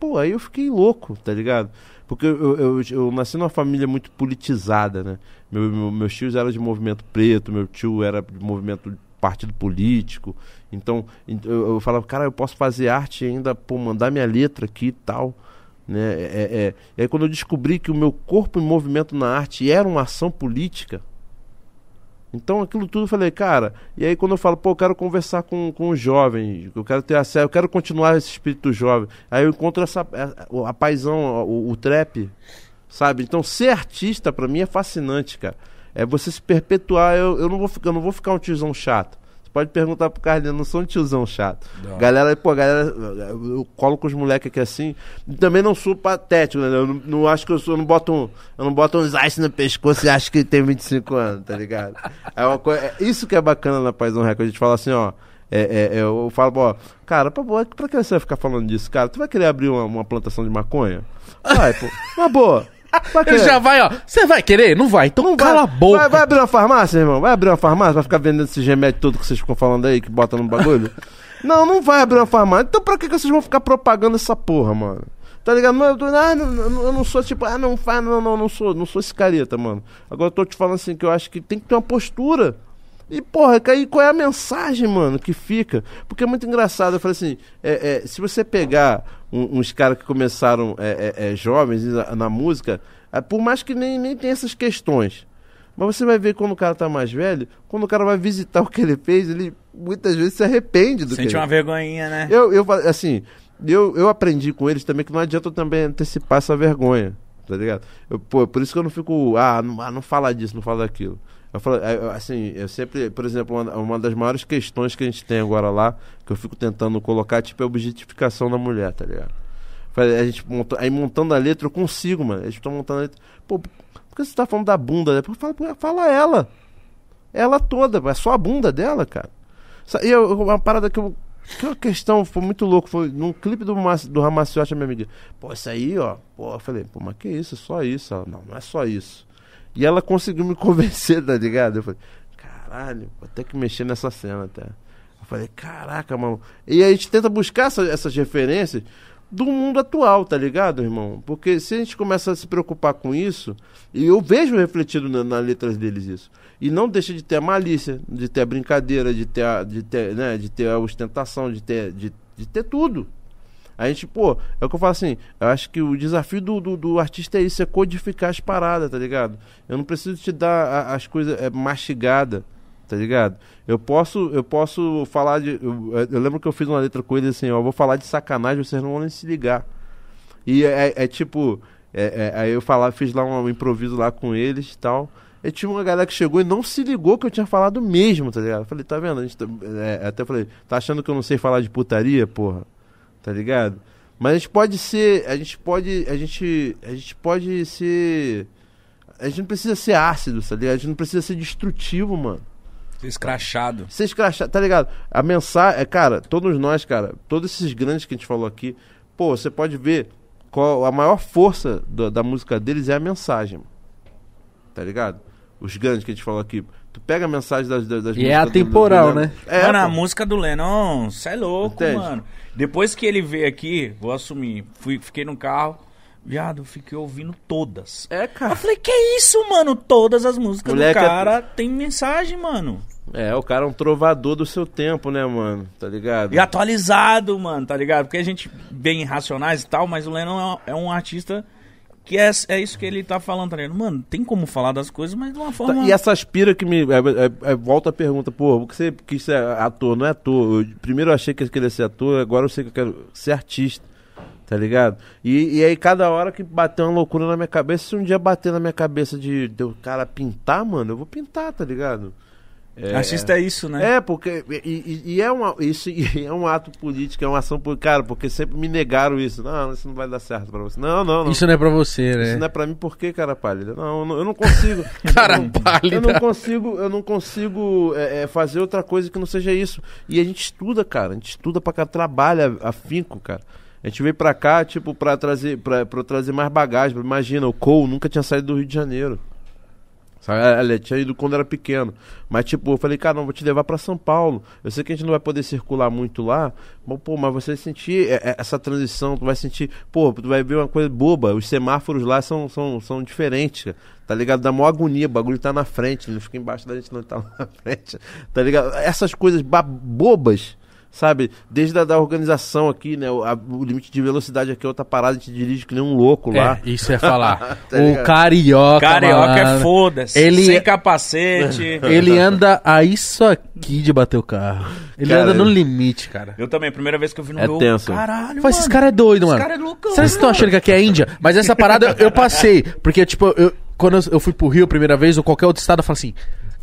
pô, aí eu fiquei louco, tá ligado? Porque eu, eu, eu nasci numa família muito politizada, né? Meu, meu, meus tios eram de movimento preto, meu tio era de movimento partido político. Então, ent- eu, eu falava, cara, eu posso fazer arte ainda, pô, mandar minha letra aqui e tal. Né? É, é, é. E aí quando eu descobri que o meu corpo em movimento na arte era uma ação política, então aquilo tudo eu falei, cara, e aí quando eu falo, pô, eu quero conversar com, com os jovens, eu quero ter acesso, eu quero continuar esse espírito jovem. Aí eu encontro essa a, a paisão, o, o trap, sabe? Então ser artista pra mim é fascinante, cara. É você se perpetuar, eu, eu não vou eu não vou ficar um tiozão chato. Pode perguntar pro Carlinhos, eu não sou um tiozão chato. Não. Galera, pô, galera, eu colo com os moleques aqui assim. Também não sou patético, né? Eu não, não acho que eu sou, eu não boto um, eu não boto uns ice no pescoço e acho que tem 25 anos, tá ligado? É uma coisa, é isso que é bacana na Paz do Record, a gente fala assim, ó. É, é, eu falo, ó, cara, pra, pra que você vai ficar falando disso, cara? Tu vai querer abrir uma, uma plantação de maconha? Vai, pô. Uma boa. Ele já vai, ó. Você vai querer? Não vai. Então não cala vai, a boca. Vai, vai, abrir uma farmácia, irmão? Vai abrir uma farmácia? Vai ficar vendendo esse remédio todo que vocês ficam falando aí, que bota no bagulho? não, não vai abrir uma farmácia. Então pra que, que vocês vão ficar propagando essa porra, mano? Tá ligado? Não, eu, ah, não, eu não sou tipo, ah, não faz, não, não, não sou, não sou esse careta, mano. Agora eu tô te falando assim que eu acho que tem que ter uma postura. E, porra, aí qual é a mensagem, mano, que fica? Porque é muito engraçado. Eu falei assim: é, é, se você pegar um, uns caras que começaram é, é, é jovens na, música, é, por mais que nem, nem tenha essas questões. Mas você vai ver quando o cara tá mais velho, quando o cara vai visitar o que ele fez, ele muitas vezes se arrepende do Sente que uma ele... vergonhinha, né? Eu, eu assim, eu, eu aprendi com eles também que não adianta eu também antecipar essa vergonha, tá ligado? Eu, pô, por isso que eu não fico, ah, não, ah, não fala disso, não fala daquilo. Eu falo, é, assim, eu sempre, por exemplo, uma, uma, das maiores questões que a gente tem agora lá, que eu fico tentando colocar, tipo, é a objetificação da mulher, tá ligado? A gente monta, aí montando a letra, eu consigo, mano. A gente tá montando a letra. Pô, por que você tá falando da bunda? Né? Fala, fala ela. Ela toda, é só a bunda dela, cara. E eu, uma parada que eu. Que uma questão foi muito louco. Foi num clipe do, do Ramaciotti, minha amiga. Pô, isso aí, ó. Pô, eu falei, pô, mas que isso? Só isso. Ela, não, não é só isso. E ela conseguiu me convencer, tá ligado? Eu falei, caralho, vou ter que mexer nessa cena até. Eu falei, caraca, mano. E a gente tenta buscar essa, essas referências do mundo atual, tá ligado, irmão? Porque se a gente começa a se preocupar com isso, e eu vejo refletido nas na letras deles isso, e não deixa de ter a malícia, de ter a brincadeira, de ter a, de ter, né, de ter a ostentação, de ter, de, de ter tudo. A gente, pô, é o que eu falo assim, eu acho que o desafio do, do, do, artista é isso, é codificar as paradas, tá ligado? Eu não preciso te dar a, as coisas é, mastigadas, tá ligado? Eu posso, eu posso falar de. Eu, eu, lembro que eu fiz uma letra com ele assim, ó, eu vou falar de sacanagem, vocês não vão nem se ligar. E é, é, é tipo, é, é, aí eu falar, fiz lá um improviso lá com eles e tal. E tinha uma galera que chegou e não se ligou que eu tinha falado mesmo, tá ligado? Eu falei, tá vendo? A gente tá, é, até falei, tá achando que eu não sei falar de putaria, porra? Tá ligado? Mas a gente pode ser, a gente pode, a gente, a gente pode ser, a gente não precisa ser ácido, tá ligado? A gente não precisa ser destrutivo, mano. Ser escrachado. Ser escrachado, tá ligado? A mensagem, é, cara, todos nós, cara, todos esses grandes que a gente falou aqui, pô, você pode ver qual a maior força da música deles é a mensagem, tá ligado? Os grandes que a gente falou aqui. Tu pega a mensagem das, das, das E é atemporal, do, do, do né? É, mano, pô. a música do Lennon, cê é louco, Entende? mano. Depois que ele veio aqui, vou assumir, fui, fiquei no carro, viado, fiquei ouvindo todas. É, cara. Eu falei, que isso, mano? Todas as músicas Moleque do é cara é... tem mensagem, mano. É, o cara é um trovador do seu tempo, né, mano? Tá ligado? E atualizado, mano, tá ligado? Porque a gente vem em Racionais e tal, mas o Lennon é um artista que é, é isso que ele tá falando, tá ligado? Mano, tem como falar das coisas, mas de uma forma. E essa aspira que me. É, é, é, volta a pergunta, pô, que você quis ser ator? Não é ator. Eu, primeiro eu achei que eu queria ser ator, agora eu sei que eu quero ser artista. Tá ligado? E, e aí, cada hora que bateu uma loucura na minha cabeça, se um dia bater na minha cabeça de, de cara pintar, mano, eu vou pintar, tá ligado? É, Assista é isso, né? É, porque. E, e, é, uma, isso é um ato político, é uma ação política. Cara, porque sempre me negaram isso. Não, isso não vai dar certo pra você. Não, não, não. Isso não é pra você, né? Isso não é pra mim, por quê, cara pálida? Não, eu não consigo. cara eu pálida. Eu não consigo, eu não consigo é, é, fazer outra coisa que não seja isso. E a gente estuda, cara. A gente estuda pra cá, trabalha afinco, cara. A gente veio pra cá, tipo, pra trazer, pra, pra trazer mais bagagem. Imagina, o Cole nunca tinha saído do Rio de Janeiro. Ela tinha ido quando era pequeno. Mas, tipo, eu falei, cara, não, vou te levar para São Paulo. Eu sei que a gente não vai poder circular muito lá. Mas, pô, mas você vai sentir é, é, essa transição, tu vai sentir, pô, tu vai ver uma coisa boba. Os semáforos lá são, são, são diferentes, tá ligado? Dá maior agonia, o bagulho tá na frente, não fica embaixo da gente, não tá na frente, tá ligado? Essas coisas bobas sabe? Desde a da organização aqui, né? O, a, o, limite de velocidade aqui é outra parada, a gente dirige que nem um louco lá. É, isso é falar. tá o carioca, Carioca é foda-se. Ele sem capacete. ele anda a isso aqui de bater o carro. Ele cara, anda no limite, cara. Eu também, primeira vez que eu vi no é tenso. caralho, Mas esse cara é doido, mano. Esse cara é louco. Será que vocês estão achando que aqui é Índia? Mas essa parada eu, eu passei, porque tipo, eu, quando eu fui pro Rio a primeira vez ou qualquer outro estado, eu falo assim,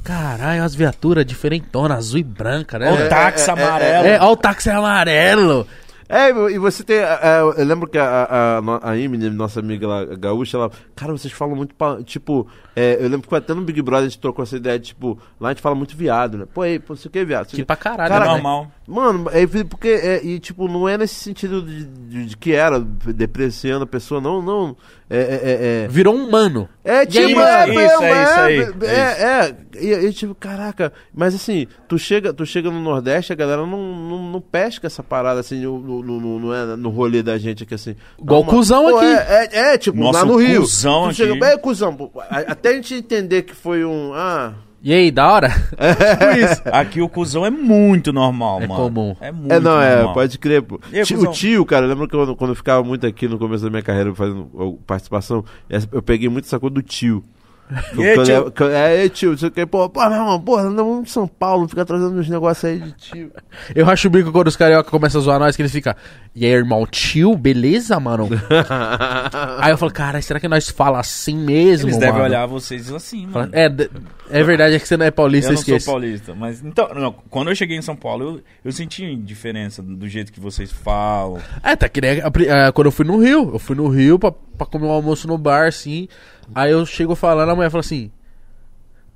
Caralho, as viaturas diferentonas, azul e branca, né? Velho? o táxi é, é, amarelo. É, ó o táxi amarelo. É, e você tem. é, é, eu lembro que a, a, a, Emily, nossa amiga lá, gaúcha, ela. Cara, vocês falam muito. pa- Tipo, é, eu lembro que até no Big Brother a gente trocou essa ideia, tipo, lá a gente fala muito viado, né? Pô, aí, pô, você quer viado? Que pra caralho, Cara, é né? normal. Mano, é porque. É, e, tipo, não é nesse sentido de, de- de que era depreciando a pessoa, não, não. É, é, é, Virou um mano. é, é tipo, isso, é, isso, é, é isso aí, é, é, é, e, e, tipo, caraca, mas assim, tu chega, tu chega no Nordeste, a galera não, não, não pesca essa parada assim no, no, no, no, é, no rolê da gente aqui assim. Igual cuzão pô, aqui. É, é, é, tipo, Nossa, lá no Rio. cuzão tu chega, aqui. é, cuzão, até a gente entender que foi um. Ah. E aí, da hora? Tipo isso. Aqui o cuzão é muito normal, É mano. comum. É muito É, não, é, normal. pode crer, pô. E Tio- o tio, cara, eu lembro que quando, quando eu ficava muito aqui no começo da minha carreira fazendo participação, eu peguei muito essa coisa do tio. E aí, tio? eu- é, é, tio, você quer, pô, pô, meu irmão, porra, não vamos em São Paulo, fica trazendo uns negócios aí de tio. Eu racho o bico quando os carioca começam a zoar nós, que eles ficam. E aí, irmão, tio, beleza, mano? aí eu falo, cara, será que nós fala assim mesmo, Eles mano? devem olhar vocês assim, Fala, mano. É, d- é verdade, é que você não é paulista, eu eu não sou esqueço. paulista, mas então, não, quando eu cheguei em São Paulo, eu, eu senti diferença do jeito que vocês falam. É, tá que nem a é, quando eu fui no Rio. Eu fui no Rio pra, pra comer um almoço no bar, assim. Aí eu chego falando, a mulher fala assim: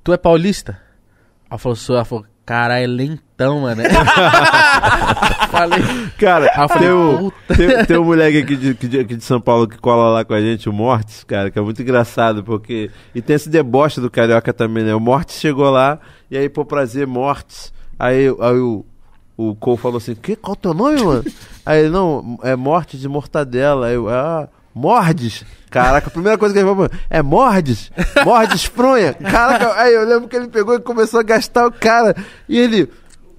Tu é paulista? Ela falou, sou. Ela falou, caralho, é lentão, mano. Falei, Cara, Ah, tem, um, tem, tem um moleque aqui de, aqui de São Paulo que cola lá com a gente, o Mortis, cara, que é muito engraçado, porque. E tem esse deboche do carioca também, né? O Mortis chegou lá, e aí, pô, prazer, Mortis. Aí, aí o, o Cole falou assim: que, qual o teu nome, mano? aí ele, não, é Mortis de mortadela. Aí eu, ah. Mordes? Caraca, a primeira coisa que ele falou é Mordes? Mordes fronha? Caraca, aí eu lembro que ele pegou e começou a gastar o cara. E ele,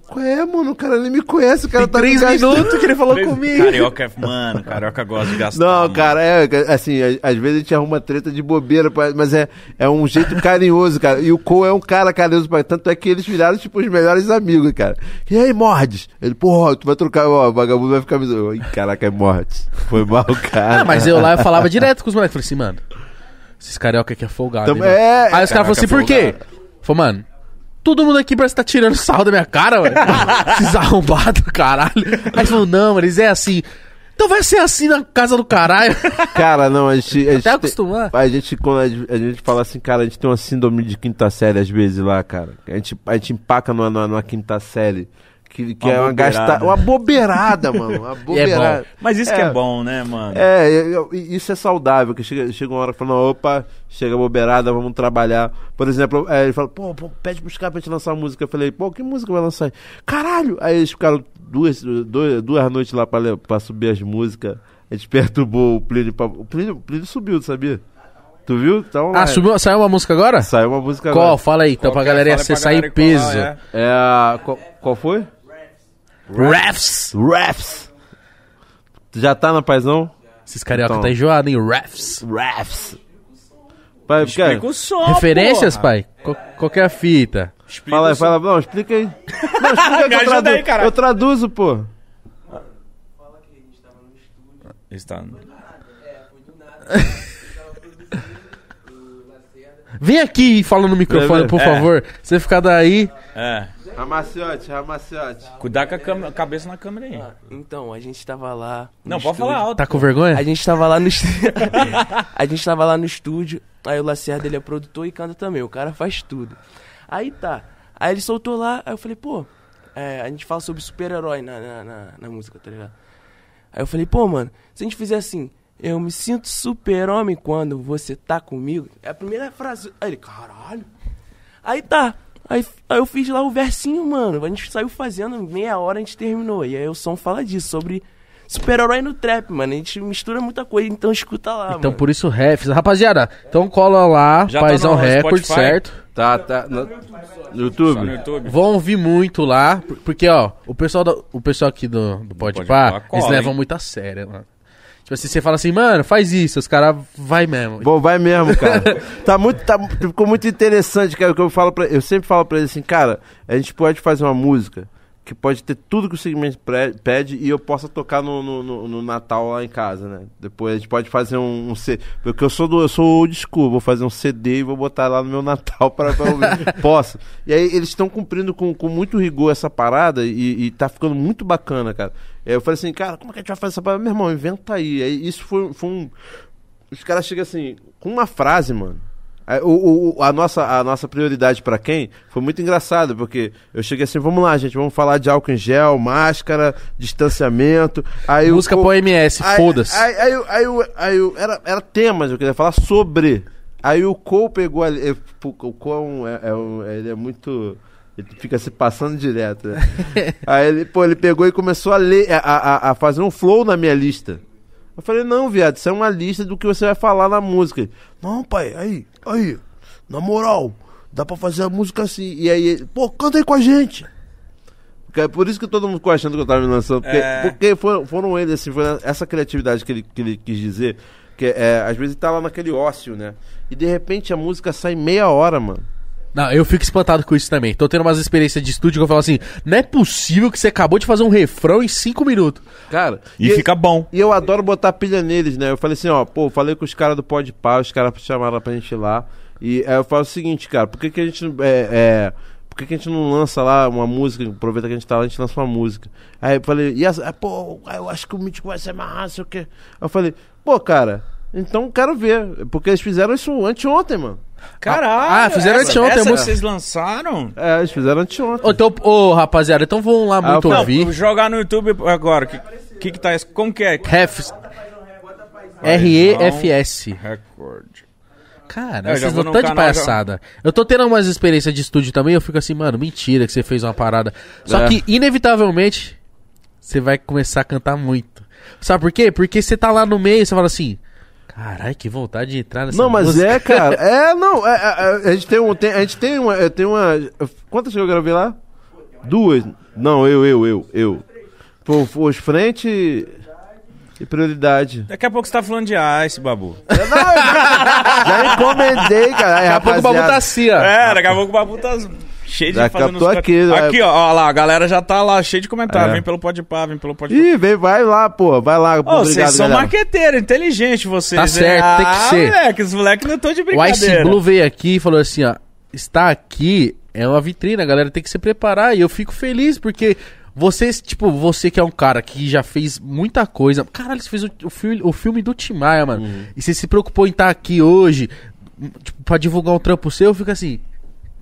qual é, mano? O cara nem me conhece, o cara tá me três minutos que ele falou comigo. Carioca, é- mano, carioca gosta de gastar. Não, mano. cara, é assim, a- às vezes a gente arruma treta de bobeira, mas é, é um jeito carinhoso, cara. E o Cole é um cara carinhoso, pra- tanto é que eles viraram, tipo, os melhores amigos, cara. E aí, Mordes? Ele, porra, tu vai trocar, ó, o vagabundo vai ficar. Ih, Caraca, é Mordes. Foi mal, cara. Ah, mas eu lá eu falava direto com os moleques. Falei assim, mano, esses carioca aqui é folgado. Hein, mano? é, Aí os caras falaram assim, por quê? Falei, mano, todo mundo aqui parece que tá tirando sarro da minha cara, mano. Esses arrombados, caralho. Aí falaram, não, mano, eles é assim. Então vai ser assim na casa do caralho. Cara, não, a gente. A gente Até tem- acostumar. A gente, quando a gente, a gente fala assim, cara, a gente tem uma síndrome de quinta série às vezes lá, cara. A gente, a gente empaca numa, numa, numa quinta série. Que, que Uma é uma bobeirada. gasta, uma bobeirada, mano. Uma bobeirada. Mas isso que é bom, né, mano? É, eu- eu- isso é saudável, que chega, chega uma hora que fala, não, opa, chega a bobeirada, vamos trabalhar. Por exemplo, é, ele fala, pô, pô, pede pros caras pra gente lançar uma música. Eu falei, pô, que música vai lançar aí? Caralho! Aí eles ficaram duas, duas, duas noites lá pra, pra subir as músicas. A gente perturbou o Plínio. Pra, o, Plínio o Plínio subiu, sabia? Tu viu? Tá online. Ah, subiu, saiu uma música agora? Saiu uma música Qual? agora. Fala aí, então, pra galera fala pra acessar em galera colar, peso. é. É. Qual, qual foi? Refs. Refs. Tu já tá na paizão? Esses carioca Então. tá enjoado, hein? Refs. Refs. Pai, Explica cara, o som, Referências, porra. pai? Qual, qual que é a fita? Explica Fala aí, som. fala, não, explica aí. Não, explica aí que eu ajuda tradu- aí, caralho. Eu traduzo, pô. Está... Vem aqui e fala no microfone, É, por é. favor. Você ficar daí. É. Ramaciote, ramaciote. Cuidar com a câmera- cabeça na câmera aí. Então, a gente tava lá. no Não, pode estúdio. falar alto. Tá com vergonha? A gente tava lá no estúdio. a gente tava lá no estúdio. Aí o Lacerda ele é produtor e canta também. O cara faz tudo. Aí tá. Aí ele soltou lá. Aí eu falei, pô. é, a gente fala sobre super-herói na, na, na- na música, tá ligado? Aí eu falei, pô, mano, se a gente fizer assim. Eu me sinto super-homem quando você tá comigo. É a primeira frase. Aí ele, caralho. Aí tá. Aí, aí eu fiz lá o versinho, mano. A gente saiu fazendo, meia hora a gente terminou. E aí o som fala disso, sobre super-herói no trap, mano. A gente mistura muita coisa, então escuta lá, Então mano. por isso refs. Rapaziada, então cola lá, Já tá Paizão no Record, Spotify? certo? Tá, tá. No, no Só no YouTube? YouTube. Vão ouvir muito lá, por- porque ó, o pessoal, do, o pessoal aqui do, do Pode Podpah cola, eles levam hein? muito a sério, mano. Tipo assim, você fala assim, mano, faz isso, os caras vai mesmo. Bom, vai mesmo, cara. tá muito, tá, ficou muito interessante, cara. o Que eu falo pra, eu sempre falo pra ele assim, cara, a gente pode fazer uma música que pode ter tudo que o segmento pede e eu possa tocar no, no, no- no Natal lá em casa, né? Depois a gente pode fazer um, um C, porque eu sou do eu sou old school, vou fazer um CD e vou botar lá no meu Natal para ouvir. Posso. E aí eles estão cumprindo com, com muito rigor essa parada e, e tá ficando muito bacana, cara. Eu falei assim, cara, como é que a gente vai fazer essa parada? Meu irmão, inventa aí. aí isso foi, foi um. Os caras chegam assim, com uma frase, mano. Aí, O, o- a, nossa, a nossa prioridade pra quem foi muito engraçado, porque eu cheguei assim, vamos lá, gente, vamos falar de álcool em gel, máscara, distanciamento. Aí o Música co- pro Aí- foda-se. Aí, aí, aí, aí, o- aí o- era, era temas, eu queria falar sobre. Aí o Cole pegou ali. O Cole é é- é ele é muito. Ele fica se passando direto. né? aí ele, pô, ele pegou e começou a ler, a, a, a fazer um flow na minha lista. Eu falei, não, viado, isso é uma lista do que você vai falar na música. Ele, não, pai, aí, aí, na moral, dá pra fazer a música assim. E aí, ele, pô, canta aí com a gente. Porque É por isso que todo mundo ficou achando que eu tava me lançando. Porque, É. porque foram, foram eles, assim, foi essa criatividade que ele, que ele quis dizer. Que é, às vezes tá lá naquele ócio, né? E de repente a música sai meia hora, mano. Não, eu fico espantado com isso também. Tô tendo umas experiências de estúdio que eu falo assim: não é possível que você acabou de fazer um refrão em cinco minutos. Cara. E fica bom. E eu adoro botar pilha neles, né? Eu falei assim, ó, pô, falei com os caras do Pode Pá, os caras chamaram pra gente ir lá. E aí eu falo o seguinte, cara, por que, que a gente. não- É, é, por que, que a gente não lança lá uma música? Aproveita que a gente tá lá, a gente lança uma música. Aí eu falei, e essa, ah, pô, eu acho que o Mítico vai ser rápido, sei o quê. Aí eu falei, pô, cara, então quero ver. Porque eles fizeram isso anteontem, mano. Caralho. Ah, fizeram essa, anteontem essa vocês lançaram? É, eles fizeram anteontem. Ô, então, ô, rapaziada, então vamos lá Ah, muito Não, ouvir. vou jogar no YouTube agora. O que, que que tá... es- Como que é? Ref. R-E-F-S. Record. Cara, já vocês não estão de palhaçada. Eu tô tendo umas experiências de estúdio também, eu fico assim, mano, mentira que você fez uma parada. Só É. que, inevitavelmente, você vai começar a cantar muito. Sabe por quê? Porque você tá lá no meio e você fala assim, caralho, que vontade de entrar nessa Não, mas música." é, cara. É, não. é, é, é, a gente tem um. Tem, a gente tem uma. eu tenho uma. Quantas que eu gravei lá? Duas. Não, eu, eu, eu, eu. Pô, os frente e prioridade. Daqui a pouco você tá falando de Ice, Babu. Não, eu já, já encomendei, cara. Aí, Daqui a pouco o babu tá assim, ó. É, daqui a pouco o Babu tá cheio de Daqui a fazendo os... aqui, né? aqui, ó, ó lá, a galera já tá lá, cheio de comentário. É. Vem pelo Pode Pá, vem pelo Pode Pá. Ih, vem, vai lá, pô. Vai lá. Ô, obrigado, vocês são galera. marqueteiros, inteligentes vocês. Tá hein? certo, tem que ah, ser. moleque, os moleques não estão de O brincadeira. Ice Blue veio aqui e falou assim, ó, está aqui é uma vitrine, a galera tem que se preparar e eu fico feliz porque vocês, tipo, você que é um cara que já fez muita coisa, caralho, você fez o, o filme, o filme do Tim Maia, mano, Uhum. e você se preocupou em estar aqui hoje, tipo, pra divulgar um trampo seu, eu fico assim,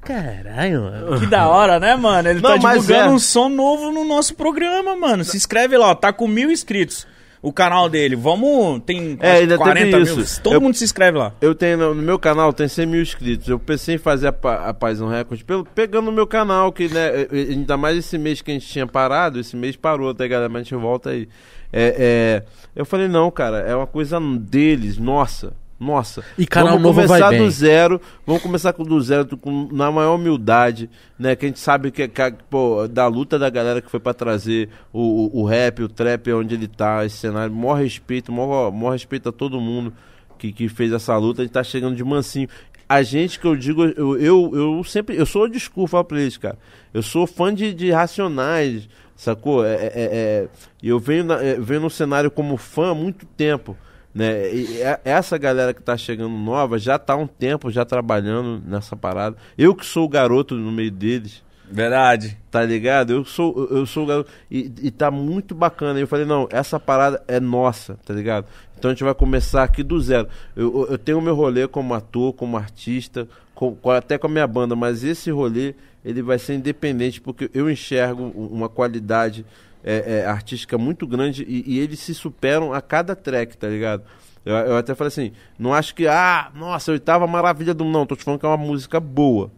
caralho, mano. Que da hora, né, mano? Ele Não, tá mas divulgando é. um som novo no nosso programa, mano. Se inscreve lá, ó. Tá com mil inscritos. O canal dele. Vamos. Tem É, ainda 40 teve mil. isso. Todo Eu- mundo se inscreve lá. Eu tenho no, meu canal tem 100 mil inscritos. Eu pensei em fazer a, a Paisão Record pelo, pegando no meu canal, que né, eh, eh, ainda mais esse mês que a gente tinha parado, esse mês parou, tá galera? Mas a gente volta aí. É, é, eu falei, não, cara, é uma coisa deles, nossa. Nossa, E canal vamos novo vai começar bem. do zero, vamos começar com do zero, com, na maior humildade, né? Que a gente sabe que, que a- pô, da luta da galera que foi pra trazer o, o, o rap, o trap, onde ele tá, esse cenário, maior respeito, maior, maior respeito a todo mundo que, que fez essa luta, a gente tá chegando de mansinho. A gente que eu digo, eu, eu, eu sempre, eu sou desculpa pra eles, cara. Eu sou fã de, de Racionais, sacou? É, é, é, e eu venho, na- é, venho no cenário como fã há muito tempo. Né? E é- essa galera que tá chegando nova já tá há um tempo já trabalhando nessa parada. Eu que sou o garoto no meio deles, Verdade. tá ligado? Eu sou, eu- sou o garoto. E, e tá muito bacana. Eu falei, não, essa parada é nossa, tá ligado? Então a gente vai começar aqui do zero. Eu, eu- tenho meu rolê como ator, como artista, com- até com a minha banda, mas esse rolê ele vai ser independente, porque eu enxergo uma qualidade é, é, artística muito grande e, e eles se superam a cada track, tá ligado? Eu, eu até falei assim, não acho que, ah, nossa, oitava maravilha do. Não, tô te falando que é uma música boa.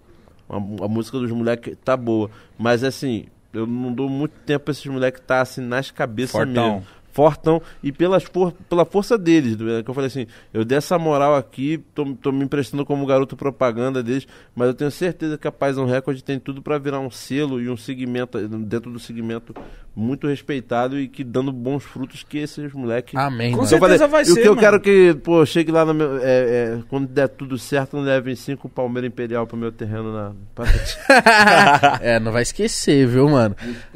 A, a música dos moleques tá boa. Mas assim, eu não dou muito tempo pra esses moleques tá assim nas cabeças Fortão. mesmo. Fortão e pelas for pela força deles. né, Que eu falei assim, eu dei essa moral aqui, tô, tô me emprestando como garoto propaganda deles, mas eu tenho certeza que a Paz on Record tem tudo para virar um selo e um segmento, dentro do segmento muito respeitado e que dando bons frutos que esses moleques. Amém. Com mano. Eu falei, certeza vai e o ser, que eu mano. quero que, pô, chegue lá no meu. é, é, quando der tudo certo, não levem cinco Palmeira Imperial pro meu terreno na. é, não vai esquecer, viu, mano?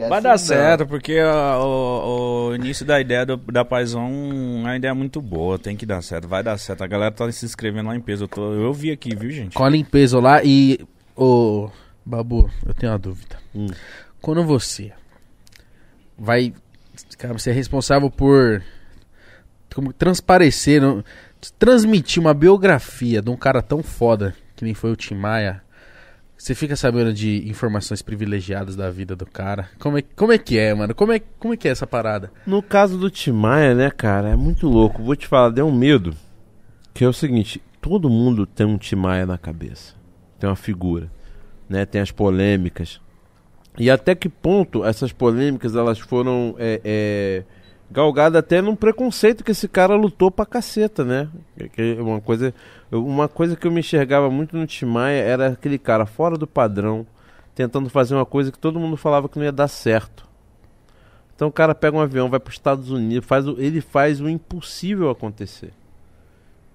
Vai dar certo, porque ó, o, o início da ideia do- da Paison é uma ideia muito boa, tem que dar certo, vai dar certo. A galera tá se inscrevendo lá em peso, eu, tô, eu vi aqui, viu, gente? Com a limpeza lá e. Ô. Babu, eu tenho uma dúvida. Hum. Quando você vai. Cara, você é responsável por. Como transparecer, não- transmitir uma biografia de um cara tão foda que nem foi o Tim Maia. Você fica sabendo de informações privilegiadas da vida do cara. Como é, como é que é, mano? Como é, como é que é essa parada? No caso do Timaya, né, cara, é muito louco. Vou te falar, deu um medo. Que é o seguinte: todo mundo tem um Timaya na cabeça. Tem uma figura. Né? Tem as polêmicas. E até que ponto essas polêmicas elas foram é, é, galgadas até num preconceito que esse cara lutou pra caceta, né? Uma coisa, uma coisa que eu me enxergava muito no Timaya era aquele cara fora do padrão, tentando fazer uma coisa que todo mundo falava que não ia dar certo. Então o cara pega um avião, vai para os Estados Unidos, faz o, ele faz o impossível acontecer,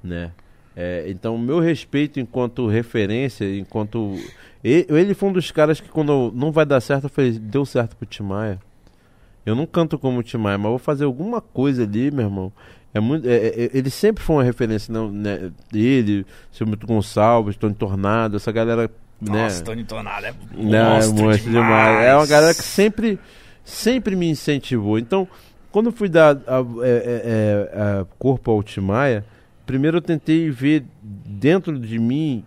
né? É, então o meu respeito enquanto referência, enquanto e- ele foi um dos caras que quando não vai dar certo, eu falei, deu certo pro Timaya. Eu não canto como o Timaya, mas vou fazer alguma coisa ali, meu irmão. É muito, é- é- ele sempre foi uma referência, não, né? Ele, seu Milton Gonçalves, Tony Tornado, essa galera, né? Nossa, Tony Tornado é Não, é monstro monstro demais. É uma galera que sempre, sempre me incentivou. Então, quando eu fui dar a- é, é, é, a corpo ao Timaya, primeiro eu tentei ver dentro de mim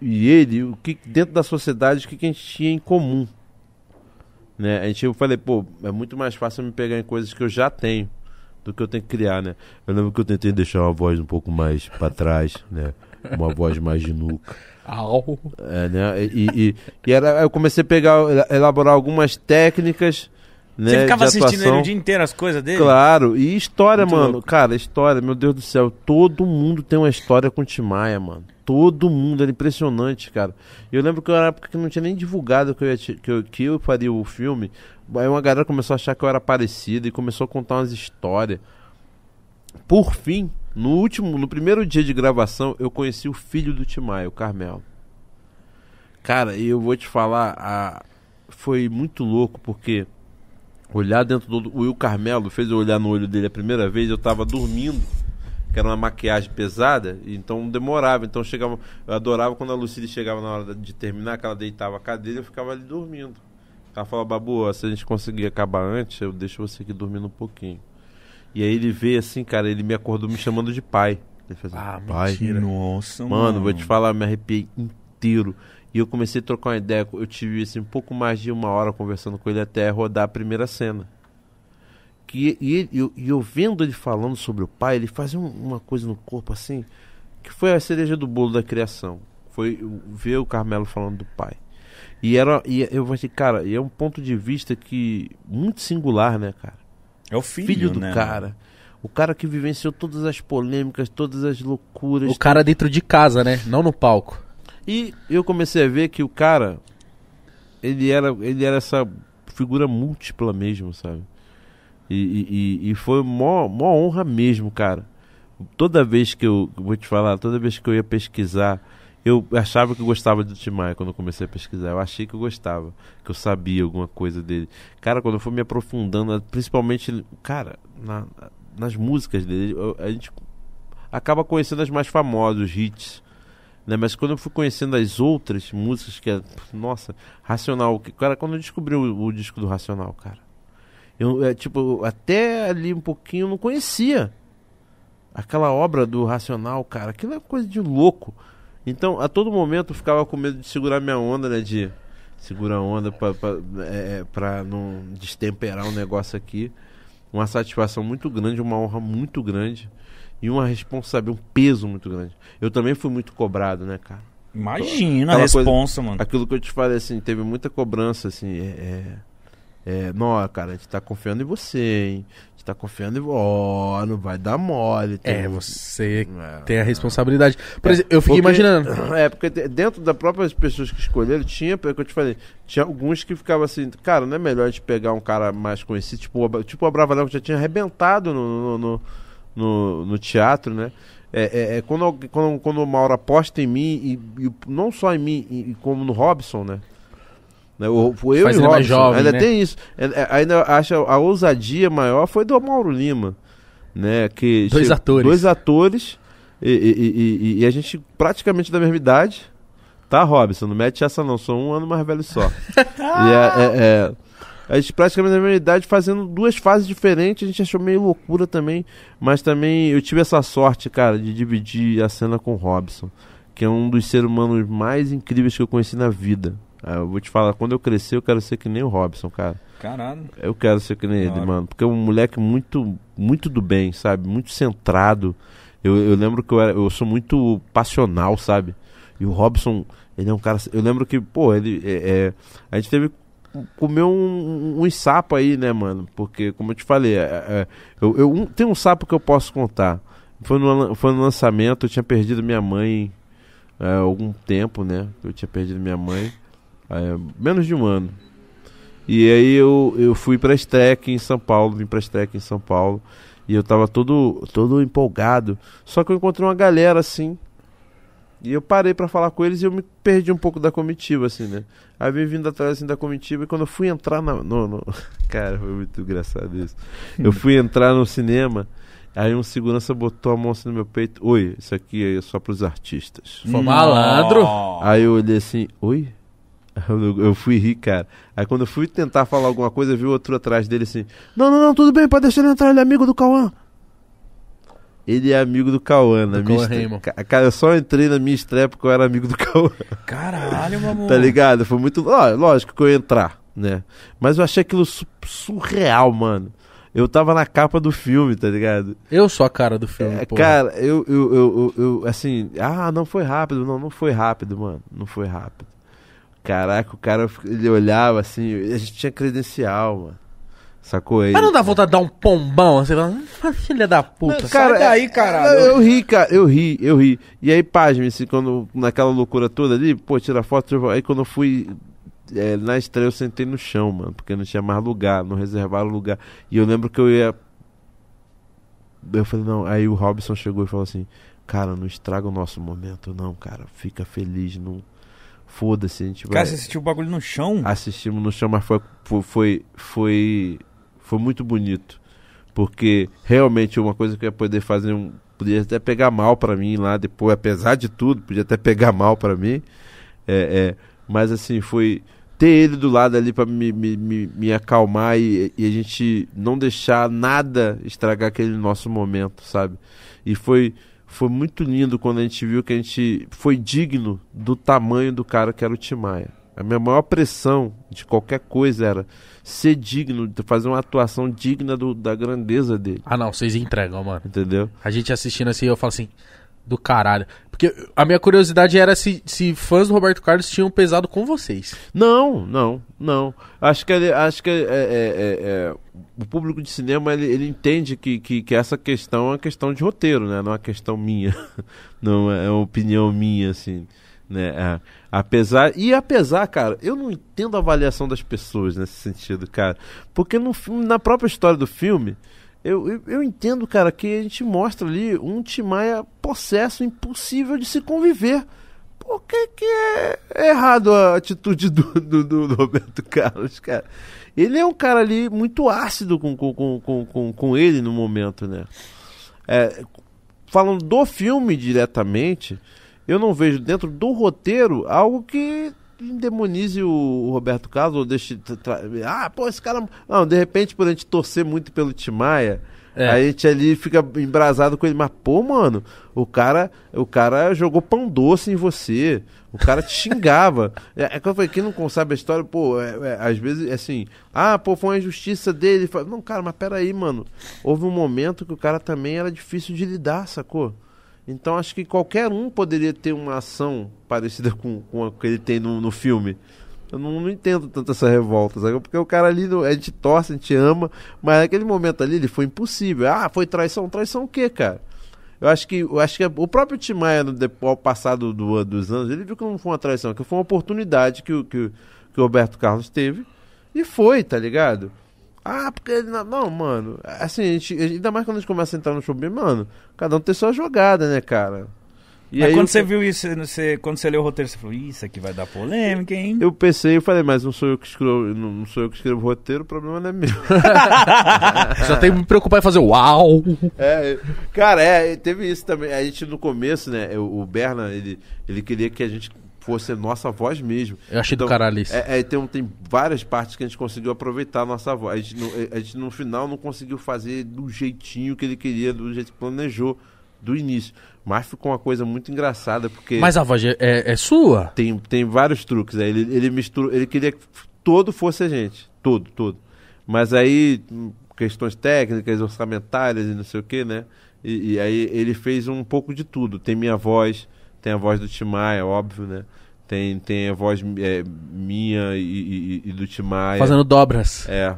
e ele, o que dentro da sociedade, o que, que a gente tinha em comum. Né? A gente, eu falei, pô, é muito mais fácil me pegar em coisas que eu já tenho do que eu tenho que criar, né? Eu lembro que eu tentei deixar uma voz um pouco mais pra trás, né? Uma voz mais de nuca. Au. É, né? E, e, e era, eu comecei a pegar, elaborar algumas técnicas, né? Você ficava assistindo ele o dia inteiro as coisas dele? Claro, e história, Muito mano. louco. Cara, história, meu Deus do céu. Todo mundo tem uma história com o Timaya, mano. Todo mundo, era impressionante, cara. Eu lembro que era época que não tinha nem divulgado que eu, ia que eu, que eu faria o filme. Aí uma galera começou a achar que eu era parecido e começou a contar umas histórias. Por fim, no último, no primeiro dia de gravação, eu conheci o filho do Timaya, o Carmelo. Cara, e eu vou te falar, a- foi muito louco porque olhar dentro do o Will Carmelo fez eu olhar no olho dele a primeira vez, eu tava dormindo, que era uma maquiagem pesada, e então demorava, então chegava, eu adorava quando a Lucille chegava na hora de terminar, que ela deitava a cadeira, eu ficava ali dormindo. Ela falava, Babu, ó, se a gente conseguir acabar antes, eu deixo você aqui dormindo um pouquinho. E aí ele veio assim, cara, ele me acordou me chamando de pai. Ele fez, Ah, pai. mentira. Nossa, Mano, vou te falar, me arrepiei inteiro. E eu comecei a trocar uma ideia. Eu tive assim, um pouco mais de uma hora conversando com ele até rodar a primeira cena. Que, e, e eu, e eu vendo ele falando sobre o pai, ele fazia um- uma coisa no corpo assim, que foi a cereja do bolo da criação. Foi ver o Carmelo falando do pai. E era, e eu falei, cara, e é um ponto de vista que muito singular, né, cara? É o filho, Filho do né, cara. O cara que vivenciou todas as polêmicas, todas as loucuras, O cara dentro de casa, né? Não no palco. e eu comecei a ver que o cara, ele era, ele era essa figura múltipla mesmo, sabe? E, e, e- foi mó, mó honra mesmo, cara. Toda vez que eu, vou te falar, toda vez que eu ia pesquisar, eu achava que eu gostava do Tim Maia quando eu comecei a pesquisar. Eu achei que eu gostava, que eu sabia alguma coisa dele. Cara, quando eu fui me aprofundando, principalmente, cara, na- nas músicas dele, eu- a gente acaba conhecendo as mais famosas, os hits né? Mas quando eu fui conhecendo as outras músicas que é, nossa, Racional, cara, quando eu descobri o, o disco do Racional, cara, eu é, tipo até ali um pouquinho eu não conhecia aquela obra do Racional, cara, aquilo é coisa de louco. Então, a todo momento eu ficava com medo de segurar minha onda, né, de segurar a onda pra, pra, é, é, pra não destemperar um negócio aqui. Uma satisfação muito grande, uma honra muito grande e uma responsabilidade, um peso muito grande. Eu também fui muito cobrado, né, cara? Imagina a Aquela coisa- responsa, mano. Aquilo que eu te falei, assim, teve muita cobrança, assim, é, é, É, não, cara, a gente tá confiando em você, hein? A gente tá confiando em Ó, oh, não vai dar mole. É, você é. tem a responsabilidade. Por é, exemplo, eu fiquei porque, imaginando. É, porque dentro das próprias pessoas que escolheram, tinha, é o que eu te falei, tinha alguns que ficavam assim, cara, não é melhor a gente pegar um cara mais conhecido, tipo, tipo o Abravanel, que já tinha arrebentado no, no, no, no teatro, né? É, é, é, quando, quando, quando o Mauro aposta em mim, e, e não só em mim, e, como no Robson, né? Né? O, o eu Faz e o Robson, jovem, ainda né? tem isso. É, é, ainda acho a ousadia maior foi do Mauro Lima, né? Que dois atores. Dois atores e, e, e, e, a gente praticamente da mesma idade. Tá, Robson? Não mete essa não, sou um ano mais velho só. e é, é, é, a gente praticamente da mesma idade fazendo duas fases diferentes, a gente achou meio loucura também, mas também eu tive essa sorte, cara, de dividir a cena com o Robson, que é um dos seres humanos mais incríveis que eu conheci na vida. Ah, eu vou te falar, quando eu crescer, eu quero ser que nem o Robson, cara. Caralho. Eu quero ser que nem ele, mano. Porque é um moleque muito, muito do bem, sabe? Muito centrado. Eu, eu lembro que eu, era, eu sou muito passional, sabe? E o Robson, ele é um cara. Eu lembro que, pô, ele. É, é, a gente teve comer um, um, sapo aí, né, mano? Porque, como eu te falei, é, é, eu, eu um, tem um sapo que eu posso contar. Foi no, foi no lançamento, eu tinha perdido minha mãe há é, algum tempo, né? Eu tinha perdido minha mãe é, menos de um ano. E aí eu, eu fui pra Strek em São Paulo, vim pra Strek em São Paulo. E eu tava todo, todo empolgado. Só que eu encontrei uma galera assim. E eu parei para falar com eles e eu me perdi um pouco da comitiva, assim, né? Aí vim vindo atrás assim, da comitiva e quando eu fui entrar na, no, no... Cara, foi muito engraçado isso. Eu fui entrar no cinema, aí um segurança botou a mão assim no meu peito. Oi, isso aqui é só pros artistas. Foi malandro. Aí eu olhei assim, oi? Eu, eu, fui rir, cara. Aí quando eu fui tentar falar alguma coisa, eu vi outro atrás dele assim: Não, não, não, tudo bem, pode deixar ele entrar, ele é amigo do Cauã. Ele é amigo do Cauã, na minha estreia. Cara, eu só entrei na minha estreia porque eu era amigo do Cauã. Caralho, meu amor. Tá ligado? Foi muito. Ó, lógico que eu ia entrar, né? Mas eu achei aquilo su surreal, mano. Eu tava na capa do filme, tá ligado? Eu sou a cara do filme, é, Cara, eu, eu, eu, eu, assim, ah, não foi rápido. Não, não foi rápido, mano. Não foi rápido. Caraca, o cara ele olhava assim, a gente tinha credencial, mano. Sacou aí? Mas não dá vontade de dar um pombão? Fala, ah, filha da puta. Cara, Sai daí, caralho. Eu, eu ri, cara, eu ri, eu ri. E aí, página, assim, quando, naquela loucura toda ali, pô, tira foto, aí quando eu fui é, na estreia eu sentei no chão, mano, porque não tinha mais lugar, não reservaram lugar. E eu lembro que eu ia. Eu falei, não, aí o Robson chegou e falou assim: Cara, não estraga o nosso momento, não, cara, fica feliz, não Foda-se, a gente vai. Cara, você assistiu o bagulho no chão? Assistimos no chão, mas foi, foi, foi, foi muito bonito. Porque realmente uma coisa que eu ia poder fazer, um, podia até pegar mal para mim lá depois, apesar de tudo, podia até pegar mal para mim. É, é, mas assim, foi ter ele do lado ali para me, me, me, me, acalmar e, e, a gente não deixar nada estragar aquele nosso momento, sabe? E foi foi muito lindo quando a gente viu que a gente foi digno do tamanho do cara que era o Timaya. A minha maior pressão de qualquer coisa era ser digno, de fazer uma atuação digna do, da grandeza dele. Ah, não, vocês entregam, mano. Entendeu? A gente assistindo assim, eu falo assim, do caralho. Porque a minha curiosidade era se, se fãs do Roberto Carlos tinham pesado com vocês. Não, não, não. Acho que, acho que é, é, é, é o público de cinema ele, ele entende que, que, que, essa questão é uma questão de roteiro, né? Não é uma questão minha. não é uma opinião minha, assim. Né? É, apesar e apesar, cara, eu não entendo a avaliação das pessoas nesse sentido, cara, porque no na própria história do filme eu, eu, eu, entendo, cara, que a gente mostra ali um Timaya possesso impossível de se conviver. Por que, que é errado a atitude do, do, do, Roberto Carlos, cara? Ele é um cara ali muito ácido com, com, com, com, com ele no momento, né? É, falando do filme diretamente, eu não vejo dentro do roteiro algo que demonize o Roberto Carlos ou deixe. Ah, pô, esse cara. Não, de repente, por a gente torcer muito pelo Timaya. É. a gente ali fica embrasado com ele, mas pô, mano, o cara, o cara jogou pão doce em você, o cara te xingava. É, é que eu falei, quem não sabe a história, pô, é, é, às vezes é assim, ah, pô, foi uma injustiça dele. Não, cara, mas peraí, mano, houve um momento que o cara também era difícil de lidar, sacou? Então acho que qualquer um poderia ter uma ação parecida com, com a que ele tem no, no filme. Eu não, não entendo tanto essa revolta, sabe? Porque o cara ali, a gente torce, a gente ama, mas naquele momento ali ele foi impossível. Ah, foi traição. Traição o quê, cara? Eu acho que, eu acho que o próprio Tim Maia, no ao passado do, dos anos, ele viu que não foi uma traição, que foi uma oportunidade que, que, que o Roberto Carlos teve e foi, tá ligado? Ah, porque. Não, não, mano. Assim, a gente, ainda mais quando a gente começa a entrar no show, mano, cada um tem sua jogada, né, cara? E mas aí quando eu... você viu isso, você, quando você leu o roteiro, você falou, isso aqui vai dar polêmica, hein? Eu pensei, eu falei, mas não sou eu que escrevo, não sou eu que escrevo o roteiro, o problema não é meu. Só tem que me preocupar em fazer uau! É, cara, é, teve isso também. A gente no começo, né, o, o Berna, ele, ele queria que a gente fosse nossa voz mesmo. Eu achei então, do caralho isso. É, é, tem, tem várias partes que a gente conseguiu aproveitar a nossa voz. A gente, no, a gente no final não conseguiu fazer do jeitinho que ele queria, do jeito que planejou do início. Mas ficou uma coisa muito engraçada, porque. Mas a voz é, é sua? Tem, tem vários truques. Aí ele, ele misturou. Ele queria que todo fosse a gente. Todo, todo. Mas aí, questões técnicas, orçamentárias e não sei o que, né? E, e, aí ele fez um pouco de tudo. Tem minha voz, tem a voz do Timaya, óbvio, né? Tem, tem a voz é, minha e, e, e do Timaya. Fazendo dobras. É.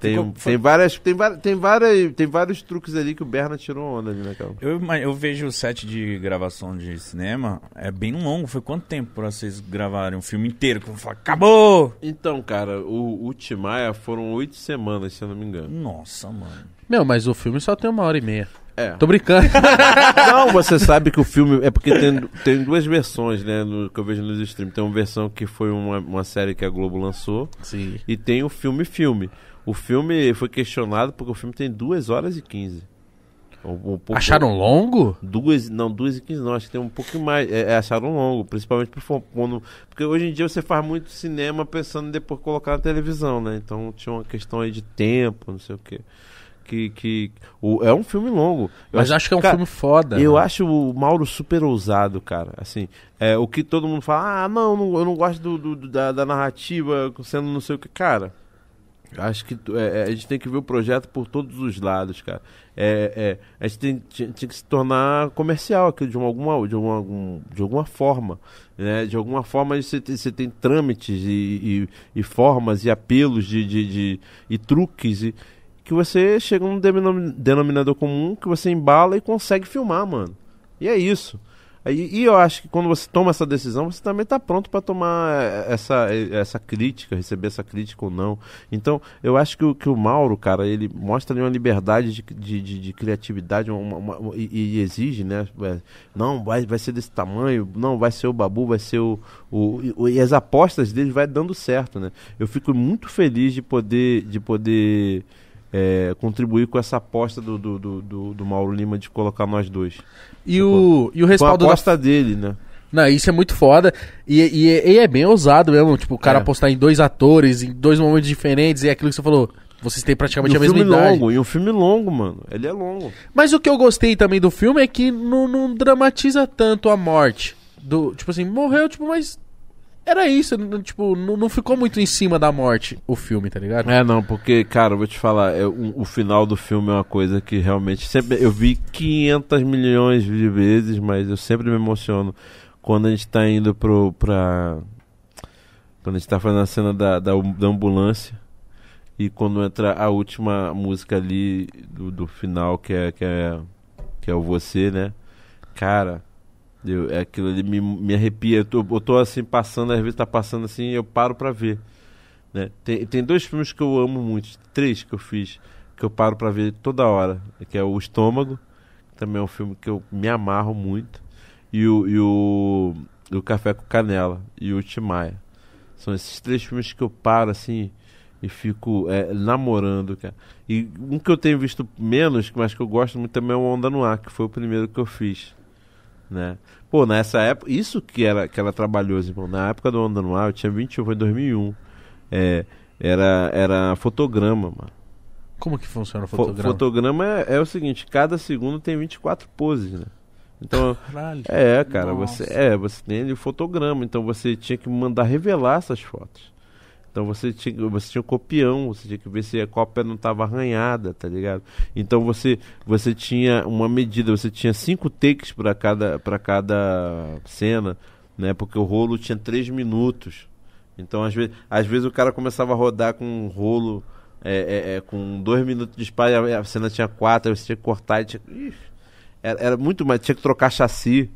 Tem, Ficou, tem, várias, tem, tem, várias, tem vários truques ali que o Berna tirou onda ali, né, cara? Eu, eu vejo o set de gravação de cinema, é bem longo. Foi quanto tempo pra vocês gravarem um filme inteiro? Que eu falo, acabou! Então, cara, o, o Timaya foram oito semanas, se eu não me engano. Nossa, mano. Meu, mas o filme só tem uma hora e meia. É. Tô brincando. Não, você sabe que o filme. É porque tem, tem duas versões, né? No, que eu vejo nos streams. Tem uma versão que foi uma, uma série que a Globo lançou. Sim. E tem o filme-filme. O filme foi questionado porque o filme tem 2 horas e 15. Um, um pouco, acharam longo? Duas, não, 2 e 15 não, acho que tem um pouco mais. É, é, acharam longo, principalmente quando. Porque hoje em dia você faz muito cinema pensando em depois colocar na televisão, né? Então tinha uma questão aí de tempo, não sei o quê. Que, que o, é um filme longo. Eu Mas acho, acho que é um cara, filme foda. Eu né? acho o Mauro super ousado, cara. Assim, é, o que todo mundo fala, ah, não, não eu não gosto do, do da, da narrativa sendo não sei o que. Cara, Acho que é, é, a gente tem que ver o projeto por todos os lados, cara. É, é, a gente tem, tinha, tinha, que se tornar comercial aqui de alguma, de alguma, de alguma forma. Né? De alguma forma você tem, você tem trâmites e, e, e formas e apelos de, de, de, e truques e, que você chega num denominador comum que você embala e consegue filmar, mano. E é isso. E, e, eu acho que quando você toma essa decisão, você também está pronto para tomar eh, essa, eh, essa crítica, receber essa crítica ou não. Então, eu acho que o, que o Mauro, cara, ele mostra ali uma liberdade de, de, de, de criatividade uma, uma, uma, e, e, exige, né? É, não, vai, vai ser desse tamanho, não, vai ser o Babu, vai ser o, o, o. E as apostas dele vai dando certo, né? Eu fico muito feliz de poder. De poder é, contribuir com essa aposta do, do, do, do, Mauro Lima de colocar nós dois. E, o, e o respaldo com a aposta da... dele, né? Não, isso é muito foda. E, e, e, é bem ousado mesmo, tipo, o cara é. apostar em dois atores, em dois momentos diferentes, e é aquilo que você falou. Vocês têm praticamente a mesma idade. Longo, e um filme longo, mano. Ele é longo. Mas o que eu gostei também do filme é que não, não dramatiza tanto a morte. Do, tipo assim, morreu, tipo, mas era isso, tipo, não, não, ficou muito em cima da morte o filme, tá ligado? É, não, porque, cara, eu vou te falar, é, o, o, final do filme é uma coisa que realmente sempre. Eu vi 500 milhões de vezes, mas eu sempre me emociono quando a gente tá indo pro. pra. Quando a gente tá fazendo a cena da, da, da ambulância e quando entra a última música ali do, do final, que é, que é. que é o Você, né? Cara eu, é aquilo ali me, me arrepia. Eu tô, eu tô assim passando, às vezes tá passando assim, eu paro para ver. Né? Tem, tem dois filmes que eu amo muito, três que eu fiz, que eu paro para ver toda hora, que é o Estômago, que também é um filme que eu me amarro muito, e o, e o, o Café com Canela e o Timaya. São esses três filmes que eu paro assim e fico é, namorando, cara. E um que eu tenho visto menos, mas que eu gosto muito também é o Onda no Ar, que foi o primeiro que eu fiz né? Pô, nessa época, isso que era que ela trabalhou, assim, na época do Onda no Ar, eu tinha 21, foi em 2001. É, era, era fotograma, mano. Como que funciona o fotograma? Fo fotograma é, é, o seguinte, cada segundo tem 24 poses, né? Então, Caralho. é, cara, Nossa. você é, você tem o fotograma, então você tinha que mandar revelar essas fotos. Então você tinha, você tinha um copião, você tinha que ver se a cópia não estava arranhada, tá ligado? Então você, você tinha uma medida, você tinha cinco takes para cada, cada cena, né? Porque o rolo tinha três minutos. Então, às vezes, às vezes o cara começava a rodar com um rolo é, é, é, com dois minutos de espalha, a cena tinha quatro, aí você tinha que cortar e tinha... Ixi, era, era muito mais, tinha que trocar chassi.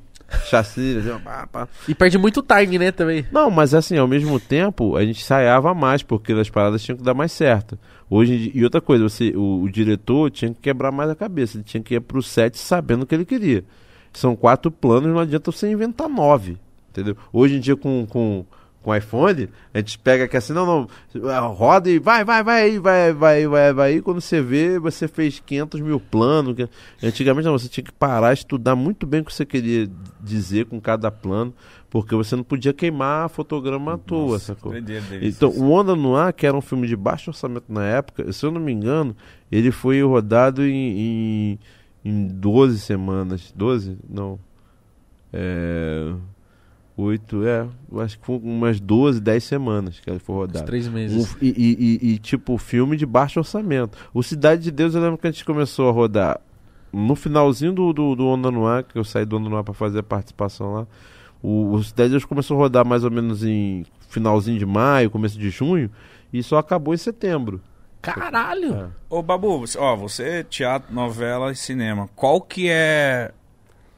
Chassi, pá, pá. E perde muito time, né, também. Não, mas assim, ao mesmo tempo, a gente ensaiava mais, porque as paradas tinham que dar mais certo. Hoje, e outra coisa, você, o, o diretor tinha que quebrar mais a cabeça, ele tinha que ir pro set sabendo o que ele queria. São quatro planos, não adianta você inventar nove, entendeu? Hoje em dia, com, com, com iPhone, a gente pega que assim, não, não, roda e vai, vai, vai, aí, vai, vai, vai, vai, quando você vê, você fez 500 mil planos. Antigamente, não, você tinha que parar, estudar muito bem o que você queria dizer com cada plano, porque você não podia queimar fotograma à toa, sacou? Doideira deles. Então, o Onda no Ar, que era um filme de baixo orçamento na época, se eu não me engano, ele foi rodado em, em, em 12 semanas. 12? Não. É. 8, é. Eu acho que foi umas 12, 10 semanas que ele foi Uns rodado. três Um, meses. e, e- e- e, tipo, filme de baixo orçamento. O Cidade de Deus, eu lembro que a gente começou a rodar no finalzinho do, do, do Onda no Ar, que eu saí do Onda no Ar pra fazer a participação lá. O, o Cidade de Deus começou a rodar mais ou menos em finalzinho de maio, começo de junho, e só acabou em setembro. Caralho! É. Ô, Babu, você- ó, você, teatro, novela e cinema, qual que é...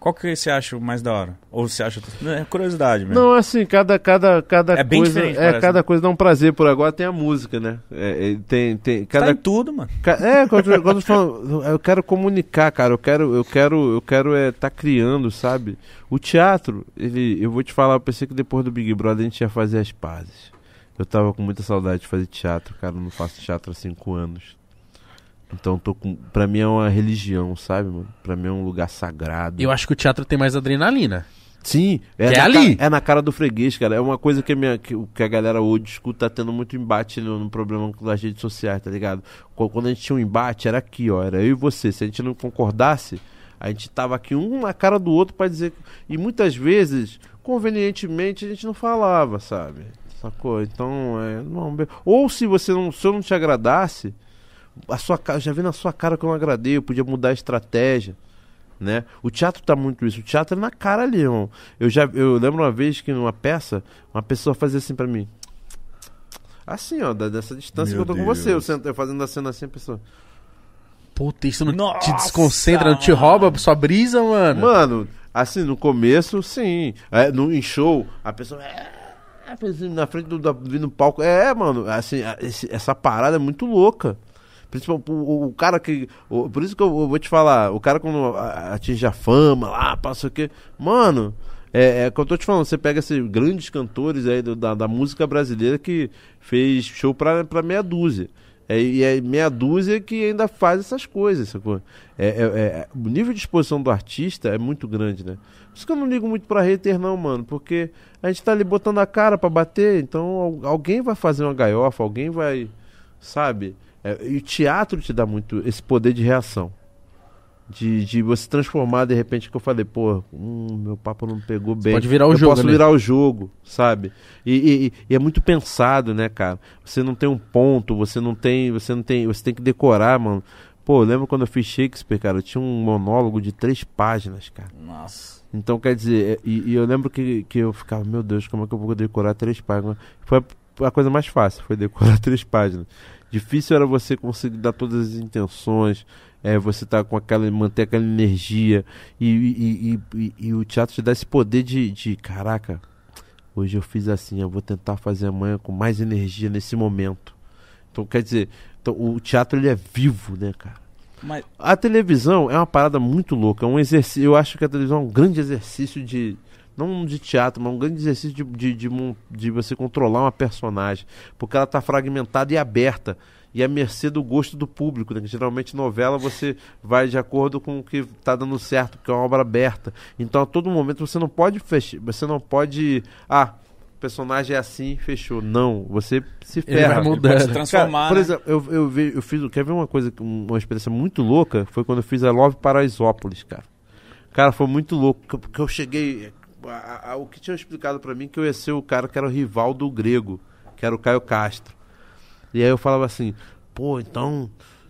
Qual que você acha mais da hora? Ou você acha... É curiosidade mesmo. Não, assim, cada, cada, cada É bem coisa. diferente, É, parece, cada né? coisa dá um prazer. Por agora tem a música, né? É, é, tem, tem, Tá cada, em tudo, mano. Ca- É, quando, quando eu falo, eu quero comunicar, cara. Eu quero, eu quero, eu quero é tá criando, sabe? O teatro, ele, eu vou te falar, eu pensei que depois do Big Brother a gente ia fazer as pazes. Eu tava com muita saudade de fazer teatro, cara. Eu não faço teatro há cinco anos. Então tô com, pra mim é uma religião, sabe, mano? Pra mim é um lugar sagrado. Eu acho que o teatro tem mais adrenalina. Sim, é, é ali. ca- é na cara do freguês, cara. É uma coisa que a, minha, que, que a galera hoje escuta, tá tendo muito embate no, no problema das redes sociais, tá ligado? Qu- Quando a gente tinha um embate, era aqui, ó. Era eu e você. Se a gente não concordasse, a gente tava aqui um na cara do outro pra dizer. E muitas vezes, convenientemente, a gente não falava, sabe? Sacou? Então, é. Não, ou se você não. Se eu não te agradasse, a sua já vi na sua cara que eu não agradei, eu podia mudar a estratégia né? O teatro tá muito isso. O teatro é na cara ali, irmão. Eu já eu lembro uma vez que numa peça, uma pessoa fazia assim pra mim. Assim, ó, dessa distância Meu que eu tô com Deus. você. Eu, sento, eu fazendo a cena assim, a pessoa. Puta, isso não te Nossa, desconcentra, não te rouba sua brisa, mano? Mano, assim, no começo, sim. É, no, em show, a pessoa. É, na frente do, vindo no palco. É, mano, assim, esse- essa parada é muito louca. Principalmente o, o- cara que. o- por isso que eu, eu vou te falar, o cara quando atinge a fama lá, passa o quê. Mano, é, é que eu tô te falando, você pega esses grandes cantores aí do- da, da música brasileira que fez show pra, pra meia dúzia. É, e é meia dúzia que ainda faz essas coisas, sacou? É, é- é- o nível de exposição do artista é muito grande, né? Por isso que eu não ligo muito pra hater, não, mano. Porque a gente tá ali botando a cara pra bater, então al- alguém vai fazer uma galhofa, alguém vai. Sabe? É, e o teatro te dá muito esse poder de reação. De, de você transformar, de repente, que eu falei, pô, hum, meu papo não pegou bem. pode virar o eu jogo, posso né? virar o jogo, sabe? E, e- e é muito pensado, né, cara? Você não tem um ponto, você não tem. Você não tem. Você tem que decorar, mano. Pô, eu lembro quando eu fiz Shakespeare, cara, eu tinha um monólogo de três páginas, cara. Nossa. Então, quer dizer, é- e, e eu lembro que, que eu ficava, meu Deus, como é que eu vou decorar três páginas? Foi a coisa mais fácil, foi decorar três páginas. Difícil era você conseguir dar todas as intenções, é, você tá com aquela, manter aquela energia, e, e, e, e- o teatro te dá esse poder de, de, caraca, hoje eu fiz assim, eu vou tentar fazer amanhã com mais energia nesse momento. Então, quer dizer, então, o teatro ele é vivo, né, cara? Mas, A televisão é uma parada muito louca. É um exercício. Eu acho que a televisão é um grande exercício de. Não de teatro, mas um grande exercício de, de, de, de você controlar uma personagem. Porque ela está fragmentada e aberta. E à mercê do gosto do público. Né? Que Geralmente novela você vai de acordo com o que está dando certo, porque é uma obra aberta. Então a todo momento você não pode fechar. Você não pode. Ah, o personagem é assim, fechou. Não, você se Ele ferra. vai ele mudando. pode se transformar, Cara, por né? exemplo, eu, eu, vi, eu fiz. Quer ver uma coisa, um- uma experiência muito louca? Foi quando eu fiz a Love Paraisópolis, cara. Cara, foi muito louco, porque eu cheguei. A- a- o que tinham explicado pra mim que eu ia ser o cara que era o rival do grego, que era o Caio Castro. E aí eu falava assim, pô, então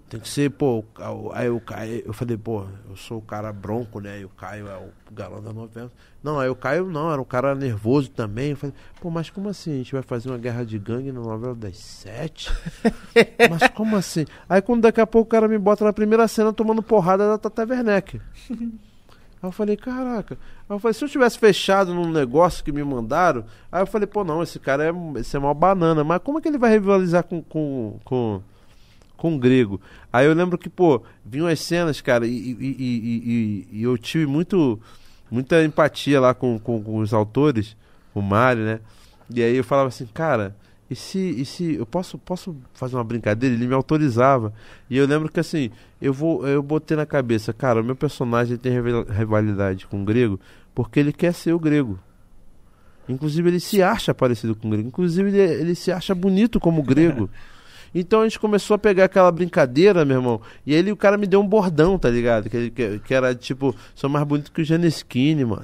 tem que ser, pô, aí o Caio, eu falei, pô, eu sou o cara bronco, né? E o Caio é o galã da novela. Não, aí o Caio não, era um cara nervoso também. Eu falei, pô, mas como assim? A gente vai fazer uma guerra de gangue na novela das sete? mas como assim? Aí quando daqui a pouco o cara me bota na primeira cena tomando porrada da Tata Werneck. Aí eu falei, caraca. Aí eu falei, se eu tivesse fechado num negócio que me mandaram, aí eu falei, pô, não, esse cara é, esse é uma banana, mas como é que ele vai rivalizar com, com, com, com o grego? Aí eu lembro que, pô, vinham as cenas, cara, e, e, e, e, eu tive muito, muita empatia lá com, com, com os autores, o Mário, né? E aí eu falava assim, cara, e se, e se eu posso, posso fazer uma brincadeira? Ele me autorizava. E eu lembro que assim, eu vou eu botei na cabeça, cara, o meu personagem tem rivalidade com o grego porque ele quer ser o grego. Inclusive ele se acha parecido com o grego. Inclusive ele, ele se acha bonito como grego. Então a gente começou a pegar aquela brincadeira, meu irmão. E aí o cara me deu um bordão, tá ligado? Que, que, que era tipo, sou mais bonito que o Janesquine, mano.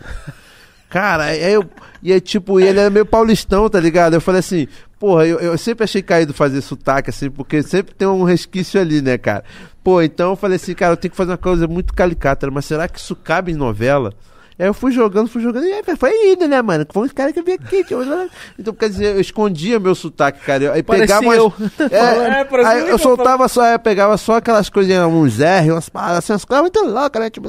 Cara, aí eu. E é tipo, ele era meio paulistão, tá ligado? Eu falei assim, porra, eu, eu sempre achei caído fazer sotaque, assim, porque sempre tem um resquício ali, né, cara? Pô, então eu falei assim, cara, eu tenho que fazer uma coisa muito calicata, mas será que isso cabe em novela? Aí eu fui jogando, fui jogando, e aí foi indo, né, mano? Foi uns caras que eu vi aqui. Então, quer dizer, eu escondia meu sotaque, cara. Aí pegava eu. É, é, aí eu soltava só, eu pegava só aquelas coisinhas, uns R, umas paradas, assim, umas coisas muito loucas, né? Tipo,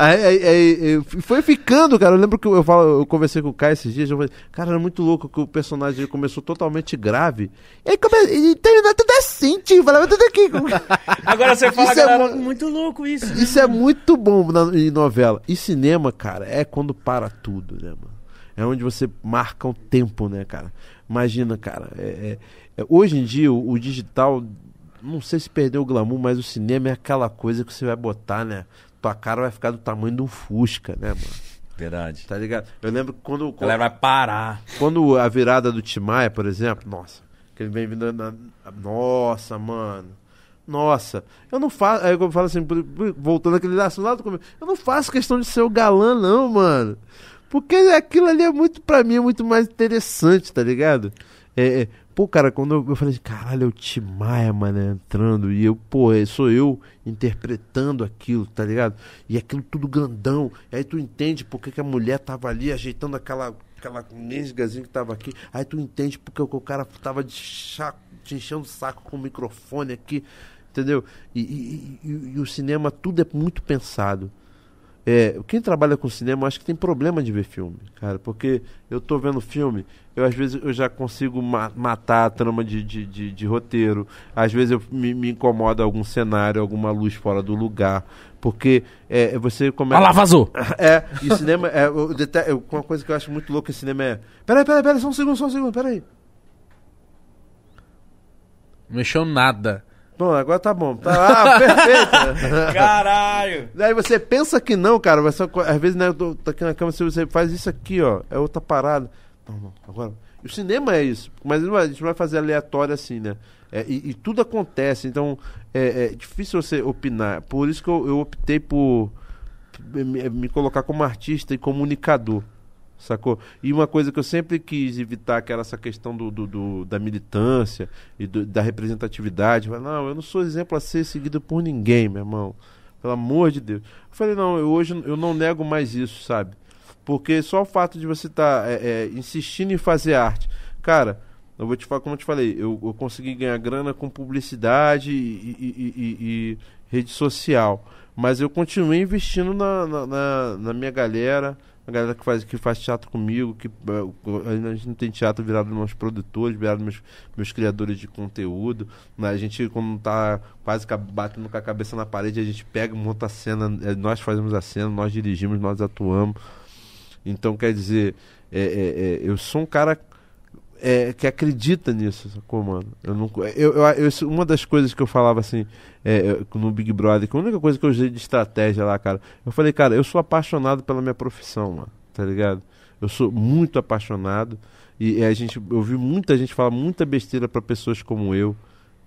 Aí, aí, aí, foi ficando, cara. Eu lembro que eu, falo, eu conversei com o Caio esses dias. Eu falei, cara, era muito louco que o personagem começou totalmente grave. E aí come... e terminou tudo assim, tio. Falava tudo aqui. Agora você fala, isso galera, é muito louco isso. Né, isso é muito bom na, em novela. E cinema, cara, é quando para tudo, né, mano? É onde você marca o tempo, né, cara? Imagina, cara. É, é, é, hoje em dia, o, o digital não sei se perdeu o glamour, mas o cinema é aquela coisa que você vai botar, né? Tua cara vai ficar do tamanho de um Fusca, né, mano? Verdade. Tá ligado? Eu lembro quando. quando Ela vai parar. Quando a virada do Timaya, por exemplo, nossa, que ele vem vindo na. Nossa, mano. Nossa, eu não faço. Aí eu falo assim, voltando aquele assunto comigo, eu não faço questão de ser o galã, não, mano. Porque aquilo ali é muito, pra mim, é muito mais interessante, tá ligado? É, é, Pô, cara, quando eu, eu falei assim, caralho, é o Timaya, mano, entrando, e eu, pô, é, sou eu interpretando aquilo, tá ligado? E aquilo tudo grandão, e aí tu entende porque que a mulher tava ali ajeitando aquela, aquela nesgazinha que tava aqui, aí tu entende porque o cara tava de, chaco, de enchendo o saco com o microfone aqui, entendeu? E, e, e, e o cinema, tudo é muito pensado. É, quem trabalha com cinema acho que tem problema de ver filme, cara, porque eu tô vendo filme, eu às vezes eu já consigo ma matar a trama de, de, de, de, roteiro, às vezes eu me, me incomoda algum cenário, alguma luz fora do lugar, porque é, você começa. Olha lá, vazou! É, e cinema, é, eu, eu, uma coisa que eu acho muito louca em cinema é. Peraí, peraí, peraí, só um segundo, só um segundo, peraí. Mexeu nada. Bom, agora tá bom. Tá, ah, perfeito. Caralho. Daí você pensa que não, cara. Mas só, às vezes, né, eu tô, tô aqui na cama, você faz isso aqui, ó. É outra parada. Não, não, agora. o cinema é isso. Mas a gente vai fazer aleatório assim, né? É, e, e, tudo acontece. Então, é, é, difícil você opinar. Por isso que eu, eu optei por me, me colocar como artista e comunicador sacou? E uma coisa que eu sempre quis evitar, que era essa questão do, do, do da militância e do, da representatividade. Falei, não, eu não sou exemplo a ser seguido por ninguém, meu irmão. Pelo amor de Deus. Eu falei, não, eu, hoje eu não nego mais isso, sabe? Porque só o fato de você estar tá, é, é, insistindo em fazer arte. Cara, eu vou te falar, como eu te falei, eu, eu consegui ganhar grana com publicidade e, e, e, e rede social. Mas eu continuei investindo na, na, na, na minha galera, a galera que faz, que faz teatro comigo, que eh, a gente não tem teatro virado meus produtores, virado meus, meus criadores de conteúdo. Né? A gente, quando tá quase batendo com a cabeça na parede, a gente pega, monta a cena, eh, nós fazemos a cena, nós dirigimos, nós atuamos. Então, quer dizer, é, é, é, eu sou um cara é, que acredita nisso, sacou, mano? Eu não, eu, eu, eu, uma das coisas que eu falava assim é, no Big Brother, que a única coisa que eu usei de estratégia lá, cara, eu falei, cara, eu sou apaixonado pela minha profissão, mano, tá ligado? Eu sou muito apaixonado e, e a gente, eu vi muita gente falar muita besteira para pessoas como eu,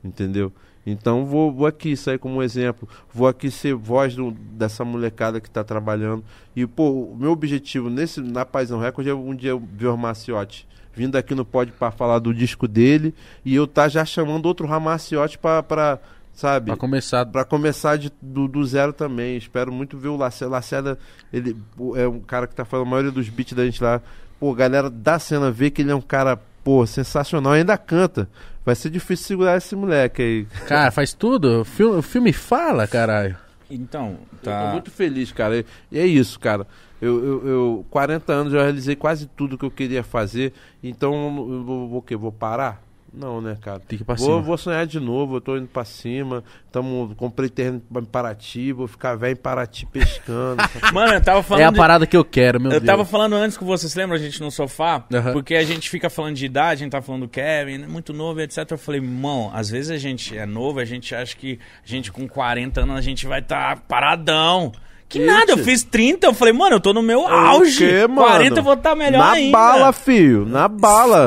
entendeu? Então vou, vou aqui sair como exemplo, vou aqui ser voz do, dessa molecada que está trabalhando. E pô, o meu objetivo nesse na Paisão Record é um dia ver o Maciotti vindo aqui no Pode para falar do disco dele e eu tá já chamando outro Ramaciotti para sabe? Pra começar. Pra começar de, do, do zero também. Espero muito ver o Lacerda. Lacerda, ele é um cara que tá fazendo a maioria dos beats da gente lá. Pô, galera da cena vê que ele é um cara, pô, sensacional. Ainda canta. Vai ser difícil segurar esse moleque aí. Cara, faz tudo. O filme, o filme fala, caralho. Então, Eu tô tá. muito feliz, cara. E- E é isso, cara. Eu, eu, eu 40 anos já realizei quase tudo que eu queria fazer. Então, eu vou, vou o quê? Vou parar? Não, né, cara? Tem que ir pra Vou, cima. vou sonhar de novo, eu tô indo pra cima. Tamo, comprei terreno em Paraty, vou ficar velho em Paraty pescando. Mano, eu tava falando. É a de- parada que eu quero, meu Eu Deus. tava falando antes com você, você lembra a gente no sofá? Aham. Porque a gente fica falando de idade, a gente tá falando do Kevin, né, muito novo, etc. Eu falei, irmão, às vezes a gente é novo, a gente acha que a gente com 40 anos a gente vai estar paradão. Que Ixi. nada, eu fiz 30, eu falei, mano, eu tô no meu O auge. quê, mano? 40 eu vou estar melhor Na ainda. bala, filho, na bala.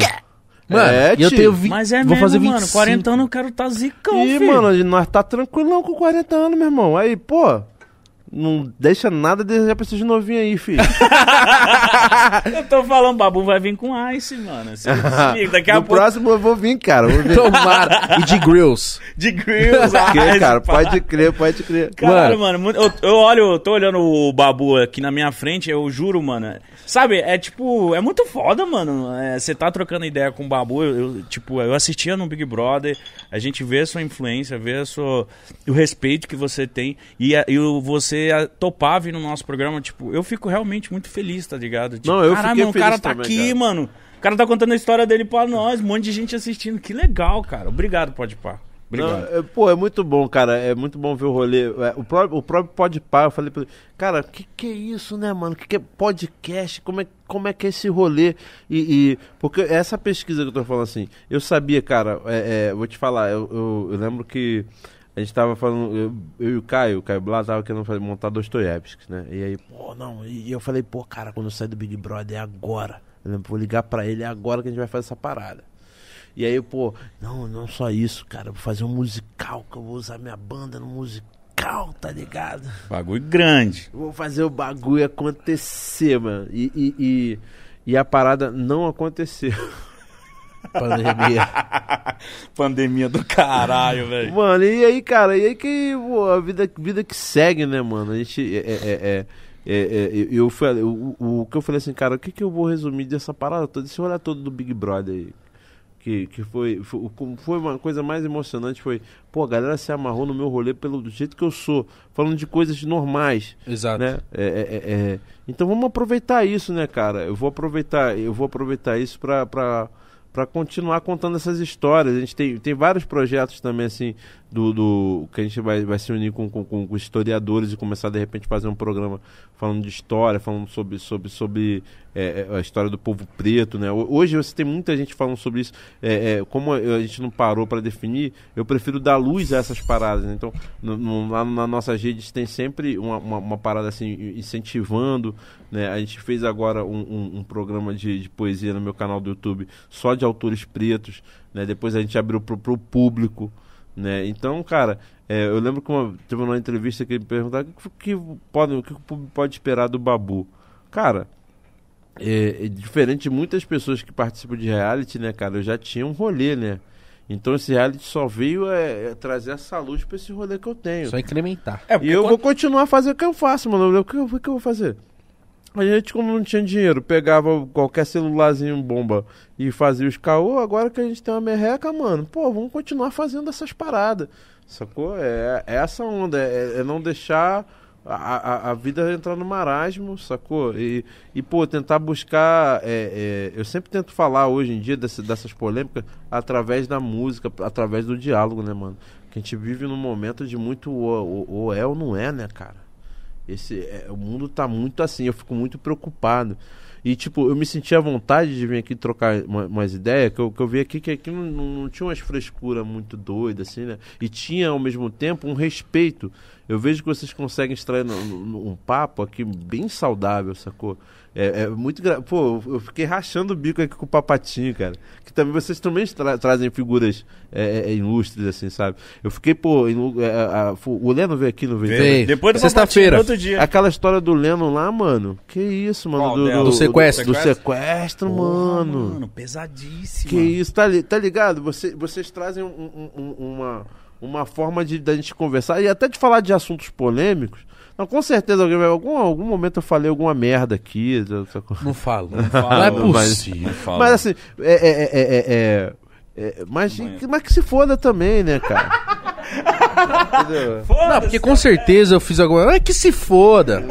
Mano, é, eu tio. tenho vi... Mas é vou mesmo, fazer mano, 25. 40 anos eu quero estar zicão, Ih, filho. mano, nós tá tranquilão com 40 anos, meu irmão. Aí, pô, não deixa nada desejar pra esses novinhos aí, filho. Eu tô falando, Babu vai vir com Ice, mano. Se, daqui a no pouco próximo eu vou vir, cara. Vou vir. Tomara. e de grills. de grills, Que, Ice, cara, pode crer, pode crer. Caralho, mano, muito- eu, eu olho, eu tô olhando o Babu aqui na minha frente, eu juro, mano. Sabe, é tipo, é muito foda, mano. Você tá trocando ideia com o Babu, eu, eu, tipo, eu assistia no Big Brother, a gente vê a sua influência, vê a sua, o respeito que você tem e, a- e você a- topar vir no nosso programa, tipo, eu fico realmente muito feliz, tá ligado? Tipo, Não, eu caralho, mano, o cara tá também, aqui, cara. mano. O cara tá contando a história dele pra nós, um monte de gente assistindo. Que legal, cara. Obrigado, pode pá. Obrigado. Não, é, pô, é muito bom, cara. É muito bom ver o rolê. É, o, próprio, o próprio eu falei pra ele, cara, que que é isso, né, mano? Que que é podcast? Como é, como é que é esse rolê? E, e- porque essa pesquisa que eu tô falando assim, eu sabia, cara, é, é, vou te falar, eu, eu, eu lembro que a gente tava falando, eu, eu e o Caio, o Caio Blá, tava querendo fazer, montar Dostoiévski, né? E aí, pô, não, e eu falei, pô, cara, quando eu sair do Big Brother é agora. Eu lembro, vou ligar pra ele, é agora que a gente vai fazer essa parada. E aí, pô, não, não só isso, cara. Vou fazer um musical, que eu vou usar minha banda no musical, tá ligado? Bagulho grande. Vou fazer o bagulho acontecer, mano. E, e, e, e a parada não aconteceu. Pandemia. Pandemia do caralho, velho. Mano, e aí, cara, e aí que pô, a vida, vida que segue, né, mano? A gente. É, é, é, é, é, eu, eu falei, o, o, o que eu falei assim, cara, o que, que eu vou resumir dessa parada toda, esse olhar todo do Big Brother aí? Que, que foi, foi, foi uma coisa mais emocionante, foi, pô, a galera se amarrou no meu rolê pelo do jeito que eu sou, falando de coisas normais. Exato. né? É, é, é, é. Então vamos aproveitar isso, né, cara? Eu vou aproveitar, eu vou aproveitar isso pra, pra continuar contando essas histórias. A gente tem, tem vários projetos também, assim, do, do que a gente vai, vai se unir com, com, com historiadores e começar de repente fazer um programa falando de história, falando sobre, sobre, sobre é, é, a história do povo preto, né? Ho- Hoje você tem muita gente falando sobre isso. É, é, como a gente não parou para definir, eu prefiro dar luz a essas paradas. né? Então, no, no, lá nas nossas redes tem sempre uma, uma, uma parada assim, incentivando. Né? A gente fez agora um, um, um programa de, de poesia no meu canal do YouTube só de autores pretos. Né? Depois a gente abriu pro, pro público. Né? Então, cara, é, eu lembro que uma, teve uma entrevista que ele perguntava o que, que pode, o que o público pode esperar do Babu. Cara, é, é diferente de muitas pessoas que participam de reality, né, cara? Eu já tinha um rolê, né? Então esse reality só veio é, é trazer essa luz pra esse rolê que eu tenho. Só incrementar. É, E eu vou continuar a fazer o que eu faço, mano. O que eu, o que eu vou fazer? A gente, como não tinha dinheiro, pegava qualquer celularzinho bomba e fazia os caô. Agora que a gente tem uma merreca, mano, pô, vamos continuar fazendo essas paradas. Sacou? É, é essa onda, é, é não deixar a, a, a vida entrar no marasmo, sacou? E, e pô, tentar buscar. é, é, eu sempre tento falar hoje em dia desse- dessas polêmicas através da música, através do diálogo, né, mano? Que a gente vive num momento de muito ou, ou- ou é ou não é, né, cara? Esse, é, o mundo tá muito assim, eu fico muito preocupado. E, tipo, eu me senti à vontade de vir aqui trocar uma- umas ideias, que eu, que eu vi aqui que aqui não, não, não tinha umas frescuras muito doidas, assim, né? E tinha, ao mesmo tempo, um respeito. Eu vejo que vocês conseguem extrair no- no- um papo aqui bem saudável, sacou? É, é muito gra... Pô, eu fiquei rachando o bico aqui com o Papatinho, cara. Que também vocês também tra- trazem figuras é, é, ilustres, assim, sabe? Eu fiquei, pô, em- é, a- a- o Leno veio aqui, veio? Veio. também? Depois do Sexta-feira. Papatinho, outro dia. Aquela história do Lennon lá, mano. Que isso, mano? Qual do, dela? Do sequestro. Do, sequestro, Porra, mano. Mano, pesadíssimo. Que isso, tá, li- tá ligado? Você, vocês trazem um- um- um- uma, uma forma de da gente conversar e até de falar de assuntos polêmicos. Não, com certeza alguém vai. Algum, algum momento eu falei alguma merda aqui. Não falo. Não, falo, não é mas- possível. Fala. Mas assim, é. é, é, é, é- é- mas, mas que se foda também, né, cara? Não, porque com certeza eu fiz alguma. É que se foda.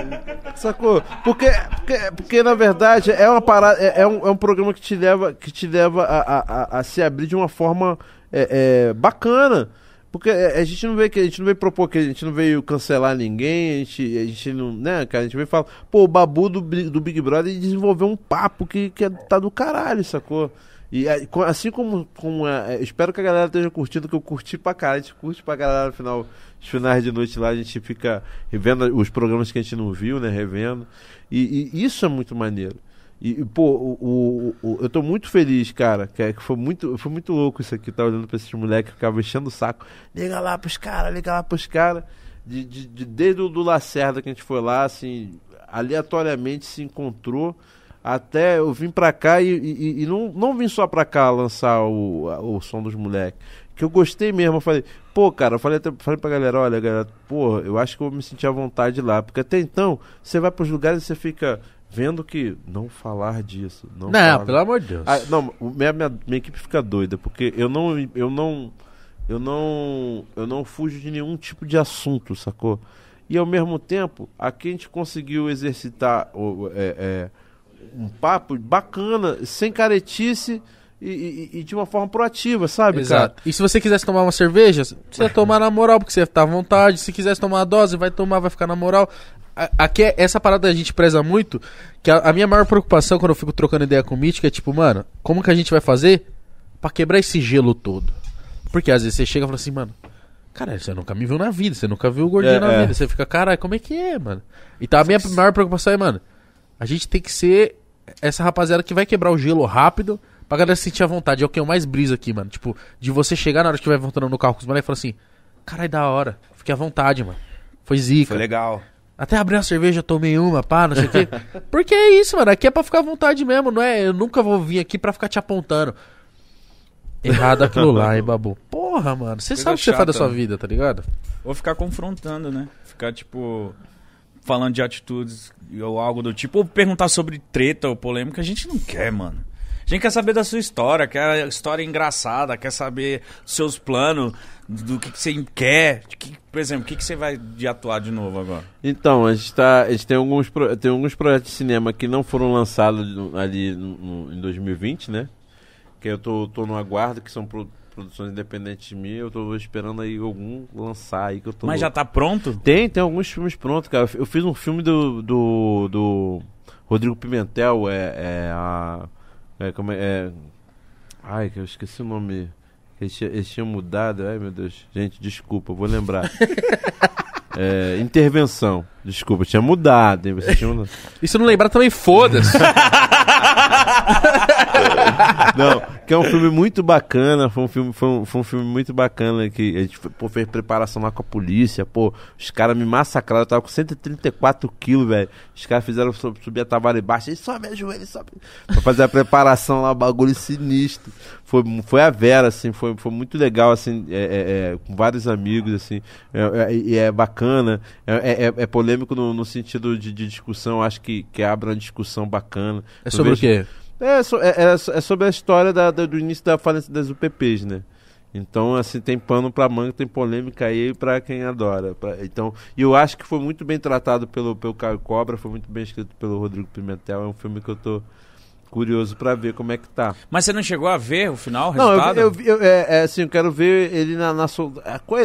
Sacou? Porque, porque, porque na verdade é uma parada, é, é um, é um programa que te leva, que te leva a, a, a- a se abrir de uma forma é, é, bacana. Porque é, a gente não veio a gente não veio propor que a gente não veio cancelar ninguém, a gente, a gente não, né, cara, a gente veio falar, pô, o Babu do, do Big Brother desenvolveu um papo que, que é- tá do caralho, sacou? E é, assim como, como é, espero que a galera esteja curtindo, que eu curti pra caralho, a gente curte pra caralho no final, os finais de noite lá, a gente fica revendo os programas que a gente não viu, né, revendo. E, e isso é muito maneiro. E, pô, o, o- o- eu tô muito feliz, cara, que, é- que foi muito, foi muito louco isso aqui, tá olhando pra esses moleques que ficavam enchendo o saco. Liga lá pros caras, liga lá pros caras. De, de, de- desde o do Lacerda que a gente foi lá, assim, aleatoriamente se encontrou. Até eu vim pra cá e, e- e não, não vim só pra cá lançar o, o som dos moleques. Que eu gostei mesmo. Eu falei, pô, cara, eu falei, até, falei pra galera: olha, galera, pô, eu acho que eu vou me sentir à vontade lá. Porque até então, você vai pros lugares e você fica vendo que não falar disso. Não, Não, falar- pelo amor de Deus. ah, não, minha, minha, minha equipe fica doida, porque eu não, eu não, eu não, eu não fujo de nenhum tipo de assunto, sacou? E ao mesmo tempo, aqui a gente conseguiu exercitar o- é, é, um papo bacana, sem caretice e, e- e de uma forma proativa, sabe, Exato. E se você quisesse tomar uma cerveja, você ia tomar na moral, porque você tá à vontade. Se quisesse tomar uma dose, vai tomar, vai ficar na moral. Aqui, é- essa parada a gente preza muito, que a, a minha maior preocupação quando eu fico trocando ideia com o Mítico é tipo, mano, como que a gente vai fazer pra quebrar esse gelo todo? Porque às vezes você chega e fala assim, mano, caralho, você nunca me viu na vida, você nunca viu o gordinho É, na é. vida. Você fica, caralho, como é que é, mano? Então a minha maior preocupação é, mano, a gente tem que ser essa rapaziada que vai quebrar o gelo rápido pra galera se sentir à vontade. É o que eu mais briso aqui, mano. Tipo, de você chegar na hora que vai voltando no carro com os moleques e falar assim: caralho, da hora. Fiquei à vontade, mano. Foi zica. Foi legal. Até abri uma cerveja, tomei uma, pá, não sei o quê. Porque é isso, mano. Aqui é pra ficar à vontade mesmo, não é? Eu nunca vou vir aqui pra ficar te apontando. Errado aquilo lá, hein, babu. Porra, mano. Você sabe o que você faz da sua vida, tá ligado? Ou ficar confrontando, né? Ficar, tipo, falando de atitudes ou algo do tipo. Ou perguntar sobre treta ou polêmica. A gente não quer, mano. A gente quer saber da sua história, quer a história engraçada, quer saber dos seus planos, do que, que você quer. que- por exemplo, o que, que você vai de atuar de novo agora? Então, a gente, tá, a gente tem, alguns, pro- tem alguns projetos de cinema que não foram lançados ali no- no- em 2020, né? Que eu tô, tô no aguardo, que são pro- produções independentes de mim. Eu tô esperando aí algum lançar aí que eu tô. Mas já tá pronto? Tem, tem alguns filmes prontos, cara. Eu fiz um filme do, do, do Rodrigo Pimentel, é, é a. É, como é, é- Ai, que eu esqueci o nome. Eles, tinham- eles tinham mudado. Ai, meu Deus. Gente, desculpa, vou lembrar. É, intervenção. Desculpa, tinha mudado. hein? Tinham mudado. E se não lembrar também, foda-se. Não, que é um filme muito bacana. Foi um filme, foi um, foi um filme muito bacana que a gente pô, fez preparação lá com a polícia. Pô, os caras me massacraram. Eu tava com 134 quilos, velho. Os caras fizeram subir a Tavares embaixo. E sobe a joelho, sobe. Pra fazer a preparação lá, bagulho sinistro. Foi, foi a Vera, assim, foi, foi muito legal, assim, é, é, é, com vários amigos, assim. É, é, e é bacana. É, é- polêmico no, no sentido de, de discussão. Acho que, que abre uma discussão bacana. É sobre o vejo- quê? É, so- é, é so- é sobre a história da- da- do início da falência das UPPs, né? Então, assim, tem pano pra manga, tem polêmica aí pra quem adora. Pra- então, e eu acho que foi muito bem tratado pelo, pelo Caio Cobra, foi muito bem escrito pelo Rodrigo Pimentel. É um filme que eu tô curioso pra ver como é que tá. Mas você não chegou a ver o final, o Não, eu, resultado? eu, vi- eu- é, é, assim, eu quero ver ele na, na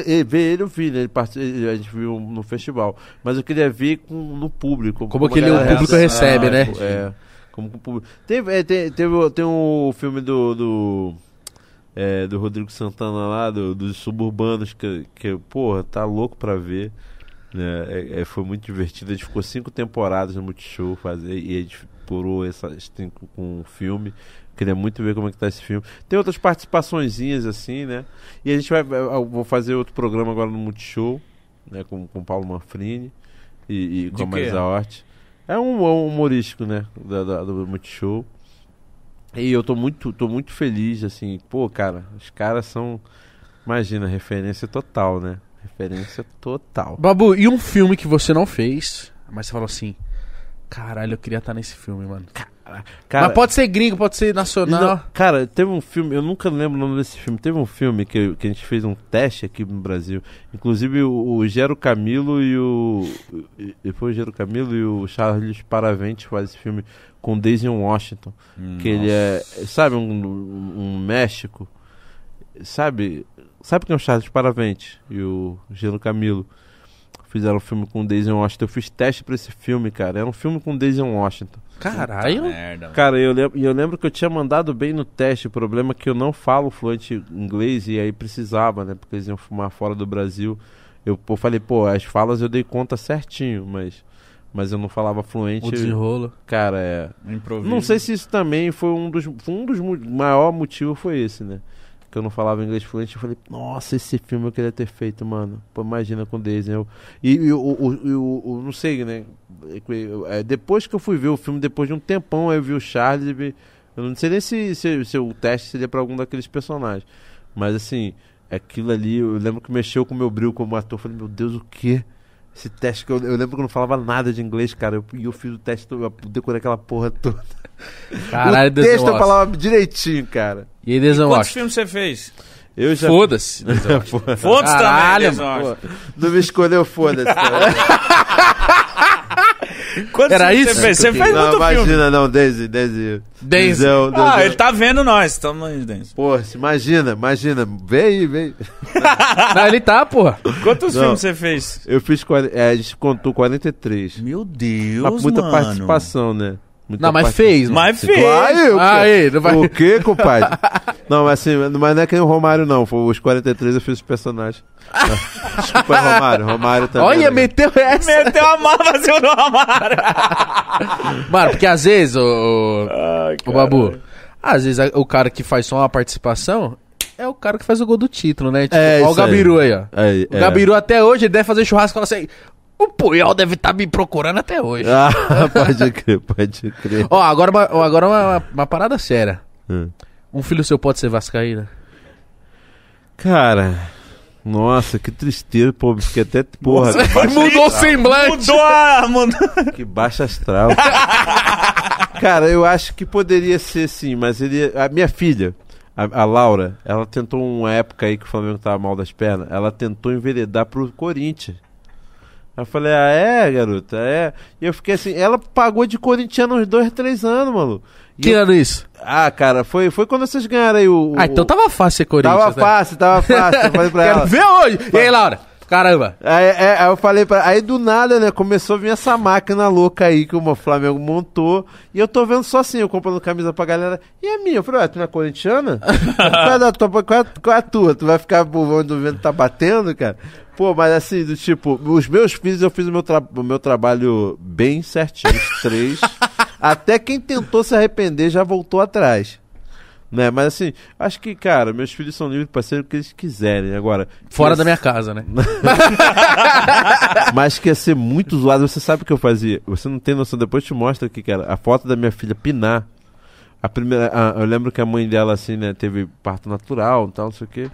ele- ver ele eu vi, né? Ele part- ele- a gente viu no festival, mas eu queria ver com, no público. Como a que ele- o público recebe, né? É, como público. Teve, é, tem, teve, o- tem um filme do do, é, do Rodrigo Santana lá, do- dos suburbanos, que, que, porra, tá louco pra ver. Né? É, é, foi muito divertido. A gente ficou cinco temporadas no Multishow fazer, e a gente essas cinco com um filme. Queria muito ver como é que tá esse filme. Tem outras participaçõezinhas assim, né? E a gente vai. Vou fazer outro programa agora no Multishow, né? Com com o Paulo Manfrini e, e com a? Marisa Hort. É um, um humorístico, né? Da, da- do Multishow. E eu tô muito, tô muito feliz, assim. Pô, cara, os caras são Imagina, referência total, né? Referência total. Babu, e um filme que você não fez, mas você falou assim: caralho, eu queria estar nesse filme, mano. Cara, mas pode ser gringo, pode ser nacional. Não, cara, teve um filme, eu nunca lembro o nome desse filme. Teve um filme que, que a gente fez um teste aqui no Brasil. Inclusive o, o Gero Camilo e o. E foi o Gero Camilo e o Charles Paravente faz esse filme com Daisy Washington. que ele é. Sabe, um, um México. Sabe. Sabe quem é o Charles Paravente e o Gero Camilo? Fizeram um filme com Daisy Washington. Eu fiz teste pra esse filme, cara. Era um filme com Daisy Washington. Caralho. Merda. Cara, eu lembro, eu lembro que eu tinha mandado bem no teste. O problema é que eu não falo fluente inglês e aí precisava, né? Porque eles iam fumar fora do Brasil. Eu, eu falei, pô, as falas eu dei conta certinho, mas, mas eu não falava fluente. O desenrolo. Cara, é. Improviso. Não sei se isso também foi um dos, foi um dos maior motivos foi esse, né? Que eu não falava inglês fluente, eu falei, nossa, esse filme eu queria ter feito, mano. Pô, imagina com Daisy. Eu, e e o, o, e o- o- não sei, né? É, depois que eu fui ver o filme, depois de um tempão, eu vi o Charles Eu não sei nem se, se, se o teste seria pra algum daqueles personagens. Mas assim, aquilo ali, eu lembro que mexeu com o meu brilho como ator. Eu falei, meu Deus, o quê? Esse teste que eu, eu lembro que eu não falava nada de inglês, cara. Eu- E eu, fiz o teste, eu decorei aquela porra toda. Caralho, o texto eu falava direitinho, cara. E aí, Denzel Quantos filmes você fez? Eu já. Foda-se. Foda-se Caralho, também, Pô, não me escolheu, foda-se. Quantos Era isso? Você fez, você fez não, muito imagina, filme. não, Daisy, Daisy. Daisy. Denzel, Ah, Denzel. ele tá vendo nós. Tamo aí, Denzel. Pô, se imagina, imagina. Vem aí, vem. Não, ele tá, porra. Quantos Não. filmes você fez? Eu fiz. É, a gente contou 43. Meu Deus, Mas muita mano. participação, né? Muita Não, mas parti- fez, mano. Mas fez. Claro, Ah, aí, não vai- O quê, compadre? não, mas assim, mas não é que nem o Romário, não. Foi os 43 eu fiz os personagens. Desculpa, Romário. Romário também. Olha, né? meteu essa. Meteu a mão fazendo o Amaro. Mano, porque às vezes, o, o, Ai, o Babu, às vezes o cara que faz só uma participação é o cara que faz o gol do título, né? Tipo, É, ó o isso aí. Gabiru aí, ó. Aí, O é. Gabiru até hoje ele deve fazer churrasco e fala assim: o Puyol deve estar me procurando até hoje. Ah, pode crer, pode crer. Ó, agora, uma, agora uma, uma parada séria. Hum. Um filho seu pode ser Vascaína? Cara, nossa, que tristeza, pô. Fiquei até. Porra, Mudou o semblante. Mudou a... Mudou... que baixa astral. Cara, eu acho que poderia ser sim, mas ele. A minha filha, a, a Laura, ela tentou uma época aí que o Flamengo tava mal das pernas, ela tentou enveredar pro Corinthians. Aí eu falei, ah, é, garota, é. E eu fiquei assim, ela pagou de corintiano uns dois, três anos, mano. E Que eu- ano isso? Ah, cara, foi, foi quando vocês ganharam aí o. Ah, então o- tava fácil ser Corinthians. Tava né? fácil, tava fácil. Eu falei pra Quero ela. ver hoje. E aí, Laura? Caramba. Aí, é, aí eu falei pra. Aí do nada, né? Começou a vir essa máquina louca aí que o Flamengo montou. E eu tô vendo só assim, eu comprando camisa pra galera. E a minha? Eu falei, ué, tu não é corintiana? qual, é da tua, qual, é, qual é a tua? Tu vai ficar onde o vento tá batendo, cara? Pô, mas assim, do tipo, os meus filhos, eu fiz o meu, tra o meu trabalho bem certinho, os três. Até quem tentou se arrepender já voltou atrás. Né? Mas assim, acho que, cara, meus filhos são livres pra ser o que eles quiserem. Agora. Fora da minha casa, né? mas que ia ser muito zoado. Você sabe o que eu fazia? Você não tem noção. Depois te mostro aqui, cara. A foto da minha filha Pinar. A primeira, a- eu lembro que a mãe dela, assim, né, teve parto natural e tal, não sei o quê.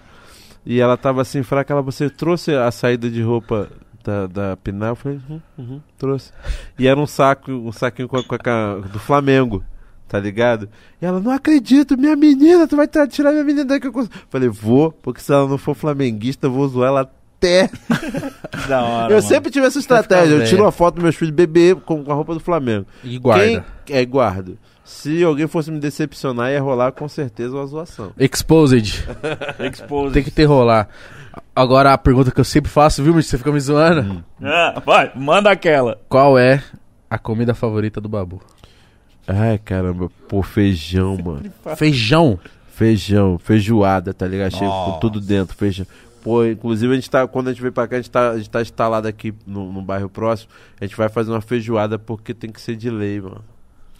E ela tava assim, fraca. Ela, você trouxe a saída de roupa da, da Pinar? Eu falei, uhum, uhum, trouxe. E era um saco, um saquinho com a, com a do Flamengo. Tá ligado? E ela, não acredito, minha menina, tu vai tirar minha menina daqui. Eu cons-" Falei, vou, porque se ela não for flamenguista, eu vou zoar ela até Da hora, eu mano. sempre tive essa estratégia. Eu tiro uma foto dos meus filhos bebê com, com a roupa do Flamengo. E guarda. Quem é guardo? Se alguém fosse me decepcionar, ia rolar com certeza uma zoação. Exposed. Exposed. Tem que ter rolar. Agora a pergunta que eu sempre faço, viu, mas você fica me zoando? Ah, vai, manda aquela. Qual é a comida favorita do Babu? Ai, caramba. Pô, feijão, mano. Feijão. Feijão, feijoada, tá ligado? Chega com tudo dentro, feijão. Pô, inclusive a gente tá, quando a gente veio pra cá, a gente tá, a gente tá instalado aqui no, no bairro próximo. A gente vai fazer uma feijoada porque tem que ser de lei, mano.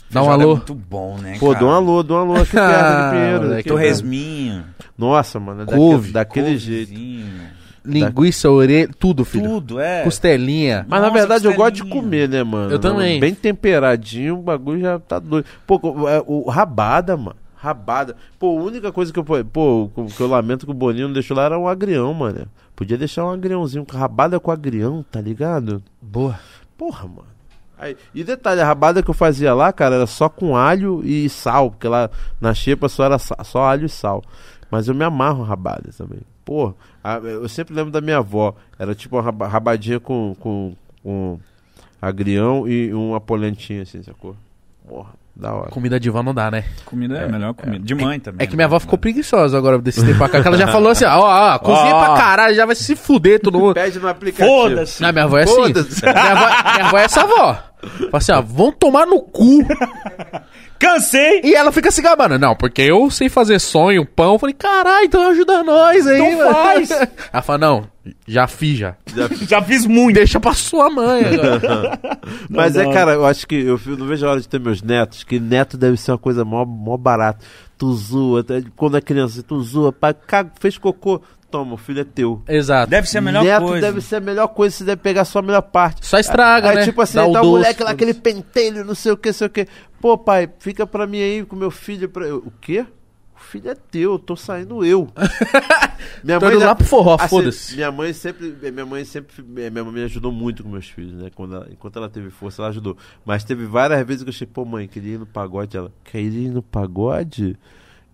Dá um alô. É muito bom, né, Pô, cara? dá um alô, dá um alô aqui perto de Pinheiro. Torresminho. Nossa, mano, é Couve, daquele, daquele jeito. Linguiça, orelha, tudo, filho. Tudo, é. Costelinha. Mas na Nossa, verdade eu gosto de comer, né, mano? Eu também. Bem temperadinho, o bagulho já tá doido. Pô, o, é, o rabada, mano. Rabada. Pô, a única coisa que eu, pô, que eu lamento que o Boninho não deixou lá era um agrião, mano. Podia deixar um agriãozinho. Rabada com agrião, tá ligado? Boa. Porra, mano. Aí, e detalhe, a rabada que eu fazia lá, cara, era só com alho e sal, porque lá na xepa só era só alho e sal. Mas eu me amarro rabada também. Pô, eu sempre lembro da minha avó. Era tipo uma rabadinha com, com, com agrião e uma polentinha assim, sacou? Porra, da hora. Comida de vó não dá, né? Comida é, a melhor comida. De mãe também. É que minha avó ficou preguiçosa agora desse tempo pra cá. Que ela já falou assim: ó, ó, cozinha pra caralho, já vai se fuder todo mundo. Pede no aplicativo. Foda-se. Não, minha avó é assim. Minha avó, minha avó é essa avó. Fala assim, ó, vão tomar no cu. Cansei! E ela fica se gabando. Não, porque eu sei fazer sonho, pão. Eu falei, caralho, então ajuda nós aí, Então mano. faz. Ela fala, não, já fiz já. Já fiz muito. Deixa pra sua mãe agora. Mas Não, é, não. cara, eu acho que eu não vejo a hora de ter meus netos, que neto deve ser uma coisa mó, mó barata. Tu zoa, até quando é criança, tu zoa, pai, caga, fez cocô, toma, o filho é teu. Exato. Deve ser a melhor neto coisa. deve ser a melhor coisa, você deve pegar só a melhor parte. Só estraga, Aí, né? tipo assim, Dá tá o doce, moleque lá, aquele pentelho, não sei o que, sei o que. Pô, pai, fica pra mim aí com meu filho. Pra... eu, O quê? O filho é teu, eu tô saindo eu. minha Tô indo já- lá pro forró, assim, foda-se. Minha mãe sempre, minha mãe sempre, minha mãe me ajudou muito com meus filhos, né? Quando ela- enquanto ela teve força, ela ajudou. Mas teve várias vezes que eu achei, pô, mãe, queria ir no pagode. Ela, quer ir no pagode?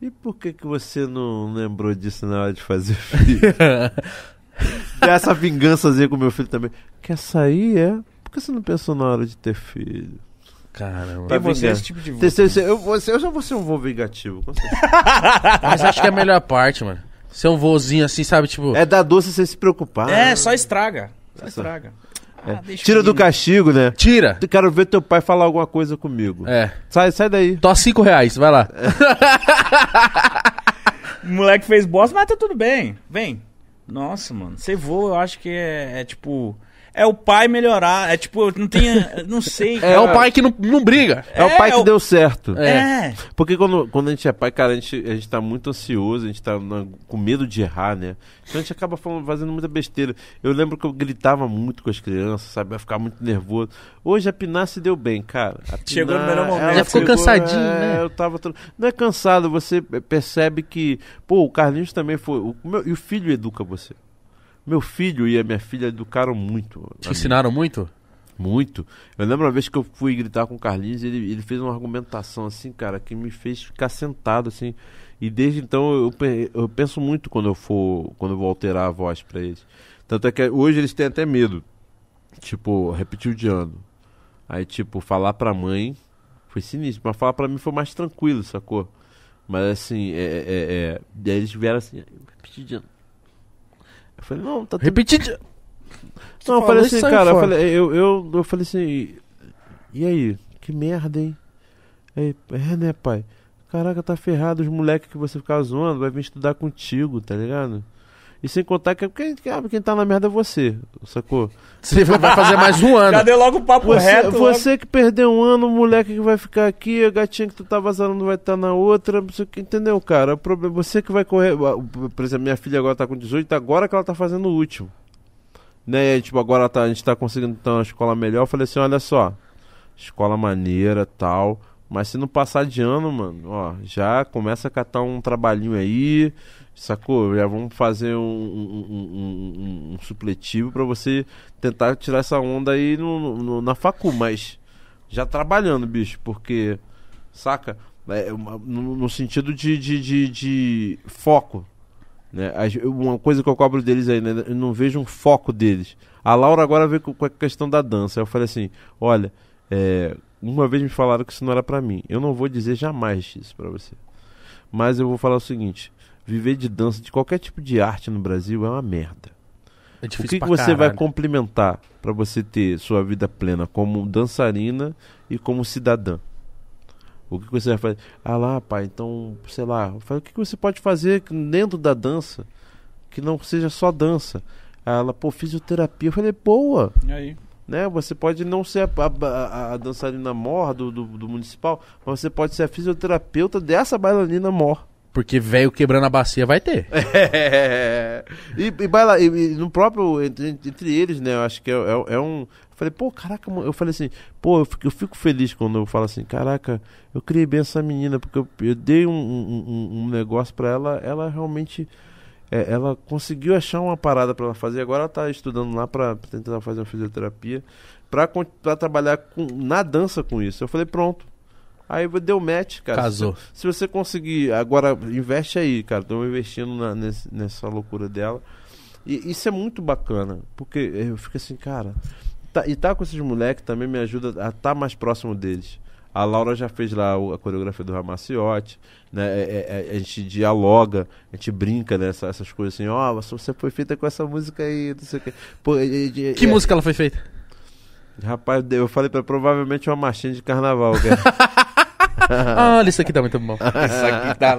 E por que que você não lembrou disso na hora de fazer filho? Dá essa vingançazinha com meu filho também. Quer sair, é? Por que você não pensou na hora de ter filho? Caramba. Tem você esse tipo de Terceiro, eu, você- eu já vou ser um vô vingativo. com certeza. Mas acho que é a melhor parte, mano. Ser um vozinho assim, sabe? Tipo, É dar doce sem se preocupar. É, só estraga. Só Essa- estraga. É. Ah, deixa Tira do castigo, né? tira. Quero ver teu pai falar alguma coisa comigo. É. Sai, sai daí. Tô a cinco reais, vai lá. O moleque fez bosta, mas tá tudo bem. Vem. Nossa, mano. Ser vô, eu acho que é, é tipo. É o pai melhorar. É tipo, não tem. Não sei. É, o pai que não, não briga. É, o pai é que o- deu certo. É. Porque quando, quando a gente é pai, cara, a gente, a gente tá muito ansioso, a gente tá na- com medo de errar, né? Então a gente acaba falando, fazendo muita besteira. Eu lembro que eu gritava muito com as crianças, sabe? Eu ficava muito nervoso. Hoje a Pinar se deu bem, cara. A Chegou no melhor momento. ela Já ficou cansadinho, é, né? Eu tava. Não é cansado, você percebe que. Pô, o Carlinhos também foi. O, meu- e o filho educa você. Meu filho e a minha filha educaram muito. Te ensinaram muito? Muito. Eu lembro uma vez que eu fui gritar com o Carlinhos, ele, ele fez uma argumentação assim, cara, que me fez ficar sentado assim. E desde então eu, eu penso muito quando eu for, quando eu vou alterar a voz pra eles. Tanto é que hoje eles têm até medo. Tipo, repetir o de ano. Aí, tipo, falar pra mãe foi sinistro, mas falar pra mim foi mais tranquilo, sacou? Mas assim, é. é, é... E aí eles vieram assim, repetir de ano. Eu falei, não, tá tudo Repetir. não, eu falei assim, cara, eu falei, eu, eu, eu falei assim, e aí? Que merda, hein? Aí, é, né, pai? Caraca, tá ferrado, os moleques que você ficar zoando vai vir estudar contigo, tá ligado? E sem contar que quem, quem- quem tá na merda é você, sacou? Você vai fazer mais um ano. Já deu logo o papo Você, reto. logo. você que perdeu um ano, o moleque que vai ficar aqui, a gatinha que tu tá vazando vai estar na outra, não sei o que, entendeu, cara? O problema, você que vai correr. Por exemplo, minha filha agora tá com 18, agora que ela tá fazendo o último. Né? E tipo, agora tá- a gente tá conseguindo ter uma escola melhor. Eu falei assim: olha só, escola maneira tal. Mas se não passar de ano, mano, ó, já começa a catar um trabalhinho aí, sacou? Já vamos fazer um, um- um- um- supletivo pra você tentar tirar essa onda aí no, no- na facu, mas já trabalhando, bicho, porque, saca? É uma- no, no sentido de, de, de, de foco. Né? Uma coisa que eu cobro deles aí, né? Eu não vejo um foco deles. A Laura agora veio com, a questão da dança. Eu falei assim: olha, é, uma vez me falaram que isso não era pra mim. Eu não vou dizer jamais isso pra você. Mas eu vou falar o seguinte: viver de dança, de qualquer tipo de arte no Brasil é uma merda. É O que, que você vai complementar pra você ter sua vida plena como dançarina e como cidadã? O que, que você vai fazer? Ah lá, pai, então, sei lá, eu falei, o que, que você pode fazer dentro da dança que não seja só dança? Aí ela, pô, fisioterapia. Eu falei, boa, E aí? né? Você pode não ser a, a- a- a dançarina mor do, do, do municipal, mas você pode ser a fisioterapeuta dessa bailarina mor. Porque velho quebrando a bacia vai ter. É. E, e, baila- e- e no próprio, entre, entre eles, né? Eu acho que é, é- é um. falei, pô, caraca, eu falei assim, pô, eu fico, eu fico feliz quando eu falo assim, caraca, eu criei bem essa menina, porque eu, eu dei um, um, um negócio pra ela, ela realmente. é, ela conseguiu achar uma parada pra ela fazer. Agora ela tá estudando lá pra tentar fazer uma fisioterapia, pra trabalhar com, na dança com isso. Eu falei, pronto. Aí deu match, cara. Casou. Se, se você conseguir, agora investe aí, cara. Estamos investindo na- nesse- nessa loucura dela. E isso é muito bacana, porque eu fico assim, cara. tá- e tá com esses moleques também me ajuda a estar mais próximo deles. A Laura já fez lá a coreografia do Ramaciotti, né? É- é- é- a gente dialoga, a gente brinca nessas essas coisas assim, ó, você foi feita com essa música aí, não sei o quê. Pô, Que e- música ela foi feita? Rapaz, eu falei pra provavelmente uma marchinha de carnaval, cara. Olha, isso aqui tá muito bom. Isso aqui tá.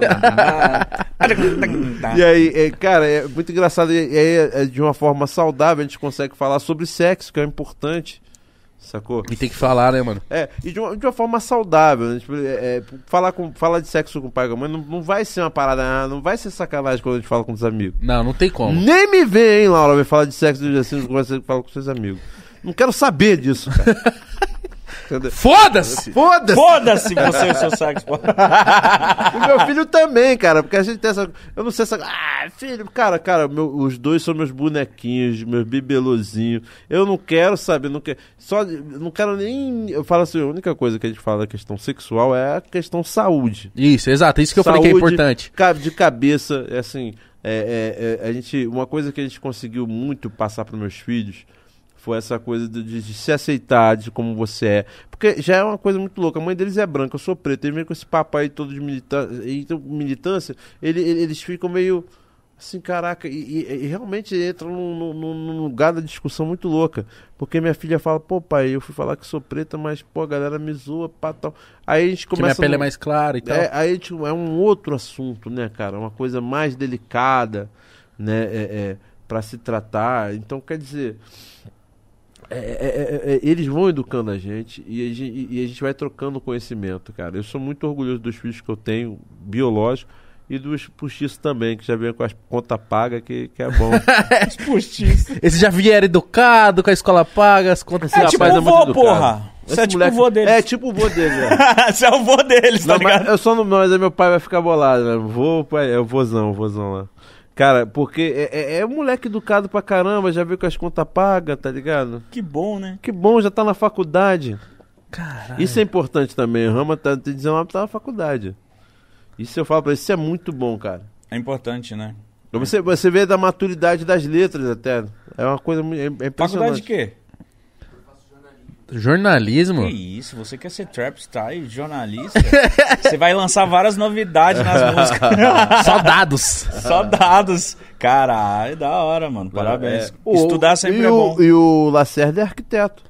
E aí, é, cara, é muito engraçado. E aí, é, de uma forma saudável, a gente consegue falar sobre sexo, que é importante. Sacou? E tem que falar, né, mano? É, e de uma, de uma forma saudável. Né? Tipo, é, é, falar, com, falar de sexo com o pai e com a mãe não, não vai ser uma parada, ah, não vai ser sacanagem quando a gente fala com os amigos. Não, não tem como. Nem me vê, hein, Laura, vai falar de sexo do assim, como você fala com seus amigos. Não quero saber disso, cara. Foda-se! Foda-se! Foda-se você e o seu sax. pô. E meu filho também, cara, porque a gente tem essa. Eu não sei essa. Ah, filho, cara, cara, meu- os dois são meus bonequinhos, meus bibelozinhos. Eu não quero saber, não quero. Só. Não quero nem. Eu falo assim, a única coisa que a gente fala da questão sexual é a questão saúde. Isso, exato. Isso que eu falei que é Saúde, importante. De cabeça, é assim. É, é, é, a gente, uma coisa que a gente conseguiu muito passar para meus filhos foi essa coisa de, de- de se aceitar, de como você é. Porque já é uma coisa muito louca. A mãe deles é branca, eu sou preto. Eles vêm com esse papo aí todo de militância. Então, militância ele- ele- eles ficam meio. Assim, caraca, e, e- e realmente entra num, num- num- lugar da discussão muito louca. Porque minha filha fala, pô, pai, eu fui falar que sou preta, mas, pô, a galera me zoa, pá, tal. Aí a gente Que minha começa. pele é num- mais clara e tal. é, aí tipo, é um outro assunto, né, cara? Uma coisa mais delicada, né? É, é, para se tratar. Então, quer dizer, é, é, é, é, eles vão educando a gente e a gente, e a gente vai trocando conhecimento, cara. Eu sou muito orgulhoso dos filhos que eu tenho, biológico, e dos postiços também, que já vem com as contas pagas, que, que é bom. Postiço. Esse já vieram educado, com a escola paga, as contas. É tipo rapaz o é muito vô, educado. porra. Você é tipo o vô deles. É tipo o vô dele, né? Você é o vô deles, tá Não, ligado? eu só não, mas aí meu pai vai ficar bolado, né? Vou, pai, é o vozão, o vozão lá. Cara, porque é, é, é um moleque educado pra caramba, já veio com as contas pagas, tá ligado? Que bom, né? Que bom, já tá na faculdade. Caralho. Isso é importante também. O Rama tá, tem 19 tá na faculdade. Isso eu falo pra ele, isso é muito bom, cara. É importante, né? Você, você vê da maturidade das letras até. É uma coisa muito. É, é Faculdade impressionante. de quê? Jornalismo? Que isso, você quer ser trap style, jornalista? você vai lançar várias novidades nas músicas. Só dados. Só dados. Caralho, da hora, mano. Parabéns. É, o- Estudar sempre e é o- bom. E o Lacerda é arquiteto.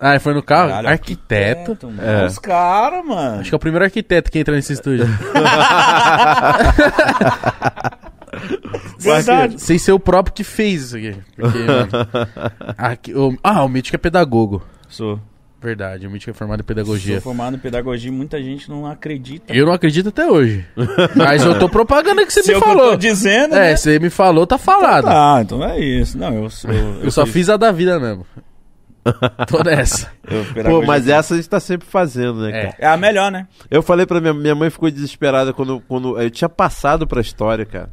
Ah, ele foi no carro? Caralho, arquiteto. mano. É. Os caras, mano. Acho que é o primeiro arquiteto que entra nesse estúdio. Verdade. Sem ser o próprio que fez isso aqui. Porque, mano, aqui- o- ah, o Mítico é pedagogo. Sou. Verdade, o Mítico é formado em Sou pedagogia. formado em pedagogia e muita gente não acredita. Eu não acredito até hoje. Mas eu tô propagando que você Se me é o eu falou. tô dizendo, É, né? você me falou, tá falado. Ah, então é isso. Não, eu sou. Eu só fiz a da vida mesmo. Tô nessa. eu Pô, mas essa a gente tá sempre fazendo, né, cara? É. É a melhor, né? Eu falei pra minha, minha mãe ficou desesperada quando, quando eu tinha passado pra história, cara.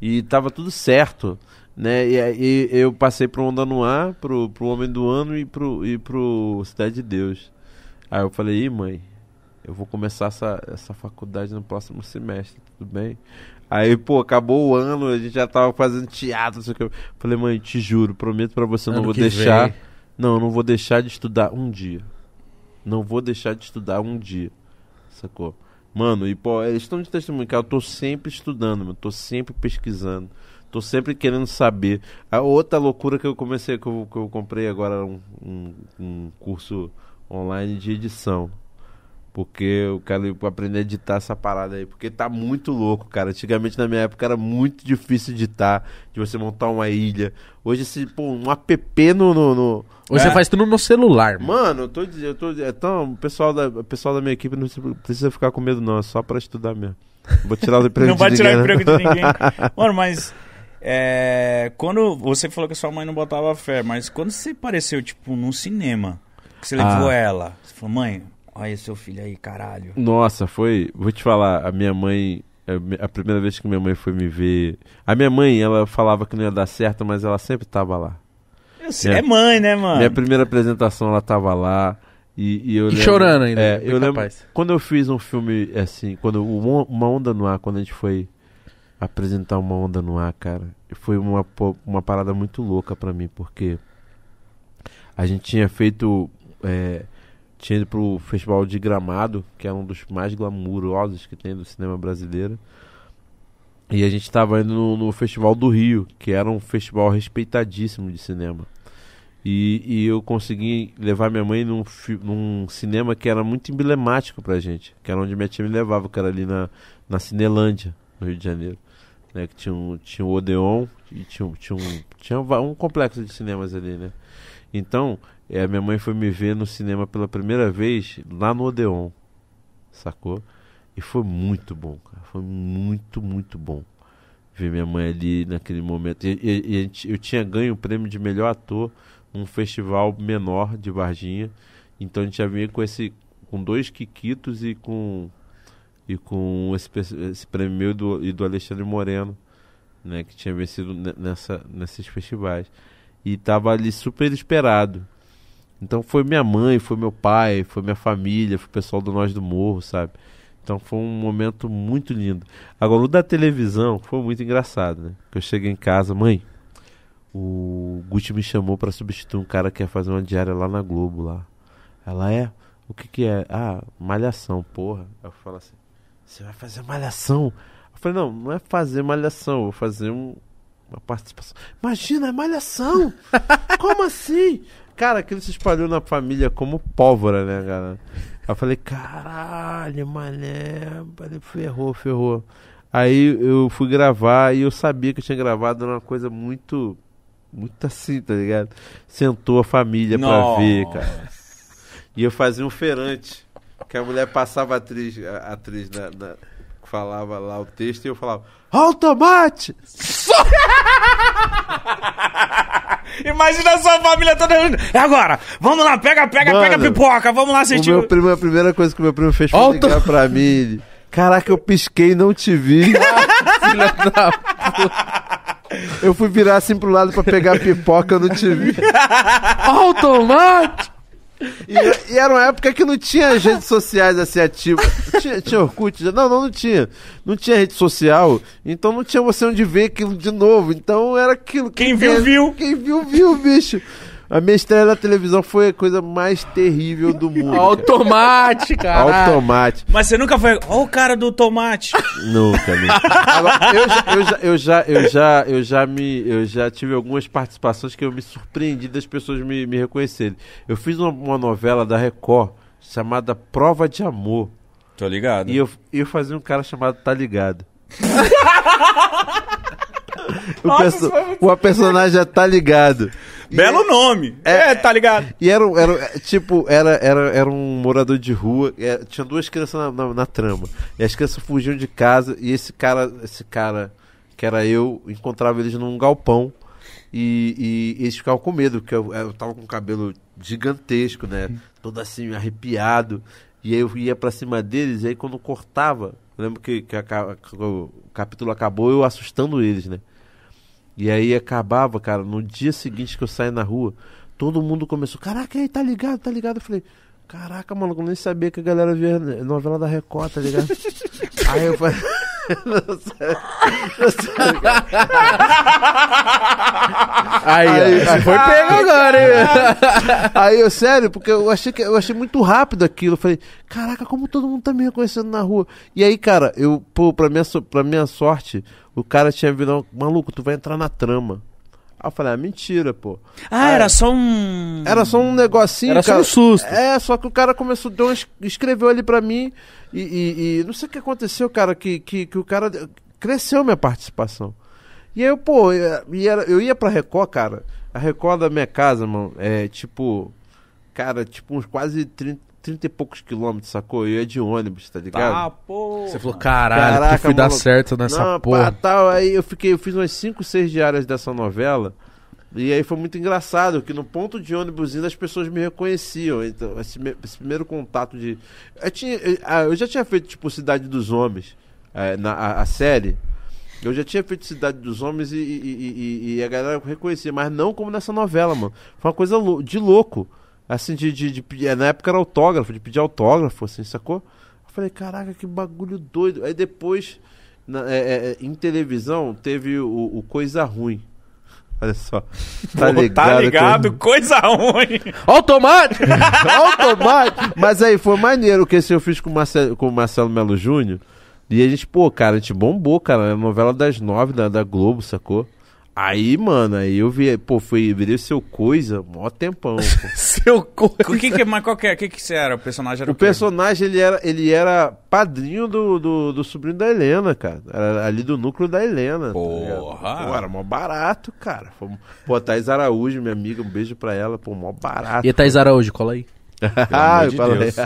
E tava tudo certo, né? E aí eu passei pro Onda no Ar, pro, pro Homem do Ano e pro, e pro Cidade de Deus. Aí eu falei, Ih, mãe, eu vou começar essa, essa faculdade no próximo semestre, tudo bem? Aí, pô, acabou o ano, a gente já tava fazendo teatro, não sei o que. Falei, mãe, te juro, prometo pra você, não vou deixar. vem. Não, eu não vou deixar de estudar um dia. Não vou deixar de estudar um dia. Sacou? Mano, e pô, eles estão de testemunho, cara. Eu tô sempre estudando, mano. Tô sempre pesquisando. Tô sempre querendo saber. A outra loucura que eu comecei, que eu, que eu comprei agora um, um, um curso online de edição. Porque eu quero aprender a editar essa parada aí. Porque tá muito louco, cara. Antigamente, na minha época, era muito difícil editar. De você montar uma ilha. Hoje, esse, pô, um app no- no- no, Hoje É. você faz tudo no celular, mano. Mano, eu tô dizendo, eu tô então, o pessoal da, o pessoal da minha equipe não precisa- ficar com medo não, é só pra estudar mesmo. Vou tirar o emprego não de vai tirar o ninguém, né? emprego de ninguém. Mano, mas É, quando você falou que sua mãe não botava fé, mas quando você apareceu, tipo, num cinema, que você levou Ah. ela, você falou, mãe, olha seu filho aí, caralho. Nossa, foi. Vou te falar, a minha mãe. a- primeira vez que minha mãe foi me ver. A minha mãe, ela falava que não ia dar certo, mas ela sempre tava lá. Eu sei, Minha- é mãe, né, mano? Minha primeira apresentação, ela tava lá. E, e eu E lembro- chorando ainda, É, bem eu lembro. capaz. Quando eu fiz um filme assim, quando uma onda no ar, quando a gente foi apresentar uma onda no ar, cara, foi uma, uma parada muito louca pra mim, porque a gente tinha feito. é, tinha ido pro Festival de Gramado, que é um dos mais glamurosos que tem do cinema brasileiro. E a gente tava indo no, no Festival do Rio, que era um festival respeitadíssimo de cinema. E, e eu consegui levar minha mãe num, num cinema que era muito emblemático pra gente, que era onde minha tia me levava, que era ali na, na Cinelândia, no Rio de Janeiro. Né, que tinha, um, tinha o Odeon e tinha, um- tinha, um, tinha um complexo de cinemas ali, né? Então, eh, minha mãe foi me ver no cinema pela primeira vez lá no Odeon, sacou? E foi muito bom, cara. Foi muito, muito bom ver minha mãe ali naquele momento. E, e- e a eu tinha ganho o prêmio de melhor ator num festival menor de Varginha. Então a gente já vinha com esse com dois Kikitos e com e com esse, esse prêmio meu e do, e do Alexandre Moreno, né, que tinha vencido ne- nessa nesses festivais. E tava ali super esperado. Então foi minha mãe, foi meu pai, foi minha família, foi o pessoal do Nós do Morro, sabe? Então foi um momento muito lindo. Agora, o da televisão foi muito engraçado, né? Eu cheguei em casa, mãe, o Gucci me chamou pra substituir um cara que ia fazer uma diária lá na Globo lá. Ela é? O que que é? Ah, malhação, porra. Eu falo assim, você vai fazer malhação? Eu falei, não, não é fazer malhação, eu vou fazer um, uma participação. Imagina, é malhação! Como assim? Cara, aquilo se espalhou na família como pólvora, né, cara? Eu falei, caralho, mané. Falei, ferrou, ferrou. Aí eu fui gravar e eu sabia que eu tinha gravado uma coisa muito. Muito assim, tá ligado? Sentou a família pra Nossa. ver, cara. E eu fazia um feirante. Que a mulher passava atriz, a atriz na, na- falava lá o texto e eu falava, ó o tomate! Imagina a sua família toda. É agora! Vamos lá, pega, pega, Mano, pega pipoca, vamos lá O assistir. meu primo, a primeira coisa que o meu primo fez foi Ó o ligar pra mim. ele, Caraca, eu pisquei e não te vi. Filha da Eu fui virar assim pro lado pra pegar pipoca, eu não te vi. Automate! E, e era uma época que não tinha redes sociais assim ativas. Tinha, tinha Orkut? Não, não, não tinha. Não tinha rede social. Então não tinha você onde ver aquilo de novo. Então era aquilo. Quem viu, viu. Quem viu, viu, bicho. A minha estreia na televisão foi a coisa mais terrível do mundo. Automate, cara. Automate. Mas você nunca foi. Ó, o cara do tomate. Nunca, nunca. Já, eu, já, eu, já, eu, já, eu, já me, eu já tive algumas participações que eu me surpreendi das pessoas me, me reconhecerem. Eu fiz uma, uma novela da Record chamada Prova de Amor. Tô ligado. E eu, eu fazia um cara chamado Tá Ligado. o, Nossa, perso- muito o personagem é Tá Ligado. E- Belo nome. É, tá ligado? E era, um- era é, tipo, era, era, era um morador de rua, é, tinha duas crianças na, na, na trama. E as crianças fugiam de casa e esse cara, esse cara, que era eu, encontrava eles num galpão. E, e eles ficavam com medo, porque eu, eu tava com o cabelo gigantesco, né? Todo assim, arrepiado. E aí eu ia pra cima deles, e aí quando cortava, eu lembro que, que, a o capítulo acabou eu assustando eles, né? E aí acabava, cara, no dia seguinte que eu saí na rua, todo mundo começou, caraca, aí tá ligado, tá ligado? Eu falei, caraca, mano, eu nem sabia que a galera via novela da Record, tá ligado? aí eu falei. Não, sério. Não, cara. Aí, Aí, você foi pego agora, hein? Aí eu, sério, porque eu achei que eu achei muito rápido aquilo. Eu falei, caraca, como todo mundo tá me reconhecendo na rua. E aí, cara, eu, pô, pra minha, pra minha sorte, o cara tinha virado, maluco, tu vai entrar na trama. Aí eu falei, ah, mentira, pô. Ah, era só um. Era só um negocinho, Era só cara. um susto. É, só que o cara começou, deu es- escreveu ali pra mim e, e- e não sei o que aconteceu, cara, que, que, que o cara cresceu minha participação. E aí, eu, pô, e era- eu ia pra Record, cara. A Record da minha casa, mano, é tipo, cara, tipo uns quase 30, 30 e poucos quilômetros, sacou? Eu ia de ônibus, tá ligado? Tá, pô. Você falou, caralho, Caraca, que fui dar certo nessa Não, porra. pá, tal. Aí eu fiquei, eu fiz umas 5, 6 diárias dessa novela. E aí foi muito engraçado, que no ponto de ônibus as pessoas me reconheciam. Então, esse, esse primeiro contato de. Eu, tinha, eu, ah, eu já tinha feito, tipo, Cidade dos Homens, eh, na, a, a série. Eu já tinha feito Cidade dos Homens e, e- e- e- a galera reconhecia, mas não como nessa novela, mano. Foi uma coisa de louco. Assim, de, de, de pedir- Na época era autógrafo, de pedir autógrafo, assim, sacou? Eu falei, caraca, que bagulho doido. Aí depois, na- é, é, é, em televisão, teve o, o Coisa Ruim. Olha só. Tá ligado? Tá ligado? que- Coisa ruim. Automático! Automático. Mas aí foi maneiro que esse eu fiz com o Marcelo, com o Marcelo Melo Júnior. E a gente, pô, cara, a gente bombou, cara. A novela das nove da, da Globo, sacou? Aí, mano, aí eu vi, pô, foi, virei seu coisa, mó tempão, pô. Seu co... O que que, mas qual que é? O que que você era? O personagem era O o personagem, ele era, ele era padrinho do, do, do sobrinho da Helena, cara. Era ali do núcleo da Helena. tá? Porra. Pô, era mó barato, cara. Foi- Pô, a Thaís Araújo, minha amiga, um beijo pra ela. Pô, mó barato. E a Thais Araújo, cola aí. Ah, eu de falei. Deus.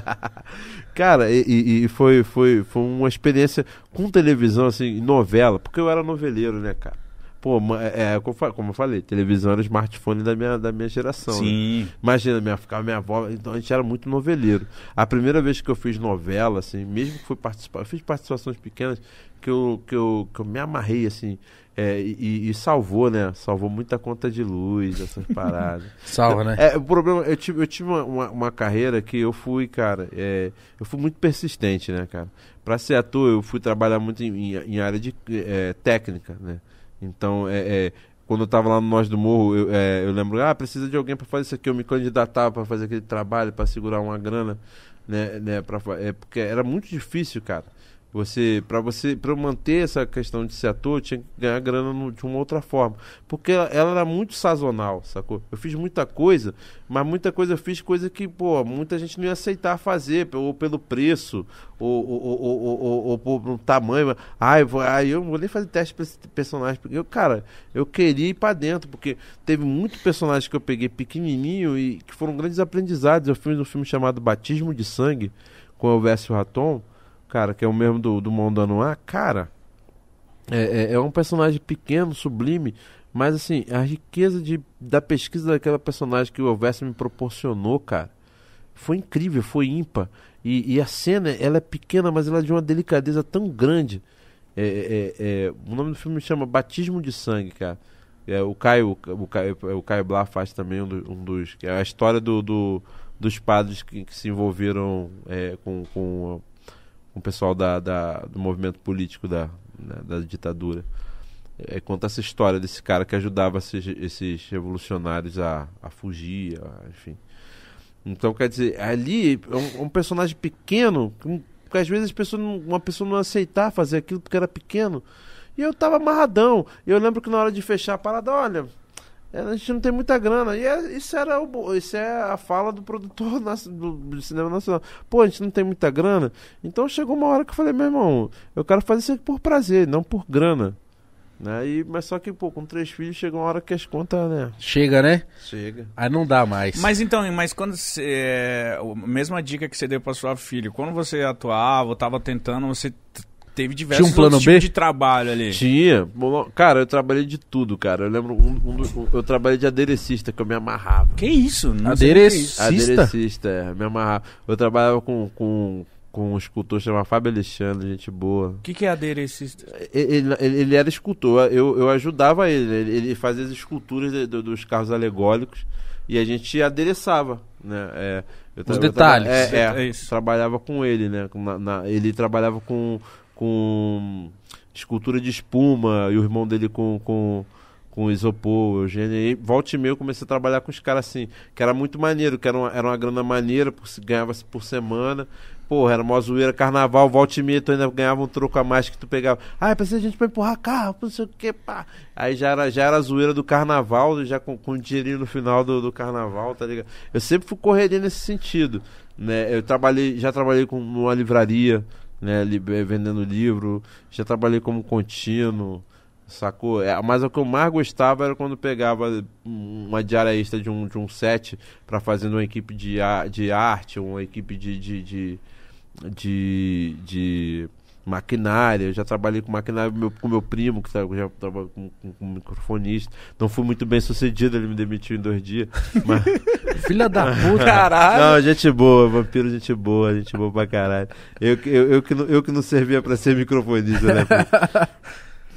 Cara, e, e- foi, foi, foi uma experiência com televisão, assim, novela, porque eu era noveleiro, né, cara? Pô, é, é, como eu falei, televisão era o smartphone da minha, da minha geração. né? Sim. Imagina, minha, ficava minha avó, então a gente era muito noveleiro. A primeira vez que eu fiz novela, assim, mesmo que fui participar, eu fiz participações pequenas que eu, que eu, que eu me amarrei, assim, é, e, e salvou, né? Salvou muita conta de luz, essas paradas. Salva, né? É, o problema, eu tive, eu tive uma, uma, carreira que eu fui, cara, é, eu fui muito persistente, né, cara? Pra ser ator, eu fui trabalhar muito em, em, em área de é, técnica, né? Então, é, é, quando eu tava lá no Nós do Morro, eu, é, eu lembro, ah, precisa de alguém pra fazer isso aqui, eu me candidatava pra fazer aquele trabalho, pra segurar uma grana, né, né pra, é, porque era muito difícil, cara. Você, para você, para manter essa questão de ser ator, tinha que ganhar grana no- de uma outra forma, porque ela, ela era muito sazonal, sacou? Eu fiz muita coisa, mas muita coisa eu fiz coisa que, pô, muita gente não ia aceitar fazer, ou pelo preço, ou, ou, ou, ou, ou, por um tamanho. Eu vou, ah, eu vou nem fazer teste pra esse personagem, porque eu, cara, eu queria ir pra dentro, porque teve muito personagem que eu peguei pequenininho e que foram grandes aprendizados. Eu fiz um filme chamado Batismo de Sangue com o Elvésio Raton, cara, que é o mesmo do, do Mondano A, cara, é, é, é um personagem pequeno, sublime, mas assim, a riqueza de, da pesquisa daquela personagem que o Elvésio me proporcionou, cara, foi incrível, foi ímpar. E, e a cena, ela é pequena, mas ela é de uma delicadeza tão grande. É, é, é, o nome do filme chama Batismo de Sangue, cara. É, o Caio, o Caio, o Caio Blá faz também um, do- um dos. É a história do, do- dos padres que, que se envolveram é, com, com o pessoal da, da- do movimento político da, né, da ditadura. É, conta essa história desse cara que ajudava esses, esses revolucionários a, a fugir, a- enfim. Então, quer dizer, ali é um, um personagem pequeno, que- porque às vezes as pessoas não- uma pessoa não aceitar fazer aquilo porque era pequeno. E eu tava amarradão. E eu lembro que na hora de fechar a parada, olha, é, a gente não tem muita grana. E é- isso era o, isso é a fala do produtor do, do cinema nacional. Pô, a gente não tem muita grana. Então chegou uma hora que eu falei, meu irmão, eu quero fazer isso aqui por prazer, não por grana. Né? E, mas só que, pô, com três filhos chega uma hora que as contas, né? Chega, né? Chega. Aí não dá mais. Mas então, mas quando você. é, a mesma dica que você deu pra sua filha, quando você atuava, ou tava tentando, você teve diversos Tinha um plano B? tipos de trabalho ali. Tinha. Bom, Cara, eu trabalhei de tudo, cara. Eu lembro, um, um eu trabalhei de aderecista, que eu me amarrava. Que isso? Não é. Aderecista? Aderecista, é, me amarrava. Eu trabalhava com, com, com um escultor chamado Fábio Alexandre, gente boa. O que, que é aderecista? Ele, ele, ele era escultor, eu, eu ajudava ele, ele, ele fazia as esculturas de- do- dos carros alegóricos e a gente adereçava, né? É, eu Os eu detalhes. é, é, É isso. trabalhava com ele, né? Na- na- ele trabalhava com, com escultura de espuma e o irmão dele com, com, com isopor, Eugênio. E volta e meia eu comecei a trabalhar com os caras assim, que era muito maneiro, que era uma, era uma grana maneira, ganhava-se por semana. Porra, era uma zoeira, carnaval, volta e meia, tu ainda ganhava um troco a mais que tu pegava. Ah, precisa de gente pra empurrar carro, não sei o que, pá. Aí já era, já era a zoeira do carnaval, já com, com dinheirinho no final do, do carnaval, tá ligado? Eu sempre fui correria nesse sentido, né? Eu trabalhei, já trabalhei com numa livraria, né, eh, vendendo livro, já trabalhei como contínuo, Sacou? É, mas o que eu mais gostava era quando pegava uma diária extra de um, de um set pra fazer uma equipe de, de arte, uma equipe de, de, de, de, de maquinária. Eu já trabalhei com maquinária meu- com meu primo, que tá- já estava com, com, com microfonista. Não fui muito bem sucedido, ele me demitiu em dois dias. Mas... Filha da puta. Caralho. Não, gente boa, vampiro, gente boa, gente boa pra caralho. Eu, que- eu, eu, que, não, eu que não servia pra ser microfonista, né?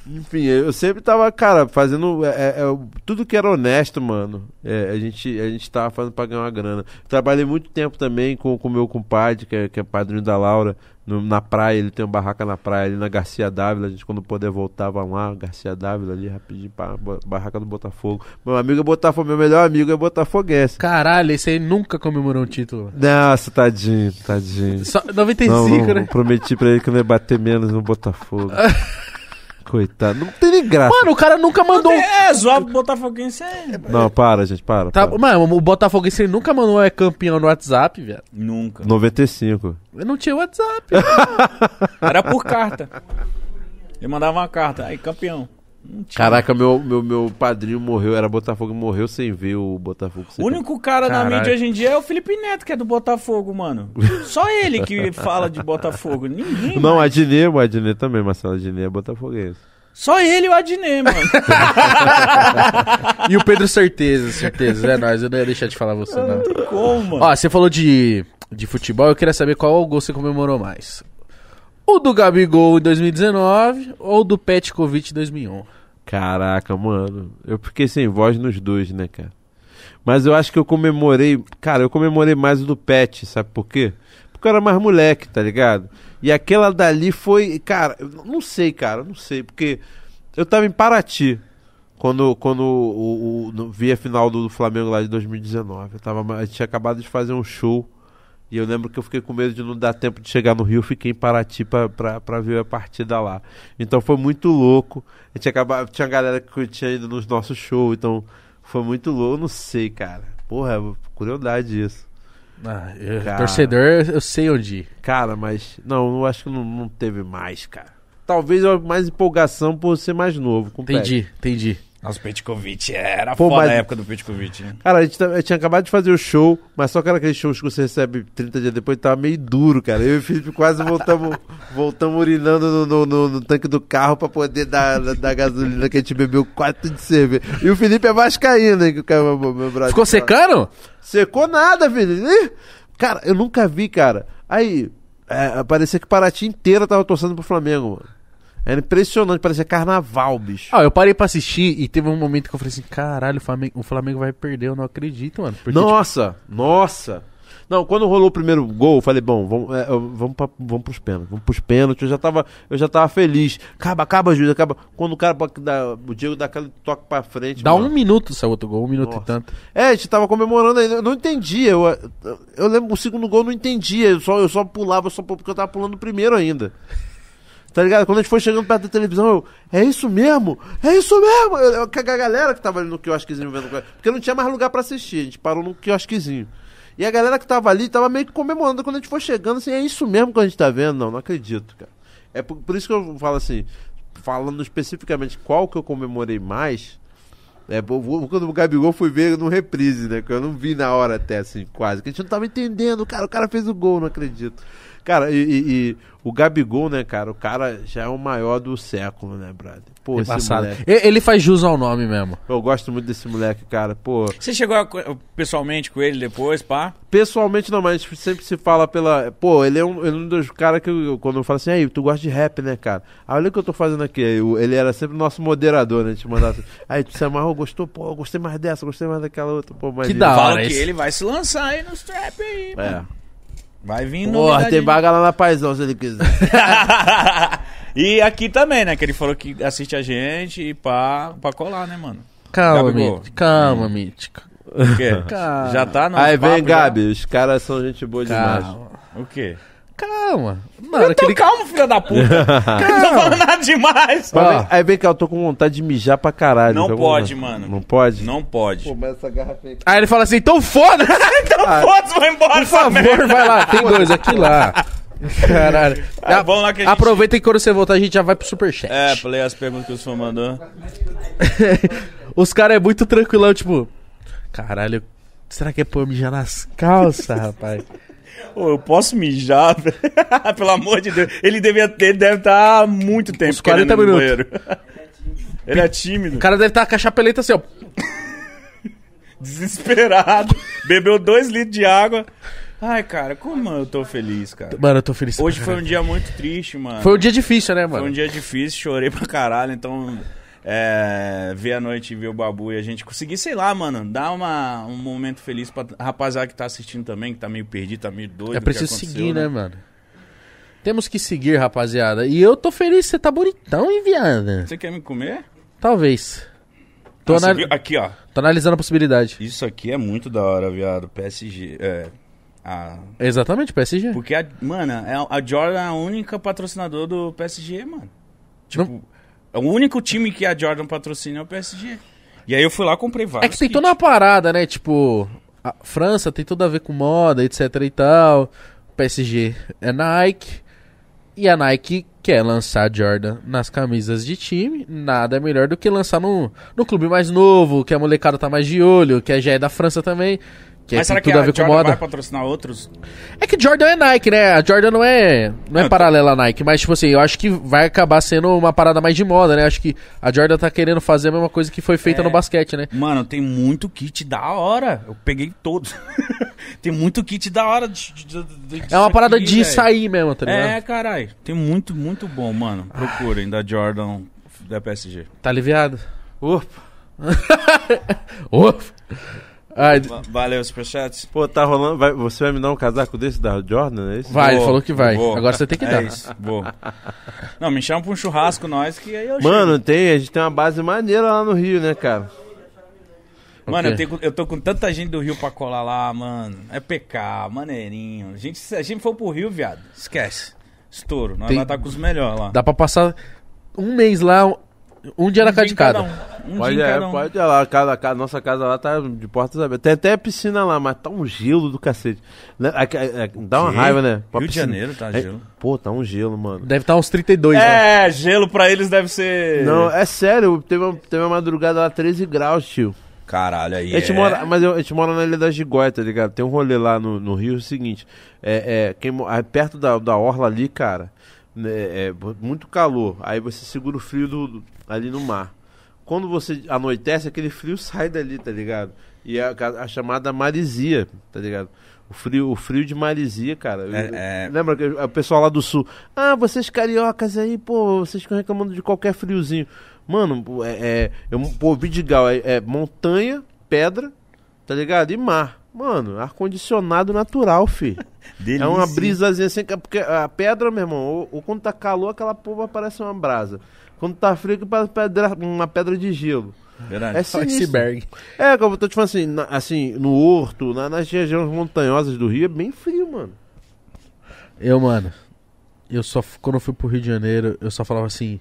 Enfim, eu sempre tava, cara, fazendo é, é, é, tudo que era honesto, mano. É, a, gente, a gente tava fazendo pra ganhar uma grana. Trabalhei muito tempo também com o meu compadre, que é, que é padrinho da Laura, no- na praia. Ele tem uma barraca na praia ali na Garcia Dávila. A gente, quando puder voltar, vai lá, Garcia Dávila ali, rapidinho, pra, barraca do Botafogo. Meu amigo é Botafogo, meu melhor amigo é Botafoguense. Caralho, esse aí nunca comemorou um título. Nossa, tadinho, tadinho. Só 95, Não, não, né? prometi pra ele que eu não ia bater menos no Botafogo. Coitado, não tem nem graça. Mano, o cara nunca mandou. É, zoar o Botafoguense é... Não, para, gente, para. Tá, para. mano, o Botafogo ele nunca mandou é campeão no WhatsApp, velho. Nunca. 95. Eu não tinha WhatsApp. Era por carta. Ele mandava uma carta. Aí, campeão. Não. Caraca, meu, meu, meu padrinho morreu, era Botafogo e morreu sem ver o Botafogo. O único cara na Caralho. mídia hoje em dia é o Felipe Neto, que é do Botafogo, mano. Só ele que fala de Botafogo. Ninguém. Não, mais. Adnet, o Adnet também, Marcelo Adnet é botafoguense. Só ele e o Adnet, mano. e o Pedro Certeza, certeza. É nóis, eu não ia deixar de falar você, não. Como, mano? Ó, você falou de, de futebol, eu queria saber qual gol você comemorou mais. O do Gabigol em 2019 ou do Petkovic em 2001? Caraca, mano. Eu fiquei sem voz nos dois, né, cara? Mas eu acho que eu comemorei. Cara, eu comemorei mais o do Pet, sabe por quê? Porque eu era mais moleque, tá ligado? E aquela dali foi. Cara, eu não sei, cara, eu não sei. Porque eu tava em Paraty quando, quando o, o- no- vi a final do, Flamengo lá de 2019. Eu tava, gente tinha acabado de fazer um show. E eu lembro que eu fiquei com medo de não dar tempo de chegar no Rio, fiquei em Paraty pra ver a partida lá. Então foi muito louco. A gente acabava, tinha galera que tinha ido nos nossos shows, então foi muito louco. Eu não sei, cara. Porra, curiosidade isso. Ah, eu- torcedor, eu sei onde ir. Cara, mas não, eu acho que não, não teve mais, cara. Talvez mais empolgação por ser mais novo. Com. Entendi, entendi. Nossa, o Petkovic era Pô, foda mas- a época do Petkovic, né? Cara, a gente, tá- eu tinha acabado de fazer o show, mas só que era aqueles shows que você recebe 30 dias depois, tava meio duro, cara. Eu e o Felipe quase voltamos, voltamos urinando no, no- no- no tanque do carro pra poder dar, dar gasolina que a gente bebeu quatro de cerveja. E o Felipe é vascaíno, hein, que o cara, meu, meu brother. Ficou secando? Secou nada, filho. Cara, eu nunca vi, cara. Aí, é, parecia que Paraty inteira tava torcendo pro Flamengo, mano. Era impressionante, parecia carnaval, bicho. Ah, eu parei pra assistir e teve um momento que eu falei assim: caralho, o Flamengo, o Flamengo vai perder, eu não acredito, mano. Porque, tipo, Nossa, nossa. Não, quando rolou o primeiro gol, eu falei, bom, vamos, é, vamos, pra, vamos pros pênaltis, vamos pros pênaltis. Eu já tava, eu já tava feliz. Acaba, acaba, Júlio, acaba. Quando o cara dá, o Diego dá aquele toque pra frente. dá mano. um minuto seu outro gol, um minuto Nossa. e tanto. É, a gente tava comemorando ainda. Eu não entendia. Eu, eu, eu lembro o segundo gol, eu não entendia. Eu só, eu só pulava, só porque eu tava pulando o primeiro ainda. Tá ligado? Quando a gente foi chegando perto da televisão, eu. É isso mesmo? É isso mesmo? Eu, eu, a galera que tava ali no quiosquezinho vendo. Porque não tinha mais lugar pra assistir. A gente parou no quiosquezinho. E a galera que tava ali tava meio que comemorando. Quando a gente foi chegando, assim, é isso mesmo que a gente tá vendo? Não, não acredito, cara. É por, por isso que eu falo assim, falando especificamente qual que eu comemorei mais. É, quando o Gabigol fui ver no reprise, né? Que eu não vi na hora até, assim, quase. Que a gente não tava entendendo. Cara, o cara fez o gol, não acredito. Cara, e, e- e o Gabigol, né, cara? O cara já é o maior do século, né, brother? Pô, esse Passado. moleque. Ele faz jus ao nome mesmo. Eu gosto muito desse moleque, cara. Pô, Você chegou a pessoalmente com ele depois, pá? pessoalmente não, mas sempre se fala pela. Pô, ele é um, ele é um dos caras que eu, quando eu falo assim, aí, tu gosta de rap, né, cara? Aí olha o que eu tô fazendo aqui. O- ele era sempre o nosso moderador, né? A gente mandava assim, aí tu se amarrou, gostou? Pô, eu gostei mais dessa, gostei mais daquela outra. Pô, mas Que ele- da Fala hora que esse. ele vai se lançar aí nos trap aí, É. mano. Vai vir Porra, tem aí. vaga lá na Paisão se ele quiser. e aqui também, né? Que ele falou que assiste a gente e pá, pra colar, né, mano? Calma, Gabigol. Mítico. Calma, Mítico. O quê? Cara. Já tá no aí vem, já? Gabi, os caras são gente boa demais. Calma. O quê? Calma. Mano, Eu tô aquele... calmo, filho da puta. não tô falando nada demais. Ó. aí vem cá, eu tô com vontade de mijar pra caralho. Não Tá pode, vontade? mano. Não pode? Não pode. essa garrafinha aqui. Aí ele fala assim, então foda! Então foda-se, vai embora Por favor, merda. vai lá. Tem dois aqui lá. Caralho. Ah, vamos lá que a gente- Aproveita que quando você voltar a gente já vai pro superchat. É, pra ler as perguntas que o senhor mandou. Os caras é muito tranquilão, tipo... Caralho, será que é pra eu mijar nas calças, rapaz? Ô, eu posso mijar? Pelo amor de Deus. Ele, devia ter, ele deve estar há muito tempo Uns 40 querendo ir no minutos. banheiro. Ele é tímido, O cara deve estar com a chapeleta assim, ó. desesperado. Bebeu dois litros de água. Ai, cara, como eu tô feliz, cara. Mano, eu tô feliz. Hoje foi um dia muito triste, mano. Foi um dia difícil, né, Foi mano? um dia difícil, chorei pra caralho, então é, ver a noite e ver o Babu e a gente conseguir, sei lá, mano, dar uma, um momento feliz pra rapaziada que tá assistindo também, que tá meio perdido, tá meio doido. É preciso seguir, né, mano? Temos que seguir, rapaziada. E eu tô feliz, você tá bonitão, hein, viada? Você quer me comer? Talvez. Tô, Nossa, anal-? Aqui, ó. tô analisando a possibilidade. Isso aqui é muito da hora, viado. PSG. É. A... Exatamente, PSG. Porque, a, mano, é- a Jordan é a única patrocinador do PSG, mano. Tipo, é o único time que a Jordan patrocina é o PSG. E aí eu fui lá comprei É vários. que tem kits. toda uma parada, né? Tipo, a França tem tudo a ver com moda, etc e tal. PSG é Nike. E a Nike quer lançar Jordan nas camisas de time. Nada é melhor do que lançar no, no clube mais novo, que a molecada tá mais de olho, que já é da França também. Que Mas tem será que tudo a a ver com Jordan moda. vai patrocinar outros? É que Jordan é Nike, né? A Jordan não é, não é Não, paralela à Nike, mas tipo assim, eu acho que vai acabar sendo uma parada mais de moda, né? Acho que a Jordan tá querendo fazer a mesma coisa que foi feita É. no basquete, né? Mano, tem muito kit da hora. Eu peguei todos. tem muito kit da hora. De, de- de- de- É uma parada aqui, de velho. sair mesmo, tá ligado? É, caralho. Tem muito, muito bom, mano. Procurem da Jordan da PSG. Tá aliviado? Opa. Ufa. Ai, Va- Valeu, Superchats. Pô, tá rolando. vai- você vai me dar um casaco desse da Jordan, é isso? vai, ele Vou, falou que vai. vou. Agora você tem que É dar. isso, vou. Não, me chama pra um churrasco nós que aí eu Mano, chego. tem, a gente tem uma base maneira lá no Rio, né, cara? Mano, eu, tenho- eu tô com tanta gente do Rio pra colar lá, mano. É PK, maneirinho. A gente, se a gente for pro Rio, viado, esquece. Estouro. Nós Tem- vai estar com os melhores lá. Dá pra passar um mês lá, um, um dia na casa de em cada cada. um. Um Pode, é, cada um. pode ir lá. A casa, a casa- nossa casa lá tá de portas abertas. Tem até piscina lá, mas tá um gelo do cacete. Né, é, é, Dá uma Quê? raiva, né? Pra Rio de. Janeiro tá É, gelo. Pô, tá um gelo, mano. Deve estar uns 32, né? É, gelo pra eles deve ser. Não, é sério, teve uma, teve uma madrugada lá 13 graus, tio. Caralho, aí. A gente é... mora, mas eu- a gente mora na Ilha da Gigóia, tá ligado? Tem um rolê lá no, no Rio, é o seguinte, é, é, quem, é perto da, da orla ali, cara, né, é muito calor, aí você segura o frio do, do- ali no mar. Quando você anoitece, aquele frio sai dali, tá ligado? E é a, a chamada marisia, tá ligado? O frio, o frio de marisia, cara. É, é. Lembra que o pessoal lá do sul, ah, vocês cariocas aí, pô, vocês ficam reclamando de qualquer friozinho. Mano, é, é, eu, pô, Vidigal é, é montanha, pedra, tá ligado? E mar. Mano, ar-condicionado natural, fi. Delícia. É uma brisazinha assim, que- porque a pedra, meu irmão, ou, ou quando tá calor, aquela porra parece uma brasa. Quando tá frio, que parece pedra- uma pedra de gelo. Verdade. É iceberg. É, como eu tô te falando assim, na- assim, no Horto, na- nas regiões montanhosas do Rio, é bem frio, mano. Eu, mano, eu só, quando eu fui pro Rio de Janeiro, eu só falava assim,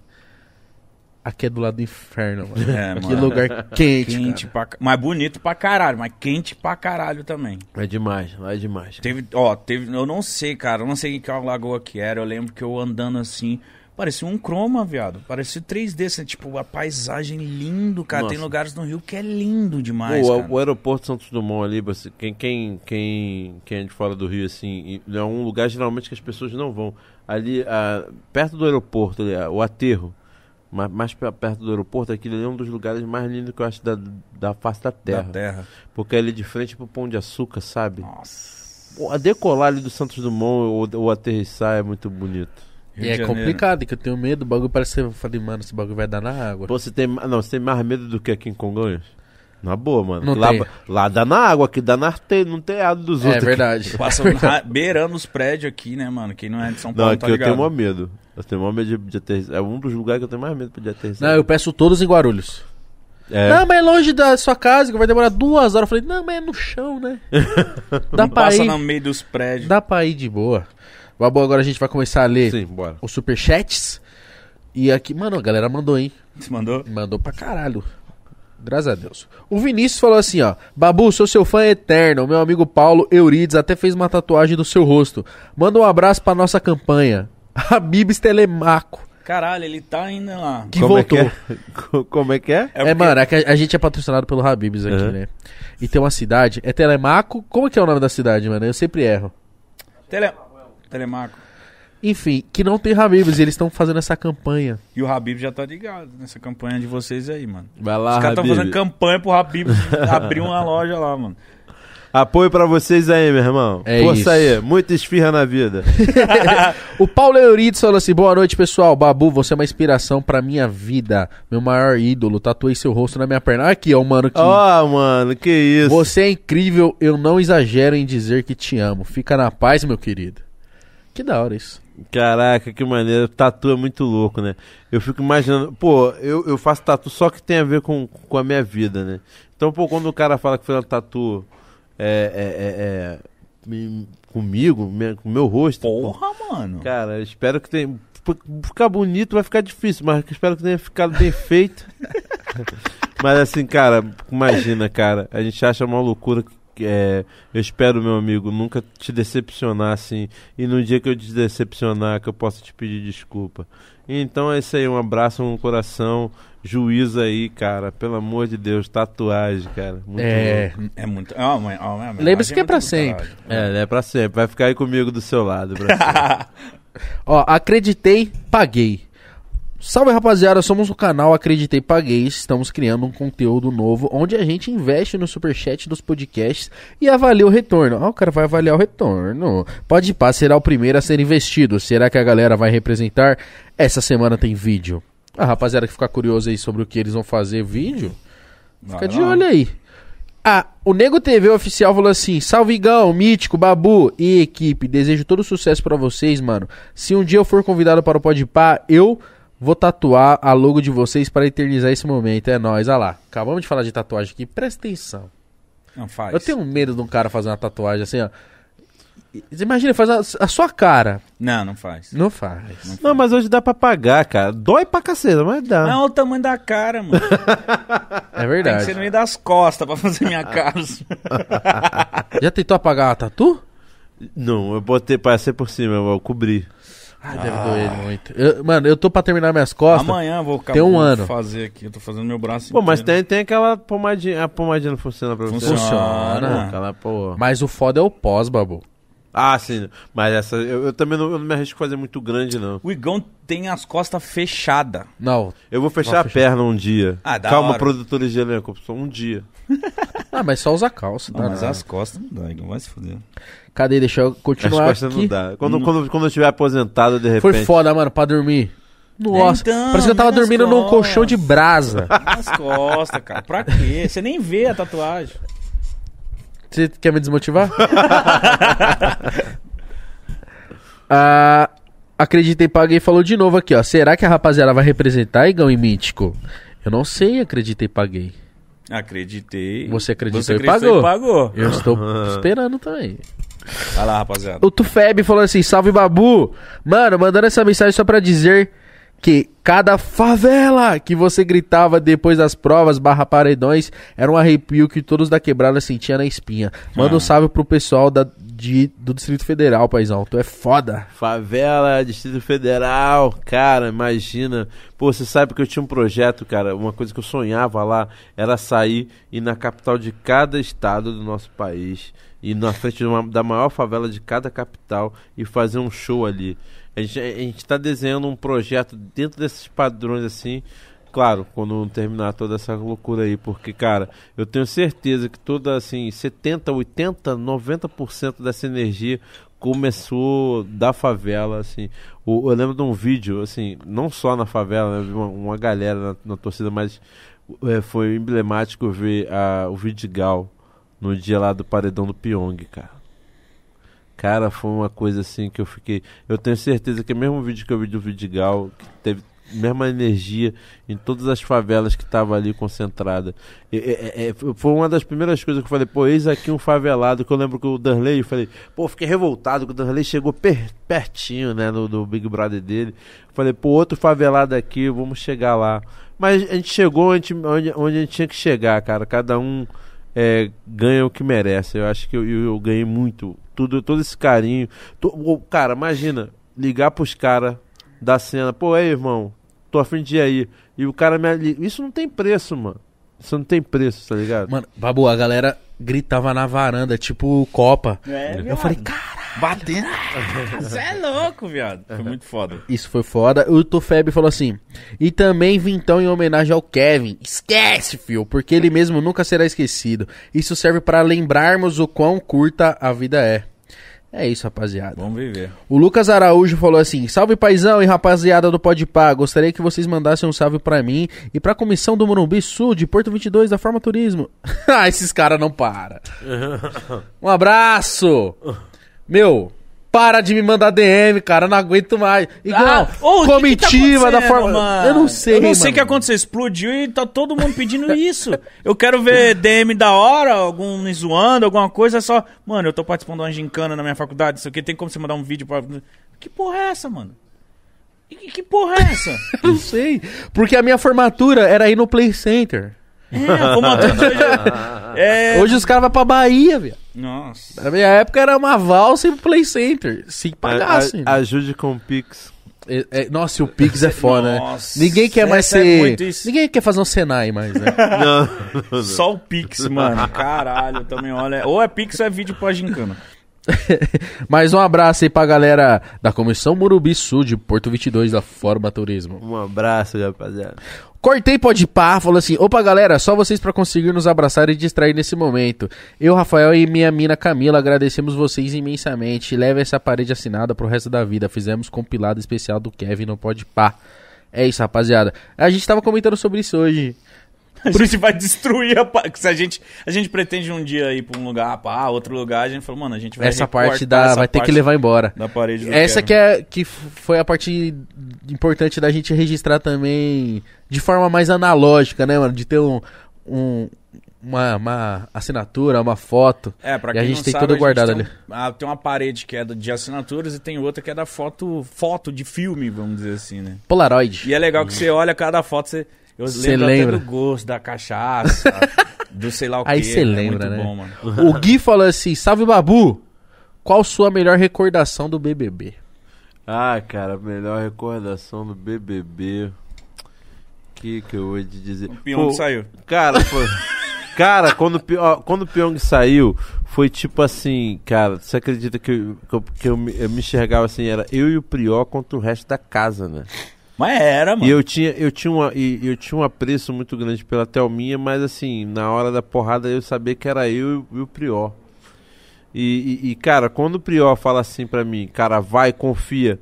aqui é do lado do inferno, mano. É, que mano. lugar quente, Quente cara. pra Mas bonito pra caralho, mas quente pra caralho também. É demais, lá é demais. Teve, ó, teve, eu não sei, cara, eu não sei que lagoa que era. Eu lembro que eu andando assim, parecia um croma, viado. Parecia 3D, assim, tipo, a paisagem lindo, cara. Tem Nossa. lugares no Rio que é lindo demais, Pô, cara. o, aeroporto Santos Dumont ali, você, quem, quem, quem, quem é de fora do Rio, assim, é um lugar geralmente que as pessoas não vão. Ali, ah, perto do aeroporto, ali, ah, o aterro, ma- mais pe- perto do aeroporto, aquele ali é um dos lugares mais lindos que eu acho da, da face da terra. Da terra. Porque é ali de frente pro Pão de Açúcar, sabe? Nossa. Pô, a decolar ali do Santos Dumont ou, ou aterrissar é muito bonito. Rio E é Janeiro. complicado, que eu tenho medo, o bagulho parece que eu falei, mano, esse bagulho vai dar na água. Pô, você tem, não, você tem mais medo do que aqui em Congonhas? Na boa, mano. Não lá, tem. lá dá na água, aqui dá na arte, não tem água dos é outros. verdade. Passa ra- beirando os prédios aqui, né, mano? Quem não é de São Não, Paulo aqui tá eu ligado. tenho medo. Eu tenho maior medo de, de aterrissar. É um dos lugares que eu tenho mais medo de aterrissar. Não, eu peço todos em Guarulhos. É. Não, mas é longe da sua casa, que vai demorar duas horas. Eu falei, não, mas é no chão, né? dá, Não pra passa ir, no meio dos prédios. dá pra ir de boa. Babu, agora a gente vai começar a ler Sim, bora. os superchats. E aqui, mano, a galera mandou, hein? Você mandou? Mandou pra caralho. Graças a Deus. O Vinícius falou assim, ó. Babu, sou seu fã eterno. Meu amigo Paulo Eurides até fez uma tatuagem do seu rosto. Manda um abraço pra nossa campanha. Habibs Telemaco. Caralho, ele tá ainda lá. Que Como voltou. É que é? Como é que é? É, porque- mano, é que a, a gente é patrocinado pelo Habibs aqui, Uhum. né? E tem uma cidade, é Telemaco. Como que é o nome da cidade, mano? Eu sempre erro. Tele... Telemaco. Enfim, que não tem Habibs e eles estão fazendo essa campanha. E o Habib já tá ligado nessa campanha de vocês aí, mano. Vai lá, Os caras estão fazendo campanha pro Habib abrir uma loja lá, mano. Apoio pra vocês aí, meu irmão. É Força isso. aí. Muita esfirra na vida. O Paulo Eurides falou assim: boa noite, pessoal. Babu, você é uma inspiração pra minha vida. Meu maior ídolo. Tatuei seu rosto na minha perna. Aqui, ó, o mano que. Ó, mano, que isso. Você é incrível, eu não exagero em dizer que te amo. Fica na paz, meu querido. Que da hora isso. Caraca, que maneiro. Tatu é muito louco, né? Eu fico imaginando. Pô, eu, eu faço tatu só que tem a ver com, com a minha vida, né? Então, pô, quando o cara fala que fez uma tatu é, é, é, é, comigo, me- com o meu rosto. pô, Porra, mano. Cara, espero que tenha. Ficar bonito vai ficar difícil, mas espero que tenha ficado bem feito. mas assim, cara, imagina, cara. A gente acha uma loucura. que, é, eu espero, meu amigo, nunca te decepcionar assim. E no dia que eu te decepcionar, que eu possa te pedir desculpa. Então é isso aí, um abraço no coração. Juízo aí, cara. Pelo amor de Deus, tatuagem, cara. Muito É. louco. É muito. É uma, é uma homenagem Lembre-se que é muito pra do sempre. É, é pra sempre. Vai ficar aí comigo do seu lado. Ó, acreditei, paguei. Salve rapaziada, somos o canal Acreditei Paguei. Estamos criando um conteúdo novo onde a gente investe no superchat dos podcasts e avalia o retorno. Ah, o cara vai avaliar o retorno. Pode pá, será o primeiro a ser investido. Será que a galera vai representar? Essa semana tem vídeo. A rapaziada que ficar curioso aí sobre o que eles vão fazer, vídeo, Vai fica de olho aí. Ah, o Nego TV oficial falou assim: Salve Igão, Mítico, Babu e equipe. Desejo todo sucesso pra vocês, mano. Se um dia eu for convidado para o Podpah, eu vou tatuar a logo de vocês para eternizar esse momento. É nóis, olha lá. Acabamos de falar de tatuagem aqui, presta atenção. Não faz. Eu tenho medo de um cara fazer uma tatuagem assim, ó. Imagina, faz a, a sua cara. Não, não faz. Não faz. Não, mas hoje dá pra pagar, cara. Dói pra caceta, mas dá. Não, o tamanho da cara, mano. É Tem que verdade. ser no meio das costas pra fazer minha cara. Já tentou apagar a tatu? Não, eu botei pra ser por cima, eu vou cobrir. Ai, deve doer muito. Eu- mano, eu tô pra terminar minhas costas. Amanhã vou acabar Tem um vou ano. fazer aqui. Eu tô fazendo meu braço Pô, mas tem, tem aquela pomadinha. A pomadinha não funciona pra você? Funciona. Aquela, pô. Mas o foda é o pós, babu. Ah, sim. Mas essa. Eu, eu também não, eu não me arrisco a fazer muito grande, não. O Igão tem as costas fechadas. Não. Eu vou fechar Vou a fechar. perna um dia. Ah, da Calma, hora. produtores de elenco. Só um dia. Ah, mas só usa calça, Não, tá? mas nada. as costas não dá, Igão. Vai se fuder. Cadê? Deixa eu As continuar costas aqui. não dá. Quando, quando, quando eu estiver aposentado, de Foi repente. foda, mano, pra dormir. Nossa, Então, parece que eu tava nas dormindo num costas. colchão de brasa. As costas, cara. Pra quê? Você nem vê a tatuagem. Você quer me desmotivar? ah, acreditei, paguei falou de novo aqui, ó. Será que a rapaziada vai representar Igão e Mítico? Eu não sei, acreditei, paguei. Acreditei. Você acreditou Você e acreditou pagou. pagou. Eu estou esperando também. Vai lá, rapaziada. O Tufeb falou assim: salve babu! Mano, mandando essa mensagem só pra dizer que cada favela que você gritava depois das provas barra paredões era um arrepio que todos da quebrada sentiam na espinha. Manda um Ah. salve pro pessoal da, de, do Distrito Federal, paizão. Tu é foda. Favela, Distrito Federal, cara, imagina. Pô, você sabe que eu tinha um projeto, cara, uma coisa que eu sonhava lá era sair e na capital de cada estado do nosso país e na frente uma- da maior favela de cada capital e fazer um show ali. A gente, a gente tá desenhando um projeto dentro desses padrões assim. Claro, quando terminar toda essa loucura aí, porque, cara, eu tenho certeza que toda, assim, 70, 80, 90% dessa energia começou da favela, assim. Eu lembro de um vídeo, assim, não só na favela, né, uma, uma galera na, na torcida, mas é, foi emblemático ver a, o Vidigal no dia lá do paredão do Pyong, cara. Cara, foi uma coisa assim que eu fiquei. Eu tenho certeza que é o mesmo vídeo que eu vi do Vidigal, que teve mesma energia em todas as favelas que estavam ali concentrada. E, é, é, foi uma das primeiras coisas que eu falei, pô, eis aqui um favelado, que eu lembro que o Danley, eu falei, pô, fiquei revoltado que o Danley chegou per, pertinho, né, no, do Big Brother dele. falei, pô, outro favelado aqui, vamos chegar lá. Mas a gente chegou onde, onde, onde a gente tinha que chegar, cara. Cada um é, ganha o que merece. Eu acho que eu, eu, eu ganhei muito. Tudo, todo esse carinho. cara, imagina, ligar pros caras da cena, pô, aí, irmão, tô afim de ir aí. E o cara me. Isso não tem preço, mano. Isso não tem preço, tá ligado? Mano, Babu, a galera gritava na varanda, tipo Copa. É, eu falei, caralho. Batendo. Você é louco, viado. Foi muito foda. Isso foi foda. O Tufeb falou assim: E também vintão em homenagem ao Kevin. Esquece, fio, porque ele mesmo nunca será esquecido. Isso serve para lembrarmos o quão curta a vida é. É isso, rapaziada. Vamos viver. O Lucas Araújo falou assim: Salve paizão e rapaziada do Podpah. Gostaria que vocês mandassem um salve para mim e pra comissão do Morumbi Sul de Porto 22 da Forma Turismo. ah, esses caras não param. um abraço. Meu, para de me mandar DM, cara, eu não aguento mais. Igual, Ah, ô, o que comitiva tá da forma. mano? Eu não sei, Eu não sei o que aconteceu. Explodiu e tá todo mundo pedindo isso. Eu quero ver DM da hora, algum me zoando, alguma coisa. É só, mano, eu tô participando de uma gincana na minha faculdade. Isso aqui tem como você mandar um vídeo pra. Que porra é essa, mano? Que, que porra é essa? Eu não sei. Porque a minha formatura era ir no Play Center. É, a hoje é. é- Hoje os caras vão pra Bahia, viado. Nossa. Na minha época era uma valsa e Play Center. Se A- pagasse. a- ajude com o Pix. É- é- nossa, e o Pix é foda, Nossa, né? Ninguém quer mais é ser. isso. Ninguém quer fazer um Senai mais, né? Não. Só o Pix, mano. Caralho, também olha. Ou é Pix ou é vídeo pra gincana. Mais um abraço aí pra galera da Comissão Murubi Sul de Porto 22 da Forma Turismo. Um abraço, rapaziada. Cortei pode pá, falou assim: opa galera, só vocês pra conseguir nos abraçar e distrair nesse momento. Eu, Rafael e minha mina Camila agradecemos vocês imensamente. Leve essa parede assinada pro resto da vida. Fizemos compilado especial do Kevin no pode pá. É isso, rapaziada. A gente tava comentando sobre isso hoje. A gente vai destruir a pa- Se a gente, a gente pretende um dia ir pra um lugar, pá, outro lugar, a gente falou, mano, a gente vai essa parte da essa vai ter que parte levar embora. da parede do Essa que é que foi a parte importante da gente registrar também de forma mais analógica, né, mano? De ter um, um- uma, uma assinatura, uma foto. É, pra E quem a gente não tem sabe, tudo guardado tem, um- ah, tem uma parede que é de assinaturas e tem outra que é da foto, foto de filme, vamos dizer assim, né? Polaroid. E é legal que você olha cada foto, você. Eu Cê lembro lembra. até do gosto, da cachaça, do sei lá o Aí quê. cê é lembra, muito né? bom, mano. O Gui falou assim: Salve Babu! Qual sua melhor recordação do BBB? Ah, cara, melhor recordação do BBB. Que que eu vou te dizer? O Pyong Pô, saiu. Cara, foi. Cara, quando, ó, quando o Pyong saiu, foi tipo assim, cara, você acredita que, eu, que, eu, que eu me, eu me enxergava assim, era eu e o Prió contra o resto da casa, né? Mas era, mano. E eu tinha, eu, tinha uma, e eu tinha um apreço muito grande pela Thelminha, mas assim, na hora da porrada eu sabia que era eu e o Prió. E, e- e, cara, quando o Prió fala assim pra mim, cara, vai, confia,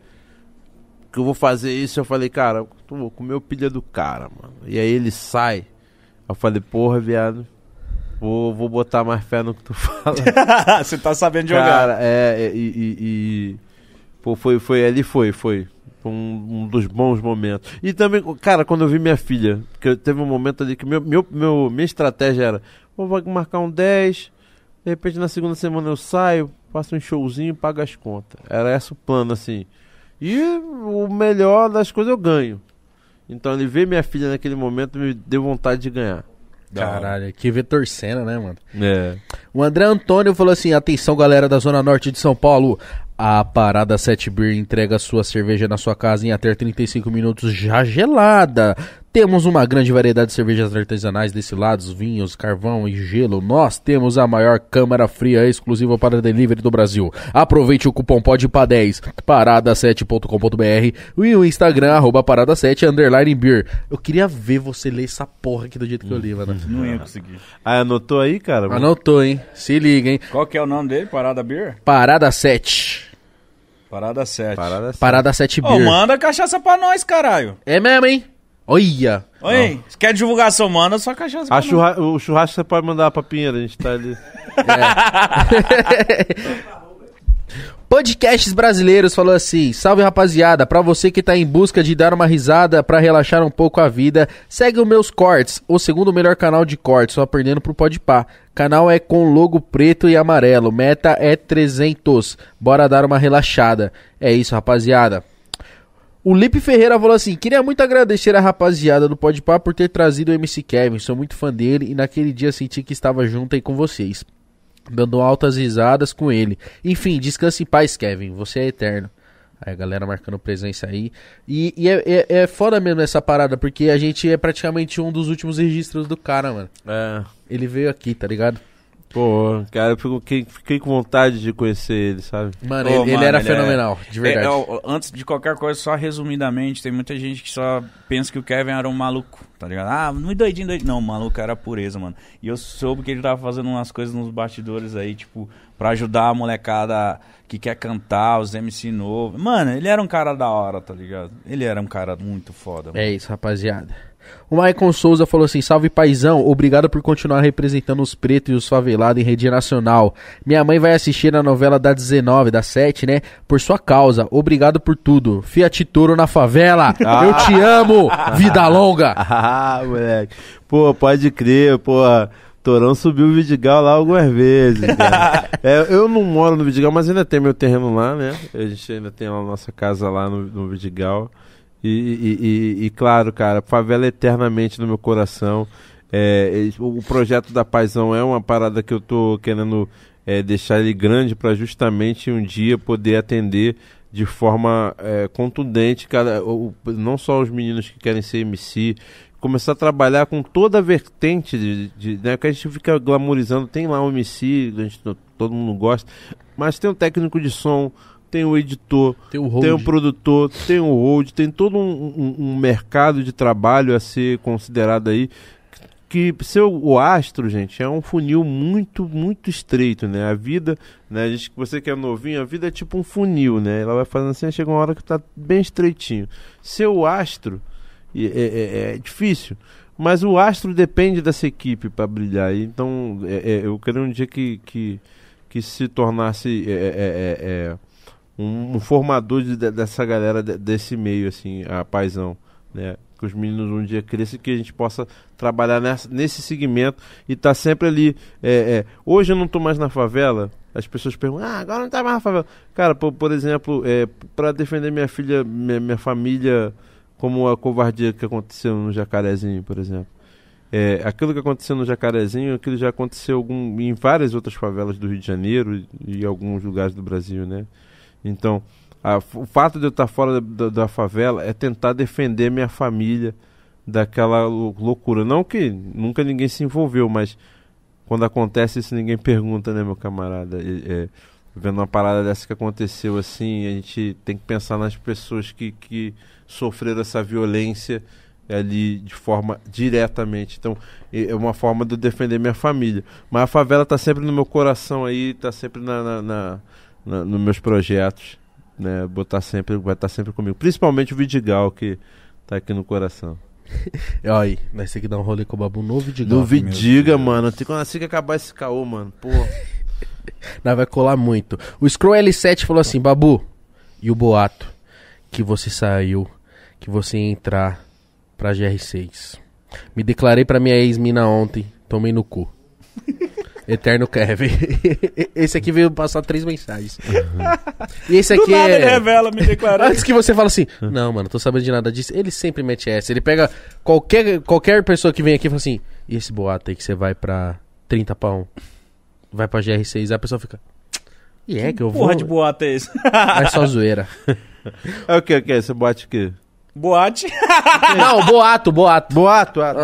que eu vou fazer isso, eu falei, cara, eu vou comer o pilha do cara, mano. E aí ele sai. Eu falei, porra, viado, vou, vou botar mais fé no que tu fala. Você tá sabendo jogar. Cara, é, é, e, e- e- pô, foi, foi, ali foi, foi. Foi um, um dos bons momentos. E também, cara, quando eu vi minha filha, que teve um momento ali que meu, meu, meu- minha estratégia era, vou marcar um 10, de repente na segunda semana eu saio, faço um showzinho, pago as contas. Era esse o plano, assim. E o melhor das coisas eu ganho. Então ele ver minha filha naquele momento me deu vontade de ganhar. Caralho, que ver torcendo, né, mano? É. O André Antônio falou assim: atenção, galera da Zona Norte de São Paulo. A Parada 7 Beer entrega sua cerveja na sua casa em até 35 minutos já gelada. Temos uma grande variedade de cervejas artesanais destilados, vinhos, carvão e gelo. Nós temos a maior câmara fria exclusiva para delivery do Brasil. Aproveite o cupom PODPA10, parada7.com.br e o Instagram, arroba parada7, underline beer. Eu queria ver você ler essa porra aqui do jeito que eu li, mano. Não ia conseguir. Ah, anotou aí, cara? Anotou, hein? Se liga, hein? Qual que é o nome dele? Parada Beer? Parada 7. Parada 7. Parada assim. Parada 7 Ô, manda cachaça pra nós, caralho. É mesmo, hein? Olha. Oi, se quer divulgação, manda só cachaça pra A nós. churra- o churrasco você pode mandar pra Pinheira, a gente tá ali. Podcasts brasileiros falou assim: Salve rapaziada, pra você que tá em busca de dar uma risada pra relaxar um pouco a vida, segue os meus cortes, o segundo melhor canal de cortes, só perdendo pro Podpah. Canal é com logo preto e amarelo, meta é 300. Bora dar uma relaxada. É isso, rapaziada. O Lipe Ferreira falou assim: Queria muito agradecer a rapaziada do Podpah por ter trazido o MC Kevin. Sou muito fã dele e naquele dia senti que estava junto aí com vocês dando altas risadas com ele. Enfim, descanse em paz, Kevin. Você é eterno. Aí a galera marcando presença aí. E, e é, é, é, foda mesmo essa parada, porque a gente é praticamente um dos últimos registros do cara, mano. É. Ele veio aqui, tá ligado? Pô, cara, eu fiquei, fiquei com vontade de conhecer ele, sabe? Mano, Ô, ele, ele mano, era ele é- fenomenal, de verdade. É, é, antes de qualquer coisa, só resumidamente, tem muita gente que só pensa que o Kevin era um maluco, tá ligado? Ah, muito doidinho, doidinho. Não, o maluco era pureza, mano. E eu soube que ele tava fazendo umas coisas nos bastidores aí, tipo, pra ajudar a molecada que quer cantar, os MC novo. Mano, ele era um cara da hora, tá ligado? Ele era um cara muito foda. mano. É isso, rapaziada. O Maicon Souza falou assim: Salve paizão, obrigado por continuar representando os pretos e os favelados em rede nacional. Minha mãe vai assistir a novela da 19, da 7, né? Por sua causa. Obrigado por tudo. Fiat Toro na favela. Eu te amo. Vida longa. Ah, moleque. Pô, pode crer, pô. Torão subiu o Vidigal lá algumas vezes. cara. É, eu não moro no Vidigal, mas ainda tem meu terreno lá, né? A gente ainda tem a nossa casa lá no, no Vidigal. E, e- e- e, claro, cara, favela eternamente no meu coração. É, o projeto da Paisão é uma parada que eu tô querendo é, deixar ele grande para justamente um dia poder atender de forma é, contundente, cara, o- o- não só os meninos que querem ser MC, começar a trabalhar com toda a vertente de, de né, que a gente fica glamorizando, tem lá um MC, a gente, todo mundo gosta, mas tem um técnico de som, tem o editor, Tem o tem o hold. produtor, tem o hold, tem todo um, um- um mercado de trabalho a ser considerado aí. Que ser o astro, gente, é um funil muito, muito estreito, né? A vida, né? A gente, você que é novinho, a vida é tipo um funil, né? Ela vai fazendo assim, chega uma hora que tá bem estreitinho. Ser o astro é, é- é difícil, mas o astro depende dessa equipe para brilhar. Então, é- é, eu quero um dia que, que, que se tornasse é, é, um, um formador de- de- dessa galera de- desse meio, assim, a paisão, né? Que os meninos um dia cresçam e que a gente possa trabalhar nessa, nesse segmento e tá sempre ali. é, é, hoje eu não tô mais na favela. As pessoas perguntam, ah, agora não tá mais na favela. Cara, por, por exemplo, é, para defender minha filha, minha, minha família, como a covardia que aconteceu no Jacarezinho, por exemplo. É, aquilo que aconteceu no Jacarezinho, aquilo já aconteceu algum, em várias outras favelas do Rio de Janeiro e, e alguns lugares do Brasil, né? Então, a- o fato de eu estar fora da, da- da favela é tentar defender minha família daquela lou- loucura. Não que nunca ninguém se envolveu, mas quando acontece isso ninguém pergunta, né, meu camarada? E- é, vendo uma parada dessa que aconteceu assim, a gente tem que pensar nas pessoas que, que sofreram essa violência ali de forma diretamente. Então, é é uma forma de eu defender minha família. Mas a favela tá sempre no meu coração aí, tá sempre na, na, na- na- nos meus projetos, né? Botar sempre, vai estar sempre comigo. Principalmente o Vidigal, que tá aqui no coração. Olha aí, nós temos que dar um rolê com o Babu novo de No. Vidiga, mano. Tem quando assim que acabar esse caô, mano. Pô. Nós vai colar muito. O Scroll L7 falou assim: Babu, e o boato que você saiu, que você ia entrar pra GR6. Me declarei pra minha ex-mina ontem, tomei no cu. Eterno Kevin. Esse aqui veio passar três mensagens. E esse Do aqui nada ele é. revela, me declarando. Antes que você fale assim, não, mano, tô sabendo de nada disso. Ele sempre mete essa. Ele pega qualquer, qualquer pessoa que vem aqui e fala assim, e esse boato aí que você vai pra 30 pau? Vai pra GR6, aí a pessoa fica. E é que eu vou. Porra de boate é esse? É só zoeira. É o que? O que? Bote o quê? Boate? não, boato, boato. Boato, ah.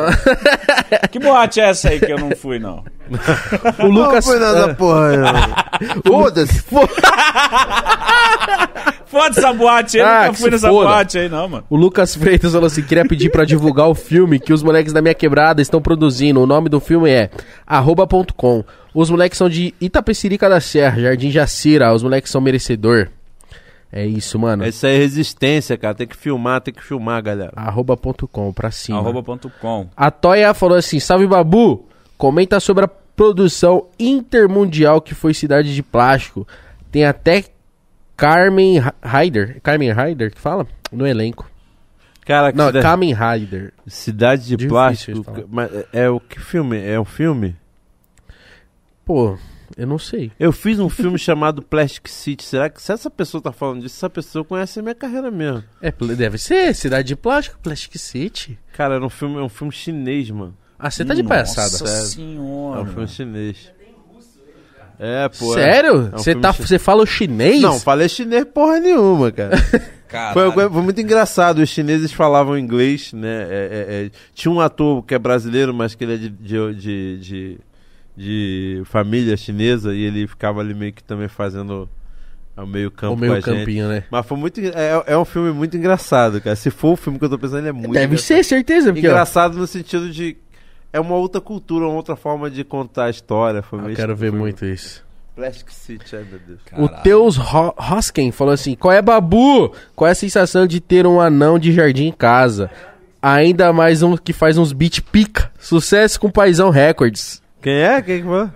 que boate é essa aí que eu não fui, não? O Lucas. Não foi nada, porra. Foda-se. Foda essa boate aí, Ah, nunca fui nessa foda. boate aí, não, mano. O Lucas Freitas falou assim: queria pedir pra divulgar o filme que os moleques da minha quebrada estão produzindo. O nome do filme é arroba.com. Os moleques são de Itapecerica da Serra, Jardim Jacira. Os moleques são merecedor. É isso, mano. Isso aí é resistência, cara. Tem que filmar, tem que filmar, galera. Arroba.com, pra cima. Arroba.com. A Toya falou assim: Salve Babu, comenta sobre a produção intermundial que foi Cidade de Plástico. Tem até Carmen Ryder. Carmen Ryder que fala? No elenco. Cara, que Não, cidade, Carmen Ryder. cidade de Difícil plástico. Mas é- é o que filme? É um filme? Pô, eu não sei. Eu fiz um filme chamado Plastic City. Será que se essa pessoa tá falando disso, essa pessoa conhece a minha carreira mesmo? É, deve ser. Cidade de Plástico, Plastic City. Cara, era um filme, é um filme chinês, mano. Ah, você tá de palhaçada. Nossa Sério. É senhora. um filme chinês. É, pô. é. Sério? É um Você tá, chi- você fala o chinês? Não, falei chinês porra nenhuma, cara. Caralho. Foi, foi muito engraçado. Os chineses falavam inglês, né? É, é, é, tinha um ator que é brasileiro, mas que ele é de, de, de, de- de família chinesa e ele ficava ali meio que também fazendo o meio campo o com meio a gente. campinho, né? Mas foi muito. É, é um filme muito engraçado, cara. Se for o filme que eu tô pensando, ele é muito. Deve engraçado. ser, certeza. Porque, ó, Engraçado no sentido de. É uma outra cultura, uma outra forma de contar a história. Foi eu meio- quero ver foi- muito isso. Plastic City, ai meu Deus. O Teus Ho- Hosken falou assim: Qual é, Babu? Qual é a sensação de ter um anão de jardim em casa? Ainda mais um que faz uns beat pica. Sucesso com Paizão Records. Quem é? Quem que foi?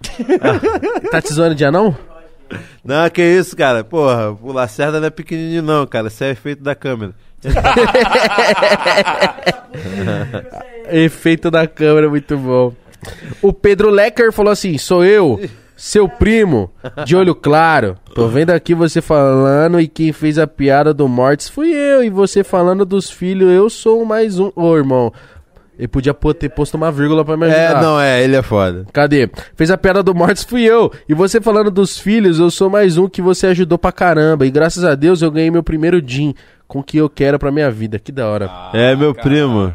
Tá te zoando de anão? Não, que isso, cara. Porra, o Lacerda não é pequenininho, não, cara. Isso é efeito da câmera. Efeito da câmera, muito bom. O Pedro Lecker falou assim: Sou eu, seu primo, de olho claro. Tô vendo aqui você falando e quem fez a piada do Mortis fui eu. E você falando dos filhos, eu sou mais um. Ô, irmão, ele podia pô- ter posto uma vírgula pra me ajudar. É, não, é, ele é foda. Cadê? Fez a piada do Mortis, fui eu. E você falando dos filhos, eu sou mais um que você ajudou pra caramba. E graças a Deus eu ganhei meu primeiro Jim com o que eu quero pra minha vida. Que da hora. é, meu cara. primo.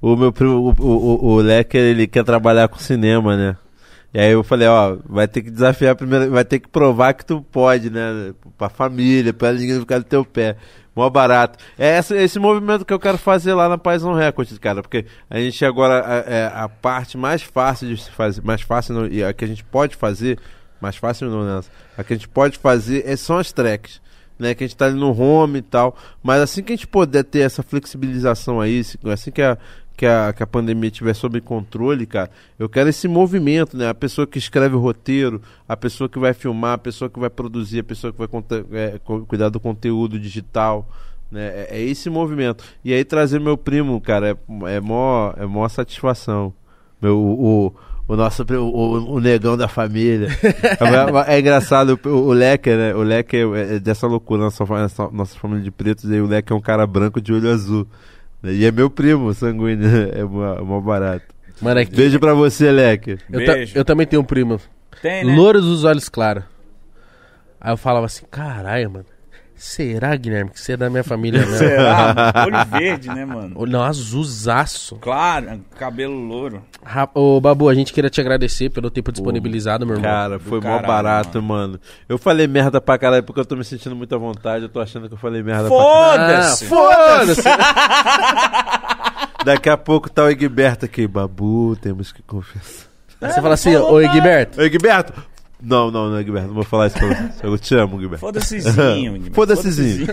O meu primo, o, o, o, o Lecker, ele quer trabalhar com cinema, né? E aí eu falei, ó, vai ter que desafiar primeiro, vai ter que provar que tu pode, né? Pra família, pra ninguém ficar no teu pé. Mó barato. É esse, movimento que eu quero fazer lá na Paison Records, cara, porque a gente agora, a, é, a parte mais fácil de se fazer, mais fácil, e a que a gente pode fazer, mais fácil não, né? A que a gente pode fazer é, são as tracks. Né, que a gente tá ali no home e tal, mas assim que a gente puder ter essa flexibilização aí, assim que a, que a, que a pandemia estiver sob controle, cara, eu quero esse movimento, né? A pessoa que escreve o roteiro, a pessoa que vai filmar, a pessoa que vai produzir, a pessoa que vai é, cu- cuidar do conteúdo digital, né? É, é esse movimento. E aí trazer meu primo, cara, é, é mó, é mó satisfação. Meu, o, o, nosso o, o, negão da família. é, é engraçado, o, o Leque, né? O Leque é, é dessa loucura, nossa, nossa família de pretos, e o Leque é um cara branco de olho azul. E é meu primo, sanguíneo, é mó, mó barato. Mano, aqui, Beijo pra você, Leque. eu, ta- Beijo. eu também tenho um primo. Tem, né? Louro dos olhos claros. Aí eu falava assim, caralho, mano. Será, Guilherme, que você é da minha família mesmo? Será? mano? Olho verde, né, mano? Não, azulzaço. Claro, cabelo louro. Ra- Ô, Babu, a gente queria te agradecer pelo tempo disponibilizado, meu irmão. Cara, foi mó caralho, barato, mano. Eu falei merda pra caralho porque eu tô me sentindo muito à vontade. Eu tô achando que eu falei merda pra Foda-se! Ah, Foda-se! Daqui a pouco tá o Egberto aqui. Babu, temos que confessar. Aí você fala assim, ô Egberto, Ô, Egberto! Não, não, não, Egberto. Não vou falar isso pra você. Eu te amo, Egberto. Foda-sezinho. Guilherme. Foda-sezinho.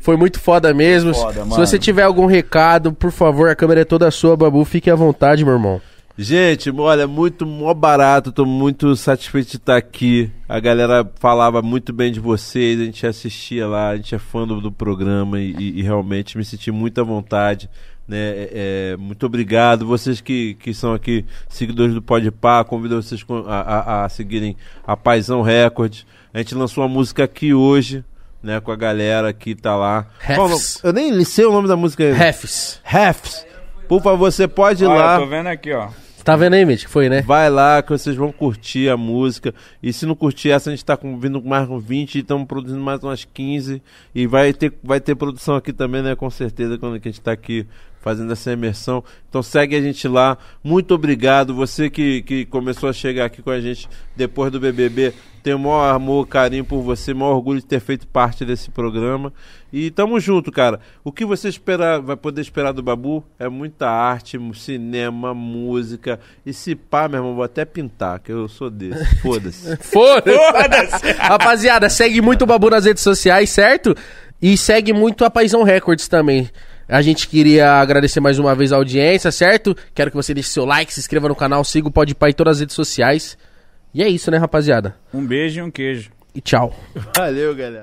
foi muito foda mesmo. Foda, Se mano. você tiver algum recado, por favor, a câmera é toda sua, Babu. Fique à vontade, meu irmão. Gente, olha, muito mó barato, tô muito satisfeito de estar aqui. A galera falava muito bem de vocês, a gente assistia lá, a gente é fã do, do programa e, e- e realmente me senti muito à vontade. Né? É, é, muito obrigado. Vocês que, que são aqui seguidores do Podpah, convido vocês com- a, a- a seguirem a Paisão Records. A gente lançou uma música aqui hoje, né, com a galera que tá lá. Nome? Eu nem sei o nome da música. Refs. Refs. Por favor, você pode ir Olha, lá. eu tô vendo aqui, ó. Tá vendo aí, Mitch? que Foi, né? Vai lá que vocês vão curtir a música. E se não curtir essa, a gente tá com, vindo com mais uns 20 e estamos produzindo mais umas 15. E vai ter, vai ter produção aqui também, né? Com certeza, quando a gente tá aqui fazendo essa imersão. Então segue a gente lá. Muito obrigado. Você que, que começou a chegar aqui com a gente depois do BBB. Tenho o maior amor, carinho por você, maior orgulho de ter feito parte desse programa. E tamo junto, cara. O que você espera, vai poder esperar do Babu é muita arte, cinema, música. E se pá, meu irmão, vou até pintar, que eu sou desse. Foda-se. Foda-se! Rapaziada, segue muito o Babu nas redes sociais, certo? E segue muito a Paisão Records também. A gente queria agradecer mais uma vez a audiência, certo? Quero que você deixe seu like, se inscreva no canal, siga o Podpah em todas as redes sociais. E é isso, né, rapaziada? Um beijo e um queijo. E tchau. Valeu, galera.